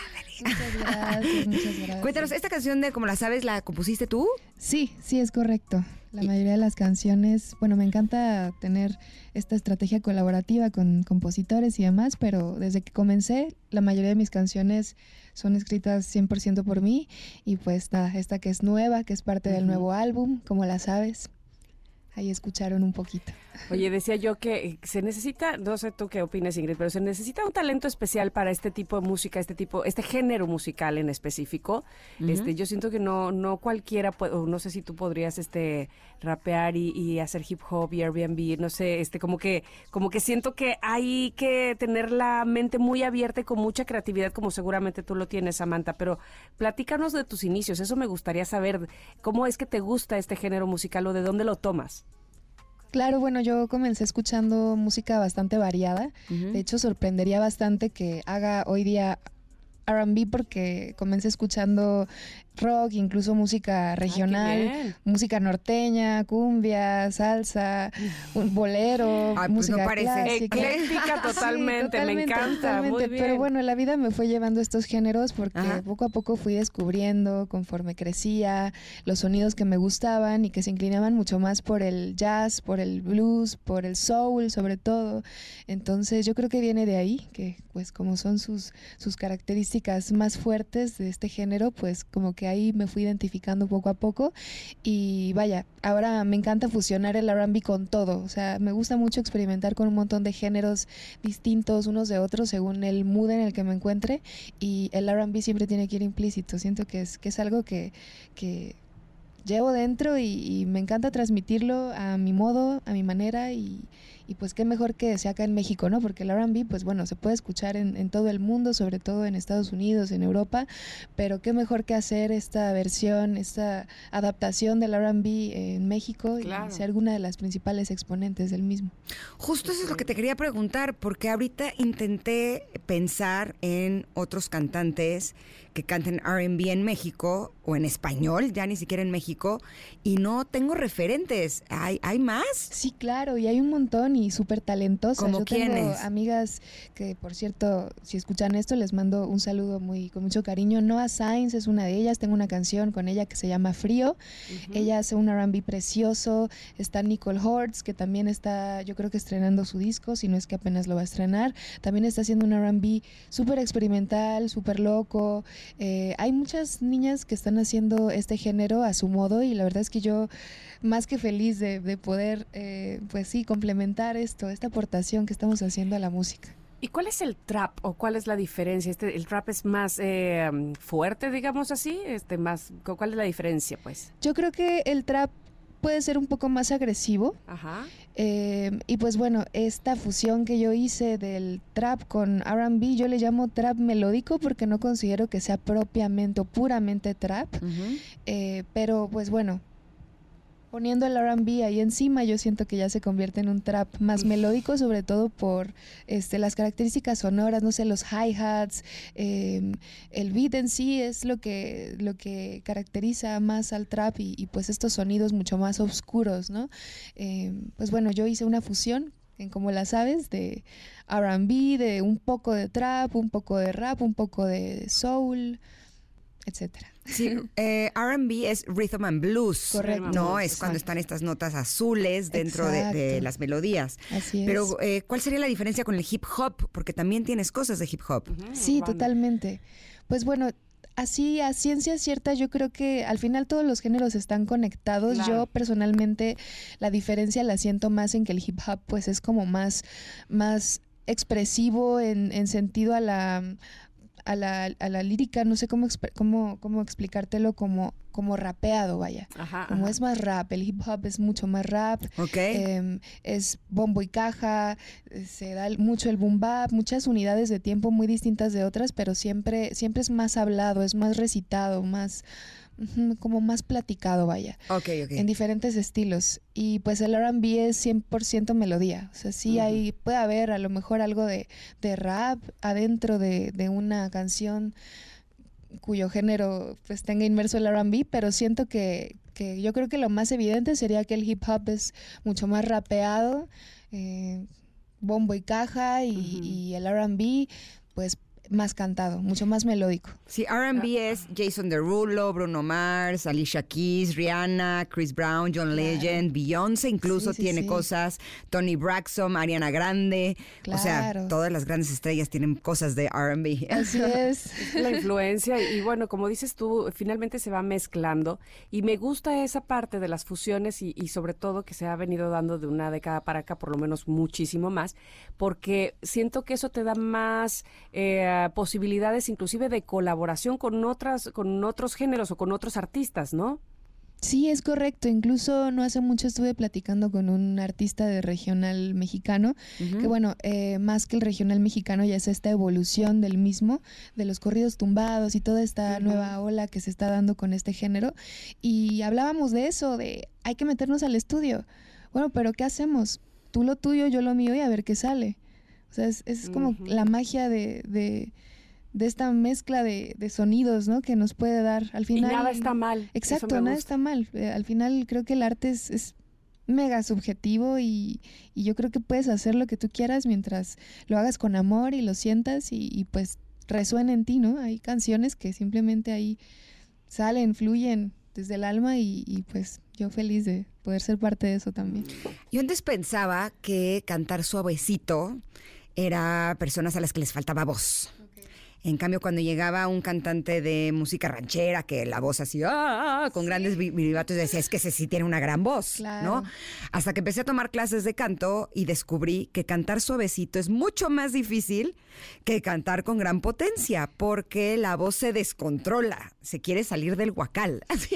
Muchas gracias, muchas gracias. Cuéntanos, ¿esta canción de Como la sabes la compusiste tú? Sí, sí, es correcto. La mayoría de las canciones, bueno, me encanta tener esta estrategia colaborativa con compositores y demás, pero desde que comencé, la mayoría de mis canciones son escritas 100% por mí y pues nada, esta que es nueva, que es parte del nuevo álbum, como la sabes. Ahí escucharon un poquito. Oye, decía yo que se necesita, no sé tú qué opinas Ingrid, pero se necesita un talento especial para este tipo de música, este tipo, este género musical en específico. Este, yo siento que no, no cualquiera puede, o no sé si tú podrías, este, rapear y, y hacer hip hop y Airbnb, no sé, este, como que, como que siento que hay que tener la mente muy abierta y con mucha creatividad, como seguramente tú lo tienes, Samantha. Pero platícanos de tus inicios, eso me gustaría saber, cómo es que te gusta este género musical o de dónde lo tomas. Claro, bueno, yo comencé escuchando música bastante variada. De hecho, sorprendería bastante que haga hoy día RB porque comencé escuchando rock, incluso música regional, música norteña, cumbia, salsa, un bolero, Ay, pues música no parece. clásica. Ecléctica totalmente, me encanta, totalmente. muy bien. Pero bueno, la vida me fue llevando estos géneros porque Ajá. poco a poco fui descubriendo, conforme crecía, los sonidos que me gustaban y que se inclinaban mucho más por el jazz, por el blues, por el soul, sobre todo. Entonces, yo creo que viene de ahí, que pues como son sus sus características más fuertes de este género, pues como que ahí me fui identificando poco a poco. Y vaya, ahora me encanta fusionar el R&B con todo, o sea, me gusta mucho experimentar con un montón de géneros distintos unos de otros según el mood en el que me encuentre. Y el R&B siempre tiene que ir implícito, siento que es que es algo que, que llevo dentro y, y me encanta transmitirlo a mi modo, a mi manera y, y pues qué mejor que sea acá en México, ¿no? Porque el R&B, pues bueno, se puede escuchar en, en todo el mundo, sobre todo en Estados Unidos, en Europa, pero qué mejor que hacer esta versión, esta adaptación del R&B en México Claro. y ser alguna de las principales exponentes del mismo. Justo eso es lo que te quería preguntar, porque ahorita intenté pensar en otros cantantes que canten RB en México o en español, ya ni siquiera en México, y no tengo referentes. ¿Hay, hay más? Sí, claro, y hay un montón y súper talentosas. ¿Como Yo tengo quiénes? amigas que, por cierto, si escuchan esto, les mando un saludo muy con mucho cariño. Noah Sainz es una de ellas. Tengo una canción con ella que se llama Frío. Ella hace un R&B precioso. Está Nicole Hortz, que también está, yo creo que estrenando su disco, si no es que apenas lo va a estrenar. También está haciendo un R&B súper experimental, súper loco. Eh, hay muchas niñas que están haciendo este género a su modo y la verdad es que yo más que feliz de, de poder, eh, pues sí, complementar esto, esta aportación que estamos haciendo a la música. ¿Y cuál es el trap o cuál es la diferencia? Este, ¿El trap es más eh, fuerte, digamos así? Este, más, cu- ¿Cuál es la diferencia, pues? Yo creo que el trap puede ser un poco más agresivo. Ajá. eh, y pues bueno, esta fusión que yo hice del trap con RB, yo le llamo trap melódico porque no considero que sea propiamente o puramente trap. Eh, pero pues bueno, poniendo el RB ahí encima, yo siento que ya se convierte en un trap más melódico, sobre todo por este, las características sonoras, no sé, los hi-hats, eh, el beat en sí es lo que, lo que caracteriza más al trap y, y, pues estos sonidos mucho más oscuros, ¿no? Eh, pues bueno, yo hice una fusión en como la sabes, de RB, de un poco de trap, un poco de rap, un poco de soul, etcétera. Sí, eh, R&B es rhythm and blues. Correcto. No, es Exacto. cuando están estas notas azules dentro de, las melodías. Así es. Pero, eh, ¿cuál sería la diferencia con el hip hop? Porque también tienes cosas de hip hop. Sí, Banda. totalmente. Pues bueno, así a ciencia cierta, yo creo que al final todos los géneros están conectados. Claro. Yo personalmente la diferencia la siento más en que el hip hop pues es como más, más expresivo en, en sentido a la a la, a la lírica, no sé cómo, cómo, cómo explicártelo como, como rapeado, vaya. Ajá, Como ajá. es más rap, el hip hop es mucho más rap, ¿Ok? Em, es bombo y caja, eh, se da mucho el boom bap, muchas unidades de tiempo muy distintas de otras, pero siempre, siempre es más hablado, es más recitado, más como más platicado, vaya, ok, ok. en diferentes estilos. Y pues el R&B es 100% melodía, o sea, sí hay, puede haber a lo mejor algo de, de rap adentro de, de una canción cuyo género pues tenga inmerso el R&B, pero siento que, que yo creo que lo más evidente sería que el hip hop es mucho más rapeado, eh, bombo y caja, y, y el R&B pues más cantado, mucho más melódico. Sí, R&B es Jason Derulo, Bruno Mars, Alicia Keys, Rihanna, Chris Brown, John Legend, Beyoncé incluso Sí, sí, tiene sí. cosas, Tony Braxton, Ariana Grande, o sea, Claro. todas las grandes estrellas tienen cosas de R&B. Así es. la influencia y bueno, como dices tú, finalmente se va mezclando y me gusta esa parte de las fusiones y, y sobre todo que se ha venido dando de una década para acá, por lo menos muchísimo más, porque siento que eso te da más eh, posibilidades inclusive de colaboración con otras, con otros géneros o con otros artistas, ¿no? Sí, es correcto. Incluso no hace mucho estuve platicando con un artista de regional mexicano, que bueno, eh, más que el regional mexicano ya es esta evolución del mismo, de los corridos tumbados y toda esta nueva ola que se está dando con este género. Y hablábamos de eso, de hay que meternos al estudio. Bueno, pero ¿qué hacemos? Tú lo tuyo, yo lo mío y a ver qué sale. O sea, es, es como la magia de, de, de esta mezcla de, de sonidos, ¿no? Que nos puede dar al Y final. nada está mal. Exacto, nada está mal. Eh, al final creo que el arte es, es mega subjetivo y, y yo creo que puedes hacer lo que tú quieras mientras lo hagas con amor y lo sientas y, y, pues resuena en ti, ¿no? Hay canciones que simplemente ahí salen, fluyen desde el alma y, y, pues yo feliz de poder ser parte de eso también. Yo antes pensaba que cantar suavecito era personas a las que les faltaba voz. En cambio, cuando llegaba un cantante de música ranchera, que la voz así, ¡ah! con grandes vi- vibratos, decía, es que ese sí tiene una gran voz, Claro. ¿no? Hasta que empecé a tomar clases de canto y descubrí que cantar suavecito es mucho más difícil que cantar con gran potencia, porque la voz se descontrola, se quiere salir del guacal.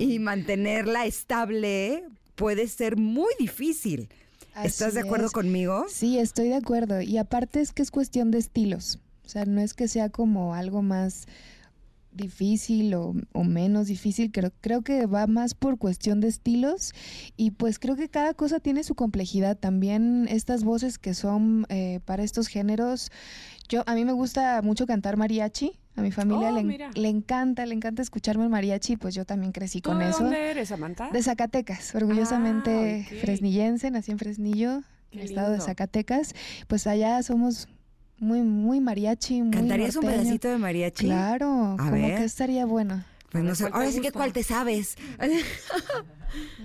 y mantenerla estable puede ser muy difícil. ¿Estás de acuerdo es. conmigo? Sí, estoy de acuerdo. Y aparte es que es cuestión de estilos. O sea, no es que sea como algo más difícil o, o menos difícil, creo, creo que va más por cuestión de estilos y pues creo que cada cosa tiene su complejidad. También estas voces que son eh, para estos géneros, yo a mí me gusta mucho cantar mariachi, a mi familia Oh, le, en- le encanta, le encanta escucharme el mariachi, pues yo también crecí ¿Tú con de eso. dónde eres, Samantha? De Zacatecas, orgullosamente Ah, fresnillense, nací en Fresnillo, Qué el estado de. Zacatecas. Pues allá somos muy, muy mariachi, muy ¿Cantarías un pedacito de mariachi? Claro, A como ver. que estaría bueno. Pues no sé. ¿cuál te Ahora sí que cuál te sabes.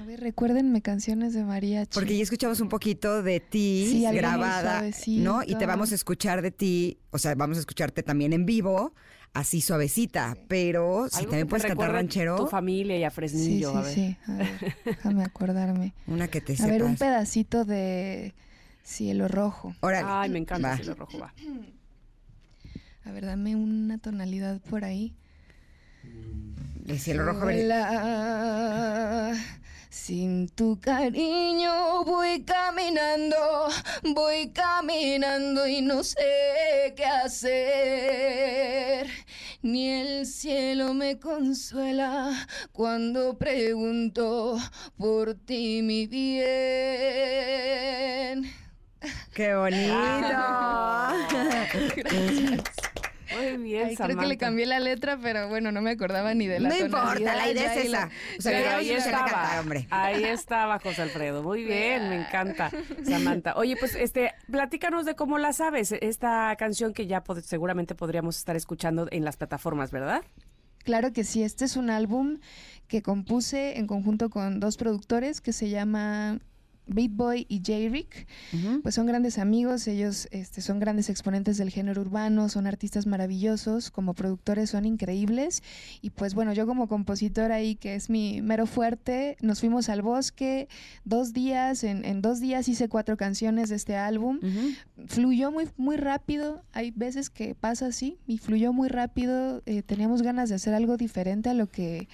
A ver, recuérdenme canciones de mariachi. Porque ya escuchamos un poquito de ti Sí, grabada. ¿no? Y te vamos a escuchar de ti, o sea, vamos a escucharte también en vivo, así suavecita, pero si también puedes cantar ranchero, Tu familia y a Sí, Fresnillo, sí, a ver. sí. A ver, déjame acordarme. una que te A ver, un pedacito de Cielo Rojo. Órale. Ay, me encanta Va. Cielo Rojo, va. A ver, dame una tonalidad por ahí. El cielo rojo. Sola, sin tu cariño voy caminando, voy caminando y no sé qué hacer. Ni el cielo me consuela cuando pregunto por ti, mi bien. ¡Qué bonito! Gracias. Muy bien, Ay, creo que le cambié la letra, pero bueno, no me acordaba ni de la No importa, la idea es esa. O sea, Pero ahí estaba, cantar, hombre. ahí estaba José Alfredo. Muy bien, me encanta, Samantha. Oye, pues este, platícanos de cómo la sabes, esta canción que ya pod- seguramente podríamos estar escuchando en las plataformas, ¿verdad? Claro que sí, este es un álbum que compuse en conjunto con dos productores que se llama Beat Boy y J-Rick. Pues son grandes amigos, ellos este, son grandes exponentes del género urbano, son artistas maravillosos, como productores son increíbles. Y pues bueno, yo como compositora ahí, que es mi mero fuerte, nos fuimos al bosque dos días, en, en dos días hice cuatro canciones de este álbum fluyó muy, muy rápido. Hay veces que pasa así y fluyó muy rápido. Eh, teníamos ganas de hacer algo diferente a lo que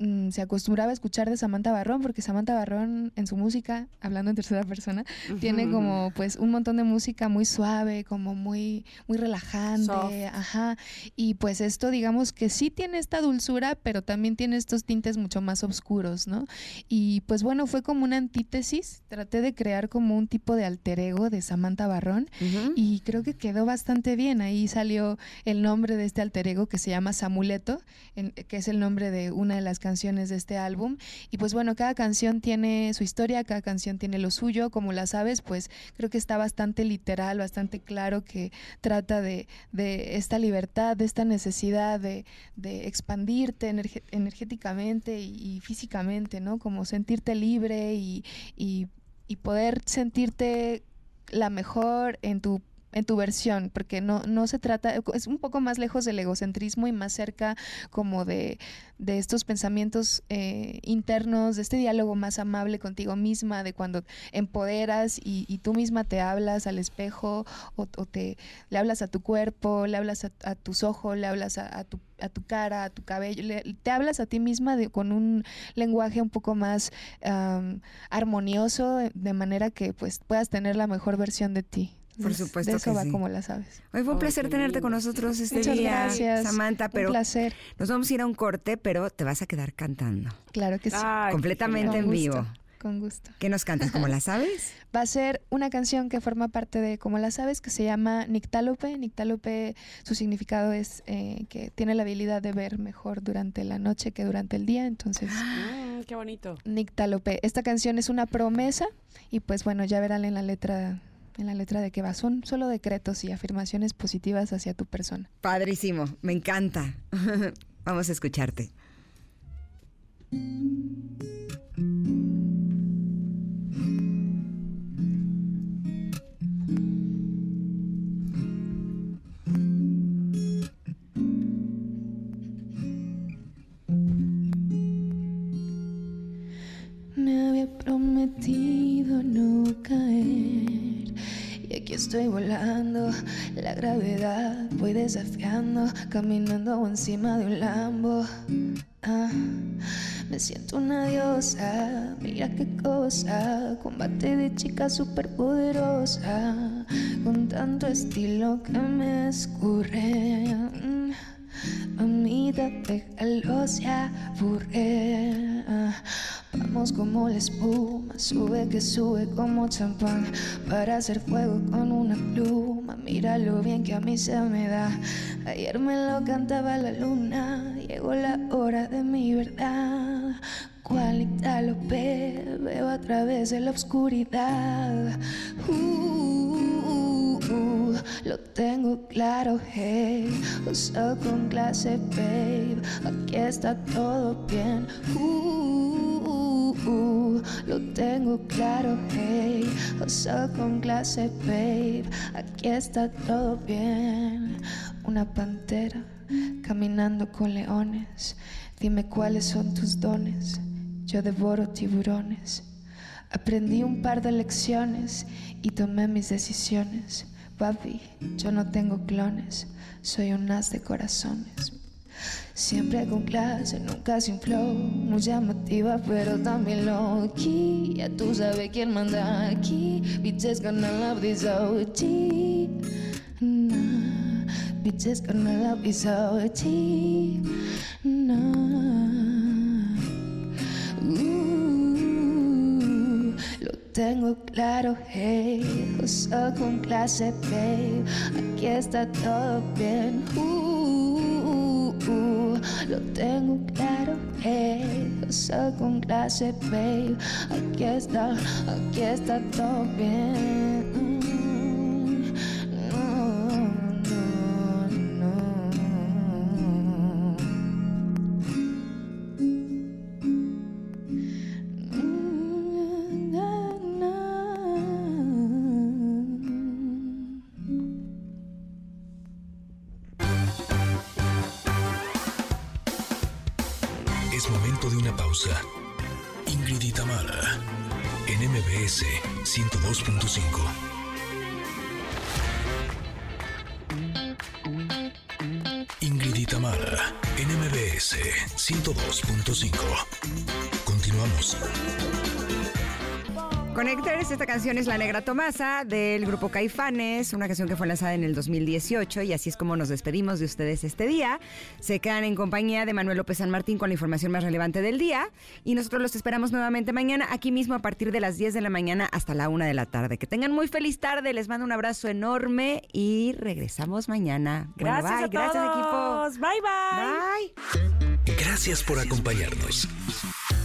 mm, se acostumbraba a escuchar de Samantha Barrón, porque Samantha Barrón en su música, hablando en tercera persona, tiene como pues un montón de música muy suave, como muy, muy relajante, Soft. ajá. Y pues esto digamos que sí tiene esta dulzura, pero también tiene estos tintes mucho más oscuros, ¿no? Y pues bueno, fue como una antítesis. Traté de crear como un tipo de alter ego de Samantha Barrón y creo que quedó bastante bien. Ahí salió el nombre de este alter ego que se llama Samuleto, en- que es el nombre de una de las canciones canciones de este álbum. Y pues bueno, cada canción tiene su historia, cada canción tiene lo suyo, como la sabes, pues creo que está bastante literal, bastante claro que trata de, de esta libertad, de esta necesidad de, de expandirte energéticamente y, físicamente, ¿no? Como sentirte libre y, y, y poder sentirte la mejor en tu en tu versión, porque no, no se trata, es un poco más lejos del egocentrismo y más cerca como de, de estos pensamientos eh, internos, de este diálogo más amable contigo misma, de cuando empoderas y, tú misma te hablas al espejo o, te le hablas a tu cuerpo, le hablas a, tus ojos, le hablas a, tu, a tu cara, a tu cabello, te hablas a ti misma de, con un lenguaje un poco más armonioso, de manera que pues puedas tener la mejor versión de ti. Por supuesto. De eso va como la sabes. Hoy fue un placer tenerte con nosotros este Muchas día, gracias. Samantha. Pero un placer. Nos vamos a ir a un corte, pero te vas a quedar cantando. Claro que sí. Completamente en vivo. Con gusto. ¿Qué nos cantas? ¿Cómo la sabes? Va a ser una canción que forma parte de Como la sabes, que se llama Nictálope. Nictálope, su significado es eh, que tiene la habilidad de ver mejor durante la noche que durante el día. Entonces, mm, qué bonito. Nictálope. Esta canción es una promesa y pues bueno, ya verán en la letra en la letra de que va. Son solo decretos y afirmaciones positivas hacia tu persona. Padrísimo, me encanta. Vamos a escucharte. Estoy volando, la gravedad voy desafiando, caminando encima de un lambo. Ah, me siento una diosa, mira qué cosa, combate de chica superpoderosa, con tanto estilo que me escurre. Mamita, déjalo se aburre. Como la espuma, sube que sube como champán. Para hacer fuego con una pluma, mira lo bien que a mí se me da. Ayer me lo cantaba la luna, llegó la hora de mi verdad. Cualita lo veo a través de la oscuridad. Uh, uh, lo tengo claro, hey, uso con clase, babe. Aquí está todo bien. Lo tengo claro, hey, oso con clase, babe. Aquí está todo bien. Una pantera caminando con leones. Dime cuáles son tus dones. Yo devoro tiburones. Aprendí un par de lecciones y tomé mis decisiones. Papi, yo no tengo clones, soy un as de corazones. Siempre con clase, nunca sin flow. Muy llamativa, pero también low key. Ya tú sabes quién manda aquí. Bitches gonna love this OG. Nah, bitches gonna love this OG. Nah. Uh, lo tengo claro, hey. Uso con clase, babe. Aquí está todo bien. Lo tengo claro, hey, yo con clase, babe. Aquí está, aquí está todo bien. Esta canción es La Negra Tomasa del grupo Caifanes, una canción que fue lanzada en el 2018 y así es como nos despedimos de ustedes este día. Se quedan en compañía de Manuel López San Martín con la información más relevante del día y nosotros los esperamos nuevamente mañana aquí mismo a partir de las 10 de la mañana hasta la 1 de la tarde. Que tengan muy feliz tarde, les mando un abrazo enorme y regresamos mañana. Gracias bye, a gracias equipo. Bye bye. Bye. Gracias por acompañarnos.